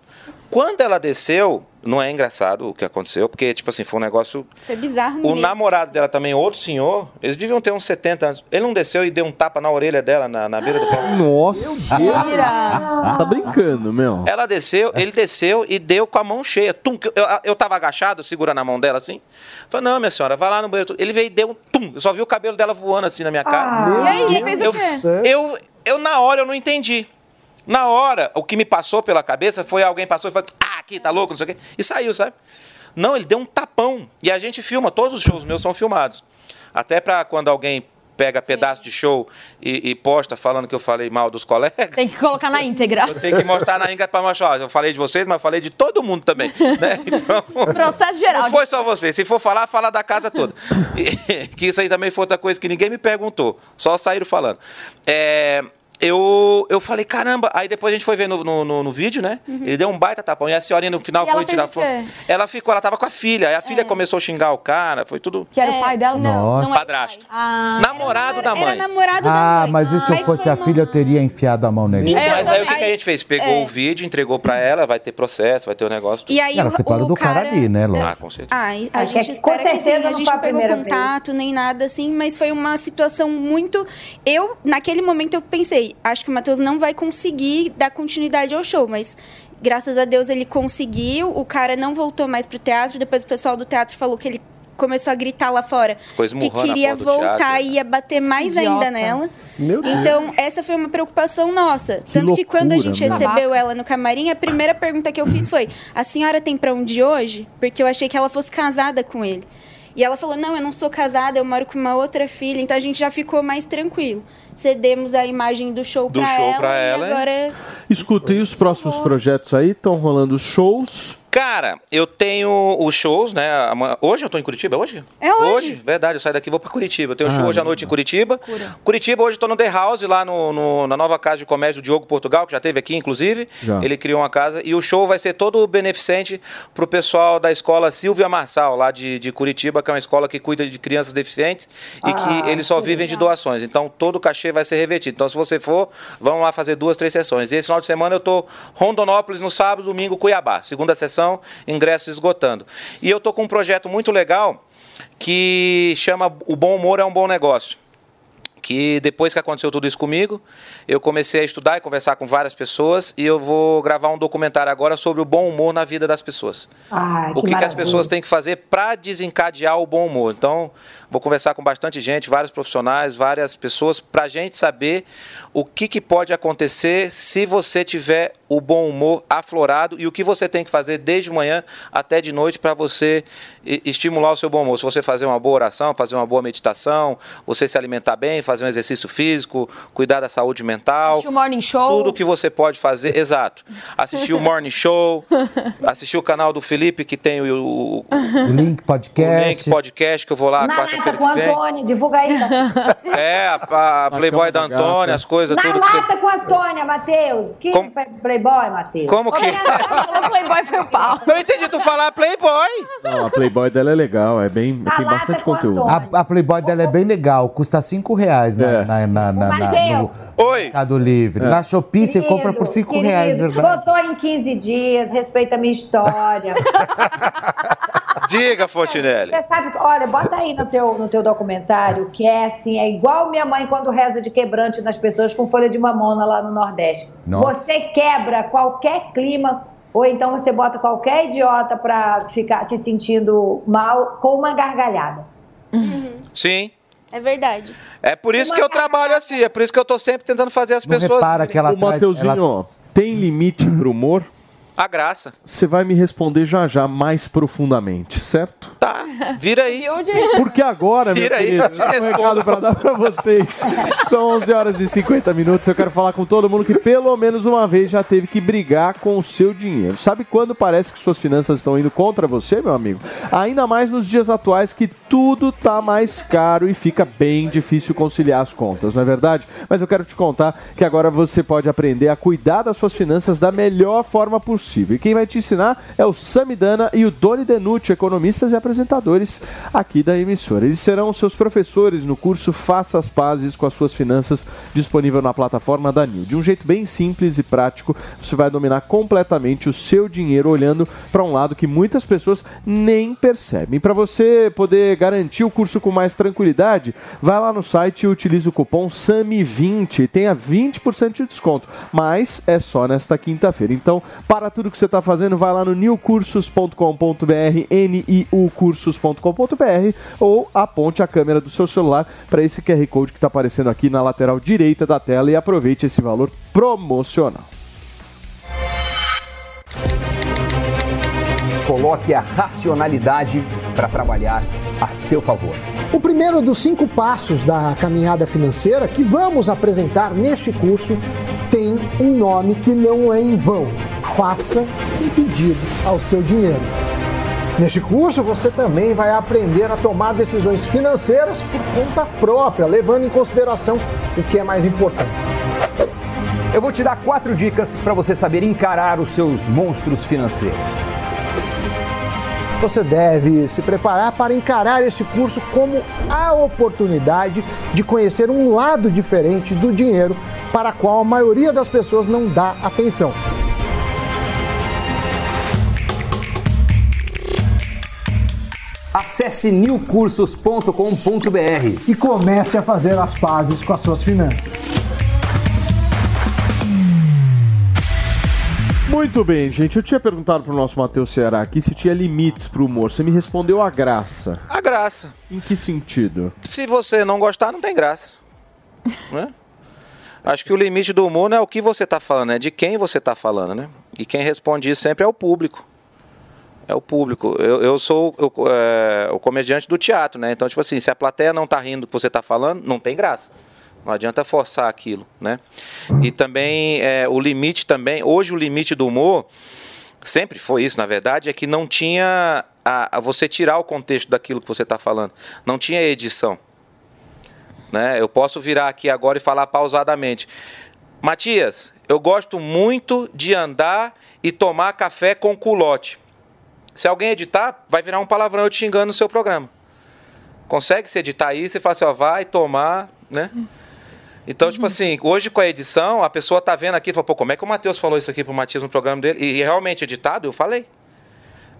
Quando ela desceu, não é engraçado o que aconteceu, porque, tipo assim, foi um negócio Foi bizarro o mesmo. namorado dela também, outro senhor, eles deviam ter uns 70 anos. Ele não desceu e deu um tapa na orelha dela, na, na beira do palco. Nossa. Tá brincando, meu. Ela desceu, ele desceu e deu com a mão cheia. Tum, eu, eu tava agachado, segurando a mão dela assim. Falei, não, minha senhora, vai lá no banheiro. Ele veio e deu um tum. Eu só vi o cabelo dela voando assim na minha cara. E aí, você fez eu, o quê? eu, eu, na hora, eu não entendi. Na hora, o que me passou pela cabeça foi alguém passou e falou, ah, aqui, tá louco, não sei o quê. E saiu, sabe? Não, ele deu um tapão. E a gente filma, todos os shows meus são filmados. Até pra quando alguém pega pedaço de show e, e posta falando que eu falei mal dos colegas. Tem que colocar na íntegra. Eu tenho que mostrar na íntegra pra mostrar. ó, Eu falei de vocês, mas eu falei de todo mundo também. Né? Então, Processo geral. não foi só você. Se for falar, fala da casa toda. E- que isso aí também foi outra coisa que ninguém me perguntou. Só saíram falando. É, eu, eu falei, caramba. Aí depois a gente foi ver no, no, no- no vídeo, né? Ele deu um baita tapão. E a senhorinha no final Uhum. E foi tirar foto. Ela ficou, ela tava com a filha. Aí a filha começou a xingar o cara. Foi tudo. Que era o pai dela? Nossa. Não, não é Padrasto. Ah, Namorado da mãe. Era namorado Ah, da mãe. mas e se eu Mas fosse a filha, eu teria enfiado a mão nele. Mas aí o que, que a gente fez? Pegou é. o vídeo, entregou pra ela, vai ter processo, vai ter o negócio. tudo. E aí Ela separou o do cara ali, né, Lô? Ah, com certeza. Ah, a Acho gente que espera com que sim. certeza A não gente não pegou contato nem nada assim, mas foi uma situação muito. Eu, naquele momento, eu pensei, acho que o Matheus não vai conseguir dar continuidade ao show, mas. Graças a Deus ele conseguiu, o cara não voltou mais pro teatro, depois o pessoal do teatro falou que ele começou a gritar lá fora que queria voltar teatro. e ia bater mais Idiota. ainda nela. Meu Deus. Então, essa foi uma preocupação nossa. Que Tanto que quando a loucura, gente meu. recebeu ela no camarim, a primeira pergunta que eu fiz foi: A senhora tem pra onde hoje? Porque eu achei que ela fosse casada com ele. E ela falou: Não, eu não sou casada, eu moro com uma outra filha. Então a gente já ficou mais tranquilo. Cedemos a imagem do show Do pra show ela. pra e ela, é. agora. Escuta, e os próximos projetos aí? Estão rolando shows. Cara, eu tenho os shows, né? Hoje eu tô em Curitiba, é hoje? É hoje. verdade, eu saio daqui e vou pra Curitiba. Eu tenho um show Ah, hoje à noite em Curitiba. Curitiba, hoje eu tô no The House, lá no, no- na nova casa de comércio do Diogo Portugal, que já teve aqui, inclusive. Já. Ele criou uma casa. E o show vai ser todo beneficente pro pessoal da escola Silvia Marçal, lá de, de Curitiba, que é uma escola que cuida de crianças deficientes e que eles só vivem de doações. Então, todo o cachê vai ser revertido. Então, se você for, vamos lá fazer duas, três sessões. E esse final de semana eu tô Rondonópolis no sábado, domingo, Cuiabá. Segunda sessão, ingressos esgotando. E eu tô com um projeto muito legal que chama O Bom Humor é um Bom Negócio que depois que aconteceu tudo isso comigo, eu comecei a estudar e conversar com várias pessoas e eu vou gravar um documentário agora sobre o bom humor na vida das pessoas. O que, que as maravilha. pessoas têm que fazer para desencadear o bom humor. Então, vou conversar com bastante gente, vários profissionais, várias pessoas, para a gente saber o que, que pode acontecer se você tiver o bom humor aflorado e o que você tem que fazer desde manhã até de noite para você estimular o seu bom humor. Se você fazer uma boa oração, fazer uma boa meditação, você se alimentar bem, fazer um exercício físico, cuidar da saúde mental. Assistir o Morning Show. Tudo que você pode fazer, exato. Assistir o Morning Show, assistir o canal do Felipe, que tem o, o, O link o podcast. link podcast, que eu vou lá quarta-feira lata com vem. Antônia, divulga aí. É, a, a Playboy da Antônia, as coisas, Na tudo que você. lata com Antônia, Matheus. Que Como- playboy, Matheus. Como que. Falou Playboy foi o pau. Não entendi tu falar Playboy. Não, a Playboy dela é legal, é bem, tem lata bastante com conteúdo. A, a Playboy dela é bem legal, custa 5 reais na, É. na, na, na, na- no Oi. Mercado Livre. Na Shopee você Querido, compra por 5 querido, reais, verdade? Botou em 15 dias, respeita a minha história. Diga, Fontinelli. Você sabe, olha, bota aí no teu, no teu documentário que é assim, é igual minha mãe quando reza de quebrante nas pessoas com folha de mamona lá no Nordeste. Nossa. Você quebra qualquer clima, ou então você bota qualquer idiota pra ficar se sentindo mal com uma gargalhada. Sim. É verdade. É por isso que eu trabalho assim, é por isso que eu tô sempre tentando fazer as pessoas. repara que ela Ô, Mateuzinho, tem limite pro humor? A graça. Você vai me responder já já mais profundamente, certo? Tá, vira aí. Porque agora, meu Vira aí, querido, eu um respondo. recado pra dar pra vocês. São 11 horas e 50 minutos. Eu quero falar com todo mundo que pelo menos uma vez já teve que brigar com o seu dinheiro. Sabe quando parece que suas finanças estão indo contra você, meu amigo? Ainda mais nos dias atuais que tudo tá mais caro e fica bem difícil conciliar as contas, não é verdade? Mas eu quero te contar que agora você pode aprender a cuidar das suas finanças da melhor forma possível. E quem vai te ensinar é o Samidana e o Doni Denucci, economistas e apresentadores aqui da emissora. Eles serão seus professores no curso Faça as Pazes com as Suas Finanças, disponível na plataforma da NIL. De um jeito bem simples e prático, você vai dominar completamente o seu dinheiro olhando para um lado que muitas pessoas nem percebem. Para você poder garantir o curso com mais tranquilidade, vai lá no site e utilize o cupom SAMI20 e tenha 20% de desconto. Mas é só nesta quinta-feira. Então, para tudo que você está fazendo, vai lá no newcursos.com.br, niucursos.com.br ou aponte a câmera do seu celular para esse QR Code que está aparecendo aqui na lateral direita da tela e aproveite esse valor promocional. Coloque a racionalidade para trabalhar a seu favor. O primeiro dos cinco passos da caminhada financeira que vamos apresentar neste curso tem um nome que não é em vão. Faça um pedido ao seu dinheiro. Neste curso, você também vai aprender a tomar decisões financeiras por conta própria, levando em consideração o que é mais importante. Eu vou te dar quatro dicas para você saber encarar os seus monstros financeiros. Você deve se preparar para encarar este curso como a oportunidade de conhecer um lado diferente do dinheiro para a qual a maioria das pessoas não dá atenção. Acesse newcursos.com.br e comece a fazer as pazes com as suas finanças. Muito bem, gente. Eu tinha perguntado pro nosso Matheus Ceará aqui se tinha limites pro humor. Você me respondeu a graça. A graça. Em que sentido? Se você não gostar, não tem graça. Né? Acho que o limite do humor não é o que você está falando, é de quem você está falando, né? E quem responde isso sempre é o público. É o público. Eu, eu sou eu, é, o comediante do teatro, né? Então, tipo assim, se a plateia não tá rindo do que você está falando, não tem graça. Não adianta forçar aquilo, né? E também é, o limite também, hoje o limite do humor sempre foi isso, na verdade, é que não tinha a, a você tirar o contexto daquilo que você está falando. Não tinha edição. Né? Eu posso virar aqui agora e falar pausadamente. Matias, eu gosto muito de andar e tomar café com culote. Se alguém editar, vai virar um palavrão eu te xingando no seu programa. Consegue se editar isso e fala assim, ó, vai tomar, né? Então, tipo assim, hoje com a edição, a pessoa tá vendo aqui e fala, pô, como é que o Matheus falou isso aqui pro Matias no programa dele? E realmente editado, eu falei.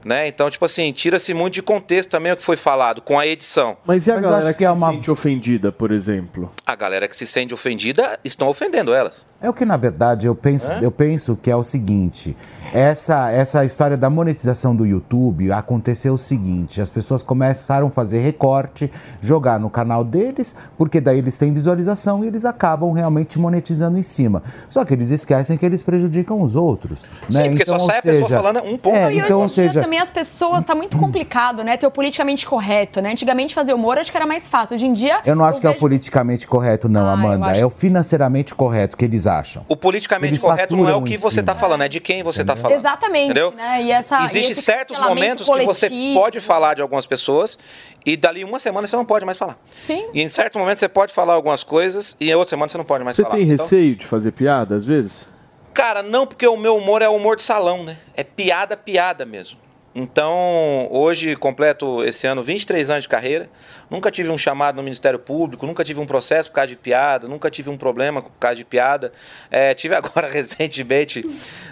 Né? Então, tipo assim, tira-se muito de contexto também o que foi falado com a edição. Mas e a Mas galera que, que é se uma- sente ofendida, por exemplo? A galera que se sente ofendida estão ofendendo elas. É o que, na verdade, eu penso, É? eu penso que é o seguinte: essa, essa história da monetização do YouTube aconteceu o seguinte: as pessoas começaram a fazer recorte, jogar no canal deles, porque daí eles têm visualização e eles acabam realmente monetizando em cima. Só que eles esquecem que eles prejudicam os outros. né? Sim, porque só Então, sai ou a pessoa seja, falando um ponto. É, e então, hoje em dia seja, também as pessoas, tá muito complicado, né? Ter o politicamente correto, né? Antigamente fazer humor acho que era mais fácil. Hoje em dia. eu não acho que é o vejo- politicamente correto, não, Ah, eu Amanda. acho- É o financeiramente correto que eles acham. O politicamente Eles correto não é o que você está falando, é de quem você está falando. Exatamente, Entendeu? né? E essa. Existem certos momentos que você coletivo. pode falar de algumas pessoas e dali uma semana você não pode mais falar. Sim. E em certos momentos você pode falar algumas coisas e em outra semana você não pode mais Você falar. tem Então, receio de fazer piada, às vezes? Cara, não, porque o meu humor é humor de salão, né? É piada, piada mesmo. Então, hoje completo esse ano 23 anos de carreira. Nunca tive um chamado no Ministério Público, nunca tive um processo por causa de piada, nunca tive um problema por causa de piada. É, tive agora recentemente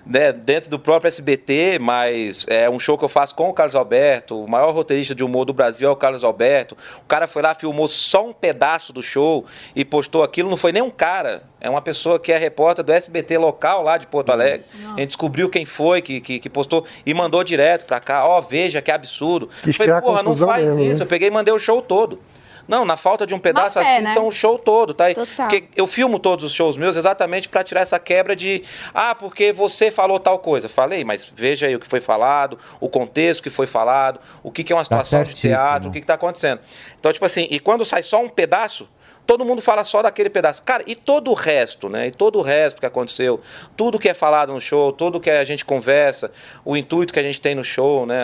né, dentro do próprio SBT, mas é um show que eu faço com o Carlos Alberto, o maior roteirista de humor do Brasil é o Carlos Alberto. O cara foi lá, filmou só um pedaço do show e postou aquilo. Não foi nem um cara, é uma pessoa que é repórter do SBT local lá de Porto Alegre. A gente descobriu quem foi que, que, que postou e mandou direto pra cá. Ó, veja que absurdo. Quis Eu falei, porra, não faz mesmo, isso. né? Eu peguei e mandei o show todo. Não, na falta de um pedaço, fé, assistam né? o show todo, tá? Total. Porque eu filmo todos os shows meus exatamente para tirar essa quebra de ah, porque você falou tal coisa. Falei, mas veja aí o que foi falado, o contexto que foi falado, o que, que é uma situação de certíssimo. teatro, o que, que tá acontecendo. Então, tipo assim, e quando sai só um pedaço, todo mundo fala só daquele pedaço. Cara, e todo o resto, né? E todo o resto que aconteceu, tudo que é falado no show, tudo que a gente conversa, o intuito que a gente tem no show, né?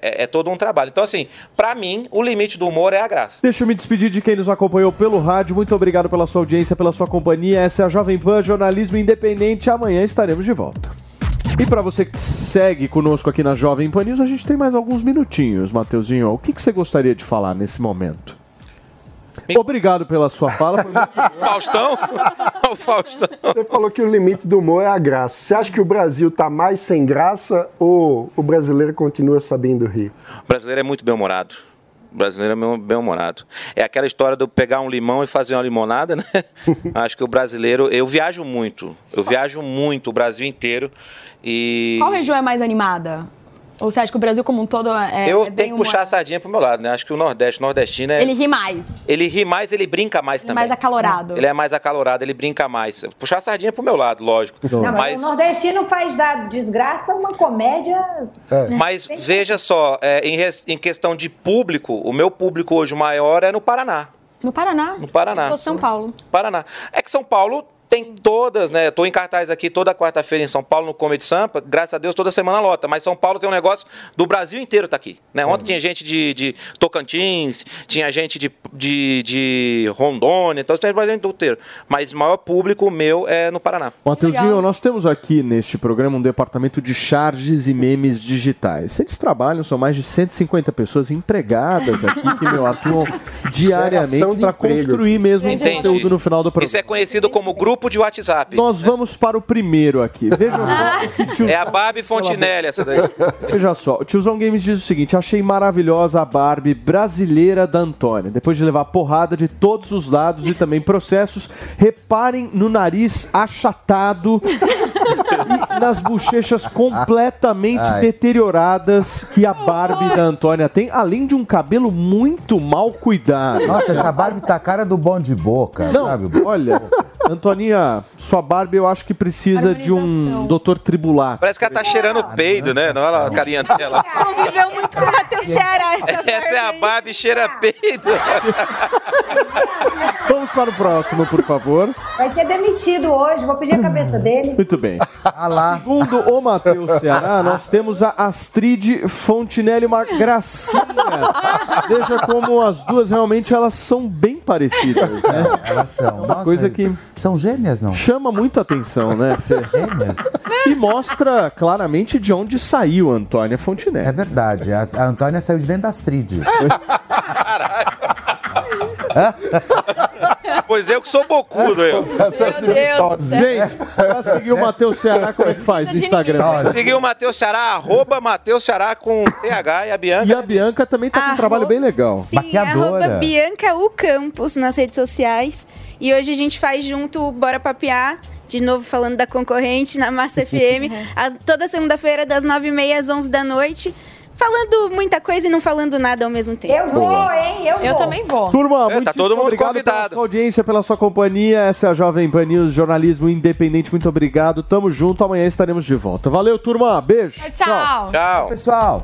É, é todo um trabalho. Então, assim, pra mim, o limite do humor é a graça. Deixa eu me despedir de quem nos acompanhou pelo rádio. Muito obrigado pela sua audiência, pela sua companhia. Essa é a Jovem Pan Jornalismo Independente. Amanhã estaremos de volta. E para você que segue conosco aqui na Jovem Pan News, a gente tem mais alguns minutinhos, Mateuzinho. O que, que você gostaria de falar nesse momento? Obrigado pela sua fala. Faustão? o Faustão. Você falou que o limite do humor é a graça. Você acha que o Brasil tá mais sem graça ou o brasileiro continua sabendo rir? O brasileiro é muito bem-humorado. O brasileiro é bem- bem-humorado. É aquela história de eu pegar um limão e fazer uma limonada, né? Acho que o brasileiro. Eu viajo muito. Eu viajo muito o Brasil inteiro. E. Qual região é mais animada? Ou você acha que o Brasil como um todo é, eu é tenho que puxar a sardinha pro meu lado, né? Acho que o Nordeste, nordestino é. Ele ri mais. Ele ri mais, ele brinca mais Ele é também. mais acalorado. Ele é mais acalorado, ele brinca mais. Puxar a sardinha pro meu lado, lógico. Não, mas, mas, o nordestino faz da desgraça uma comédia. mas veja só, é, em, res- em questão de público, o meu público hoje maior é no Paraná. No Paraná? No Paraná. Ou São Paulo. Paraná. É que São Paulo tem todas, né? Tô em cartaz aqui toda quarta-feira em São Paulo no Comedy Sampa. Graças a Deus toda semana lota. Mas São Paulo tem um negócio do Brasil inteiro tá aqui. Né? Ontem tinha gente de, de Tocantins, tinha gente de, de, de Rondônia, então tem Brasil inteiro. Mas o maior público meu é no Paraná. Mateuzinho, nós temos aqui neste programa um departamento de charges e memes digitais. Eles trabalham, são mais de 150 pessoas empregadas aqui que meu, atuam diariamente para construir mesmo um Entendi. conteúdo no final do programa. Isso é conhecido como grupo de WhatsApp. Nós vamos para o primeiro aqui. Veja só. o que tio- É a Barbie Fontinelli essa daí. Veja só, o Tiozão Games diz o seguinte: achei maravilhosa a Barbie brasileira da Antônia. Depois de levar porrada de todos os lados e também processos, reparem no nariz achatado nas bochechas completamente Ai. deterioradas que a Barbie da Antônia tem, além de um cabelo muito mal cuidado. Nossa, essa Barbie tá a cara do bom de boca, Não, sabe? olha, Antoninha, sua Barbie eu acho que precisa de um doutor tribular. Parece que ela tá cheirando peido, né? Não olha a carinha dela. Conviveu muito com o Matheus Ceará. Essa Essa é a Barbie cheira peido. Vamos para o próximo, por favor. Vai ser demitido hoje, vou pedir a cabeça dele. Muito bem. Lá. Segundo o Matheus Ceará, nós temos a Astrid Fontinelli, uma gracinha. Veja como as duas realmente elas são bem parecidas, né? Elas são. Uma coisa que São gêmeas, não? chama muito atenção, né, Fê? Gêmeas? E mostra claramente de onde saiu a Antônia Fontinelli. É verdade. A, a Antônia saiu de dentro da Astrid. Pois eu que sou bocudo, eu. Gente, pra seguir o Matheus Ceará, como é que faz no Instagram? Seguir o Matheus Ceará, arroba Matheus Ceará com TH e a Bianca. E a Bianca também tá com um trabalho bem legal. Sim, arroba Bianca U Campos nas redes sociais. E hoje a gente faz junto o Bora Papear, de novo falando da concorrente, na Massa FM, as- toda segunda-feira, das 9h30 às 11 da noite. Falando muita coisa e não falando nada ao mesmo tempo. Eu vou, hein? Eu, Eu também vou. Turma, É, muito tá todo mundo obrigado pela convidado. sua audiência, pela sua companhia. Essa é a Jovem Pan News, jornalismo independente. Muito obrigado. Tamo junto. Amanhã estaremos de volta. Valeu, turma. Beijo. Tchau. Tchau. Pessoal.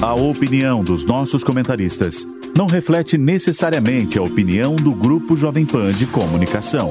A opinião dos nossos comentaristas não reflete necessariamente a opinião do Grupo Jovem Pan de Comunicação.